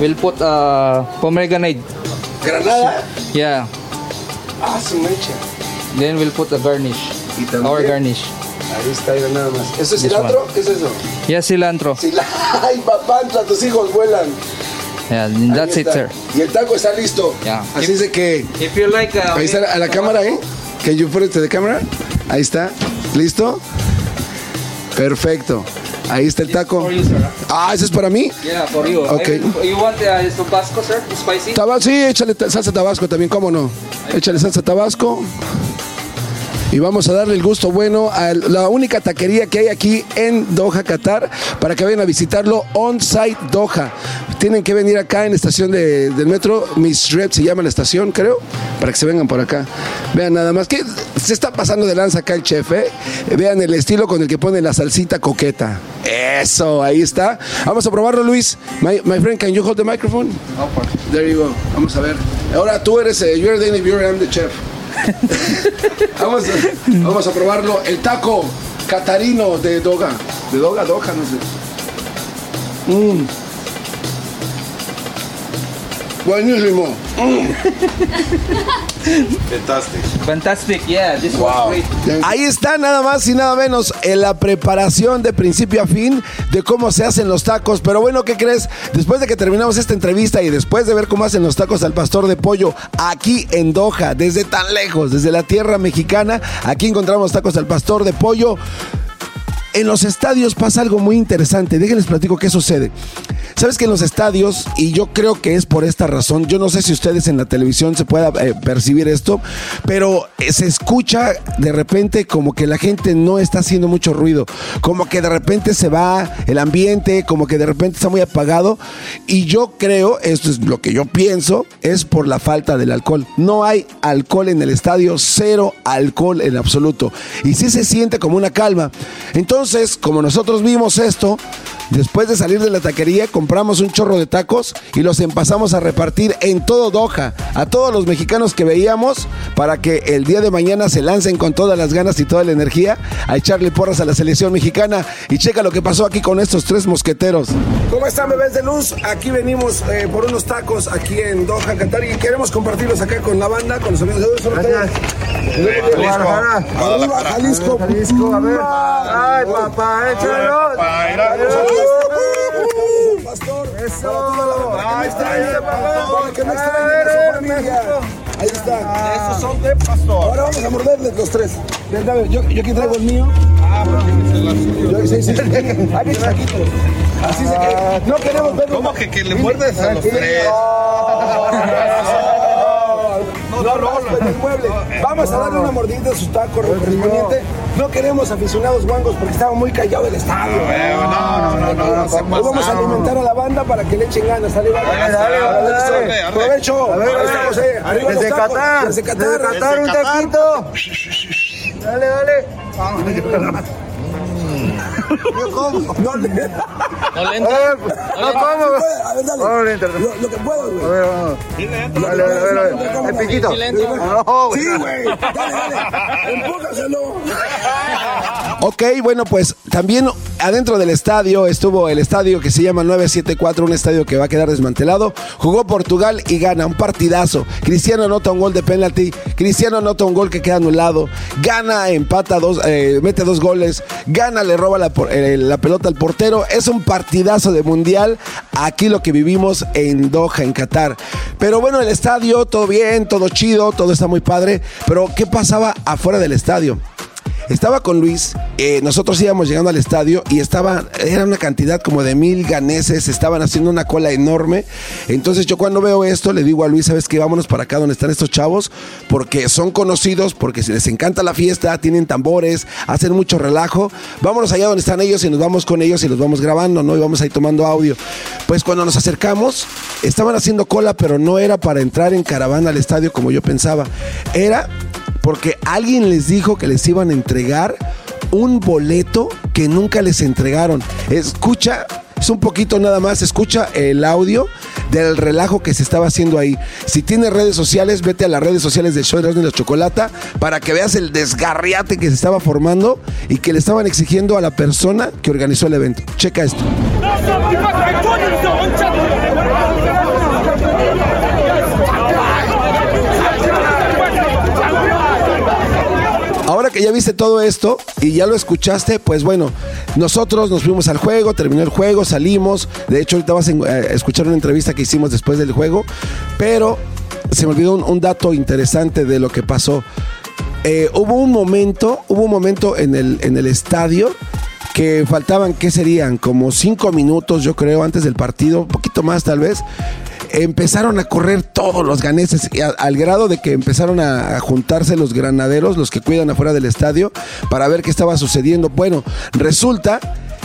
we'll put uh, pomegranate.
Granada.
Yeah.
Ah, su mecha.
Then we'll put a garnish.
también-
Our garnish.
Ahí está, mira nada más. ¿Eso es
This
cilantro?
one.
¿Qué es eso?
Yeah, cilantro.
Cila- Ay, papá, tus hijos vuelan.
Yeah,
Ahí
that's it, sir.
Y el taco está listo.
Yeah.
Así es de que.
If you like, uh,
Ahí está a la cámara, ¿eh? Can you put it to the camera? Ahí está. ¿Listo? Perfecto. Ahí está el taco. Ah, ese es para mí.
Yeah, for you.
Ok.
I will- you want uh, Tabasco, sir? Spicy?
Tabasco, sí, échale salsa tabasco también, ¿cómo no? Échale salsa tabasco. Y vamos a darle el gusto bueno a la única taquería que hay aquí en Doha, Qatar, para que vayan a visitarlo on-site Doha. Tienen que venir acá en la estación de- del metro, Miss Red se llama la estación, creo, para que se vengan por acá. Vean nada más que se está pasando de lanza acá el chef, ¿eh? Vean el estilo con el que pone la salsita coqueta. Eso, ahí está. Vamos a probarlo, Luis. My, my friend, can you hold the microphone? There you go. Vamos a ver. Ahora tú eres, eh, you're the interviewer, I'm the chef. vamos, a, vamos a probarlo. El taco catarino de Doga. De Doga, Doga, no sé. Mm. Buenísimo.
Fantastic.
Fantastic, yeah. This was great.
Ahí está nada más y nada menos en la preparación de principio a fin de cómo se hacen los tacos. Pero bueno, ¿qué crees? Después de que terminamos esta entrevista y después de ver cómo hacen los tacos al pastor de pollo aquí en Doha, desde tan lejos, desde la tierra mexicana, aquí encontramos tacos al pastor de pollo. En los estadios pasa algo muy interesante. Déjenles platico qué sucede. Sabes que en los estadios, y yo creo que es por esta razón, yo no sé si ustedes en la televisión se pueda eh, percibir esto, pero eh, se escucha de repente como que la gente no está haciendo mucho ruido, como que de repente se va el ambiente, como que de repente está muy apagado. Y yo creo, esto es lo que yo pienso, es por la falta del alcohol. No hay alcohol en el estadio, cero alcohol en absoluto. Y sí se siente como una calma. Entonces, como nosotros vimos esto, después de salir de la taquería, compramos un chorro de tacos y los empezamos a repartir en todo Doha a todos los mexicanos que veíamos para que el día de mañana se lancen con todas las ganas y toda la energía a echarle porras a la selección mexicana. Y checa lo que pasó aquí con estos tres mosqueteros. ¿Cómo están, bebés de luz? Aquí venimos eh, por unos tacos aquí en Doha, Qatar y queremos compartirlos acá con la banda, con los amigos de. Arriba, Jalisco.
Jalisco, a ver. Ay, papá, échalo.
Pastor.
Eso. Ahí está.
Para que no extrañen a su familia. Ahí está.
Esos son de pastor.
Ahora vamos a morderles los tres. Yo, yo aquí traigo el mío.
Ah, porque se las
Yo, sí, sí, sí. Hay que taquitos. Así se que no queremos ver.
¿Cómo que, que le muerdes a los tres?
No, no, raspen el mueble. Vamos a darle una mordidita a sus tacos correspondiente. No queremos aficionados guangos porque estaba muy callado el estadio.
No, no, no, no,
vamos a alimentar a la banda para que le echen ganas. Dale, dale. Provecho.
A ver,
Ahí está José. Arriba
Desde
los tacos.
Qatar.
Desde Qatar.
Desde Qatar, un taquito. Dale, dale. Yo como.
No le.
No le entra. No como.
A ver, dale.
No le entra.
Lo, lo que puedo, güey.
A ver, vamos. Dale, dale, dale. El piquito. No,
Sí, güey. Dale, dale. Empújaselo. Ok, bueno, pues también adentro del estadio estuvo el estadio que se llama 974, un estadio que va a quedar desmantelado. Jugó Portugal y gana un partidazo. Cristiano anota un gol de penalti. Cristiano anota un gol que queda anulado. Gana, empata dos, eh, mete dos goles. Gana, le roba eh, la pelota al portero. Es un partidazo de mundial. Aquí lo que vivimos en Doha, en Qatar. Pero bueno, el estadio, todo bien, todo chido, todo está muy padre. Pero ¿qué pasaba afuera del estadio? Estaba con Luis, eh, nosotros íbamos llegando al estadio y estaba, era una cantidad como de mil ganeses, estaban haciendo una cola enorme. Entonces yo cuando veo esto le digo a Luis, ¿sabes qué? Vámonos para acá donde están estos chavos, porque son conocidos, porque les encanta la fiesta, tienen tambores, hacen mucho relajo. Vámonos allá donde están ellos y nos vamos con ellos y los vamos grabando, ¿no? Y vamos ahí tomando audio. Pues cuando nos acercamos, estaban haciendo cola, pero no era para entrar en caravana al estadio como yo pensaba. Era porque alguien les dijo que les iban a entregar un boleto que nunca les entregaron. Escucha, es un poquito nada más, escucha el audio del relajo que se estaba haciendo ahí. Si tienes redes sociales, vete a las redes sociales del show de la Chocolata para que veas el desgarriate que se estaba formando y que le estaban exigiendo a la persona que organizó el evento. Checa esto. Que ya viste todo esto y ya lo escuchaste, pues bueno, nosotros nos fuimos al juego, terminó el juego, salimos. De hecho, ahorita vas a a escuchar una entrevista que hicimos después del juego, pero se me olvidó un, un dato interesante de lo que pasó. Eh, hubo un momento, hubo un momento en el, en el estadio que faltaban, ¿qué serían? Como cinco minutos, yo creo, antes del partido, un poquito más tal vez. Empezaron a correr todos los ganeses, al grado de que empezaron a, juntarse los granaderos, los que cuidan afuera del estadio, para ver qué estaba sucediendo. Bueno, resulta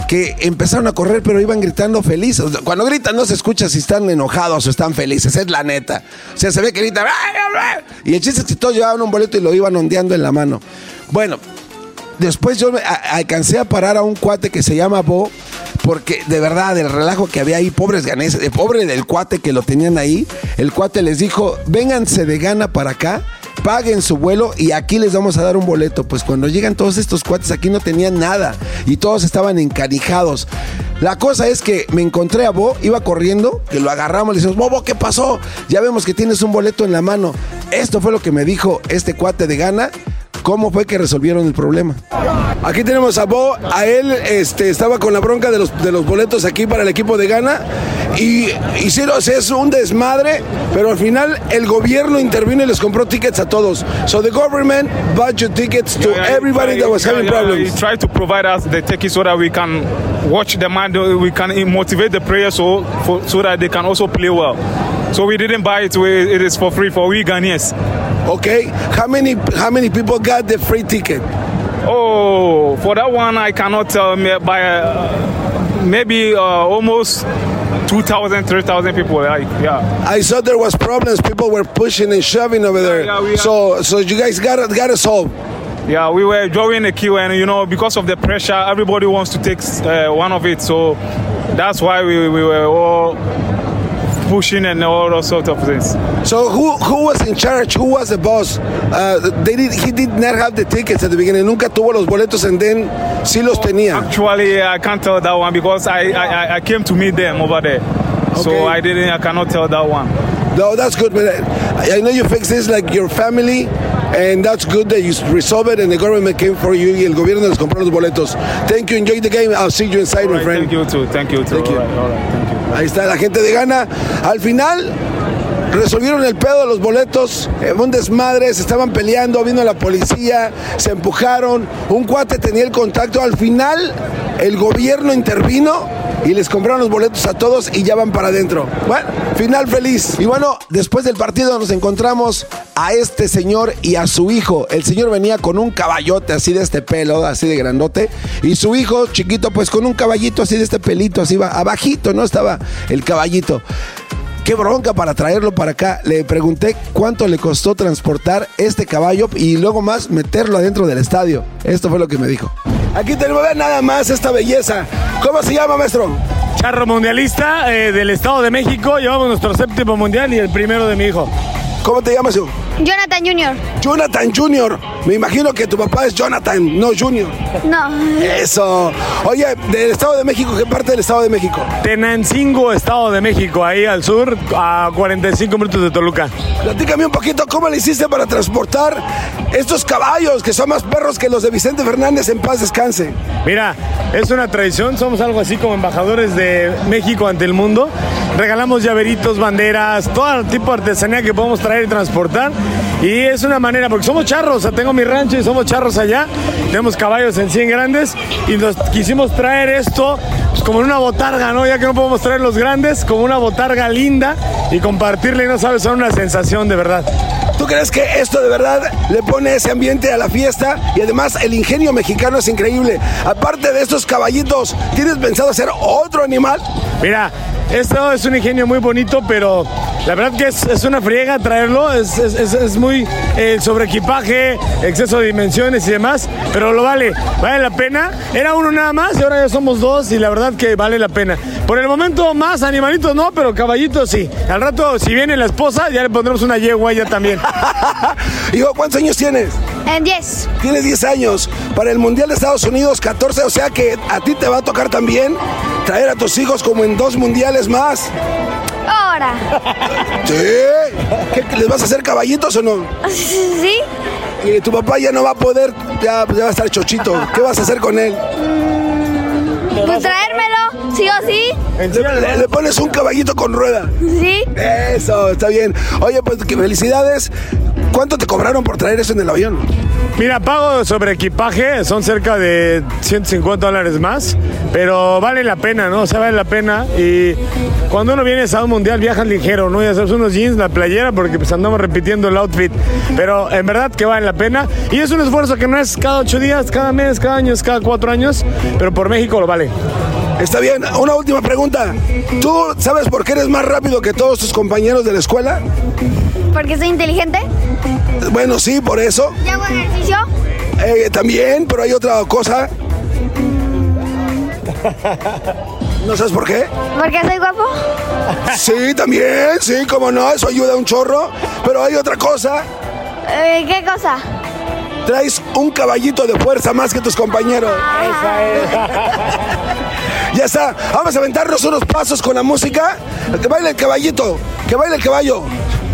que empezaron a correr, pero iban gritando felices. Cuando gritan no se escucha si están enojados o están felices, es la neta. O sea, se ve que gritan. Y el chiste es que todos llevaban un boleto y lo iban ondeando en la mano. Bueno, después yo me alcancé a parar a un cuate que se llama Bo, porque de verdad, el relajo que había ahí, pobres ganeses, eh, pobre del cuate que lo tenían ahí, el cuate les dijo, vénganse de gana para acá, paguen su vuelo y aquí les vamos a dar un boleto. Pues cuando llegan todos estos cuates aquí no tenían nada y todos estaban encarijados. La cosa es que me encontré a Bo, iba corriendo, que lo agarramos, le decimos, Bobo, ¿qué pasó? Ya vemos que tienes un boleto en la mano. Esto fue lo que me dijo este cuate de gana. ¿Cómo fue que resolvieron el problema? Aquí tenemos a Bo, a él este, estaba con la bronca de los, de los boletos aquí para el equipo de Ghana y hicieron, o sea, es un desmadre, pero al final el gobierno intervino y les compró tickets a todos. So the government budget tickets to everybody that was having
Yeah, yeah,
problems.
He tried to provide us the tickets so that we can watch the man, we can motivate the players so for, so that they can also play well. So we didn't buy it. It is for free for we Ghanaians.
Okay, how many how many people got the free ticket?
Oh, for that one I cannot tell. me By uh, maybe uh, almost 2,000, 3,000 people. Like yeah.
I saw there was problems. People were pushing and shoving over there.
yeah, are-
so so you guys got it got it solved.
Yeah, we were drawing a queue, and you know, because of the pressure, everybody wants to take uh, one of it. So that's why we, we were all pushing and all those sort of things.
So who who was in charge? Who was the boss? Uh, they did he did not have the tickets at the beginning. Nunca tuvo los boletos and then sí los tenía.
Actually, I can't tell that one because I, I, I- came to meet them over there.
Okay.
So I didn't, I cannot tell that one.
No, that's good. But I, I know you fix this like your family. And that's good that you resolved it and the government came for you y el gobierno les compró los boletos. Thank you, enjoy the game. I'll see you inside, my friend.
Thank you too. Thank you too.
Thank you.
All right, all right, thank you.
Ahí está la gente de Gana. Al final resolvieron el pedo de los boletos, eh, un desmadre, se estaban peleando, vino la policía, se empujaron, un cuate tenía el contacto. Al final el gobierno intervino y les compraron los boletos a todos y ya van para adentro. Bueno, final feliz. Y bueno, después del partido nos encontramos a este señor y a su hijo. El señor venía con un caballote así de este pelo, así de grandote, y su hijo chiquito pues con un caballito así de este pelito, así va, abajito, ¿no? Estaba el caballito. Qué bronca para traerlo para acá. Le pregunté cuánto le costó transportar este caballo y luego más meterlo adentro del estadio. Esto fue lo que me dijo. Aquí tenemos nada más esta belleza. ¿Cómo se llama, maestro?
Charro mundialista eh, del Estado de México. Llevamos nuestro séptimo mundial y el primero de mi hijo.
¿Cómo te llamas, hijo?
Jonathan Jr.
Jonathan Jr. Me imagino que tu papá es Jonathan, no Junior.
No.
Eso. Oye, del Estado de México, ¿qué parte del Estado de México?
Tenancingo, Estado de México, ahí al sur, a 45 minutos de Toluca.
Platícame un poquito cómo le hiciste para transportar estos caballos que son más perros que los de Vicente Fernández en paz descanse.
Mira, es una tradición, somos algo así como embajadores de México ante el mundo. Regalamos llaveritos, banderas, todo tipo de artesanía que podemos traer y transportar. Y es una manera, porque somos charros, o sea, tengo mi rancho y somos charros allá. Tenemos caballos en 100 grandes y nos quisimos traer esto pues, como en una botarga, ¿no? Ya que no podemos traer los grandes, como una botarga linda y compartirle, no sabes, son una sensación de verdad.
¿Tú crees que esto de verdad le pone ese ambiente a la fiesta? Y además el ingenio mexicano es increíble. Aparte de estos caballitos, ¿tienes pensado hacer otro animal?
Mira, esto es un ingenio muy bonito, pero la verdad que es, una friega traerlo. Es, es- es- es muy eh, sobre equipaje, exceso de dimensiones y demás, pero lo vale, vale la pena. Era uno nada más y ahora ya somos dos y la verdad que vale la pena. Por el momento más animalitos no, pero caballitos sí. Al rato si viene la esposa ya le pondremos una yegua ya también.
Hijo, ¿cuántos años tienes?
En 10.
Tienes 10 años. Para el Mundial de Estados Unidos, 14. O sea que a ti te va a tocar también traer a tus hijos como en dos mundiales más.
Ahora.
¿Sí? ¿Qué, les vas a hacer caballitos o no?
¿Sí?
Y tu papá ya no va a poder, ya, ya va a estar chochito. ¿Qué vas a hacer con él?
Pues traérmelo, sí o sí.
Le, le pones un caballito con rueda.
Sí.
Eso, está bien. Oye, pues que felicidades. ¿Cuánto te cobraron por traer eso en el avión?
Mira, pago sobre equipaje, son cerca de 150 dólares más, pero vale la pena, ¿no? O sea, vale la pena. Y cuando uno viene a un mundial, viajas ligero, ¿no? Ya sabes, unos jeans, la playera, porque pues andamos repitiendo el outfit. Pero en verdad que vale la pena. Y es un esfuerzo que no es cada ocho días, cada mes, cada año, es cada cuatro años, pero por México lo vale.
Está bien. Una última pregunta. ¿Tú sabes por qué eres más rápido que todos tus compañeros de la escuela?
Porque soy inteligente.
Bueno, sí, por eso.
¿Y hago ejercicio?
Eh, también, pero hay otra cosa. ¿No sabes por qué?
Porque soy guapo.
Sí, también, sí, como no, eso ayuda un chorro. Pero hay otra cosa.
Eh, ¿Qué cosa?
Traes un caballito de fuerza más que tus compañeros. Ya está. Vamos a aventarnos unos pasos con la música. Que baile el caballito. Que baile el caballo.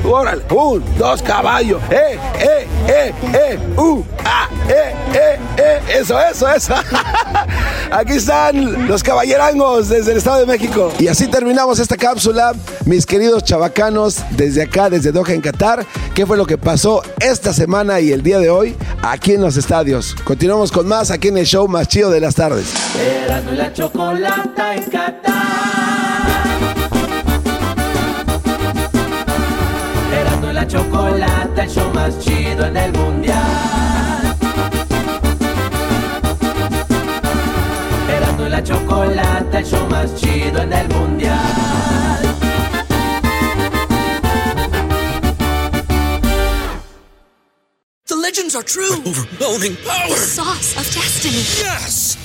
Órale. Un, dos, caballo. Eh, eh, eh, eh. Uh, ah, eh, eh, eh. Eso, eso, eso. Aquí están los caballerangos desde el Estado de México. Y así terminamos esta cápsula, mis queridos chavacanos, desde acá, desde Doha, en Qatar. ¿Qué fue lo que pasó esta semana y el día de hoy aquí en los estadios? Continuamos con más aquí en el show más chido de las tardes.
Y la chocolata en Qatar. La chocolata, el show más chido en el mundial. Erasmo y la chocolata, el show más chido en el mundial.
The legends are true. overwhelming power! The sauce of destiny.
Yes!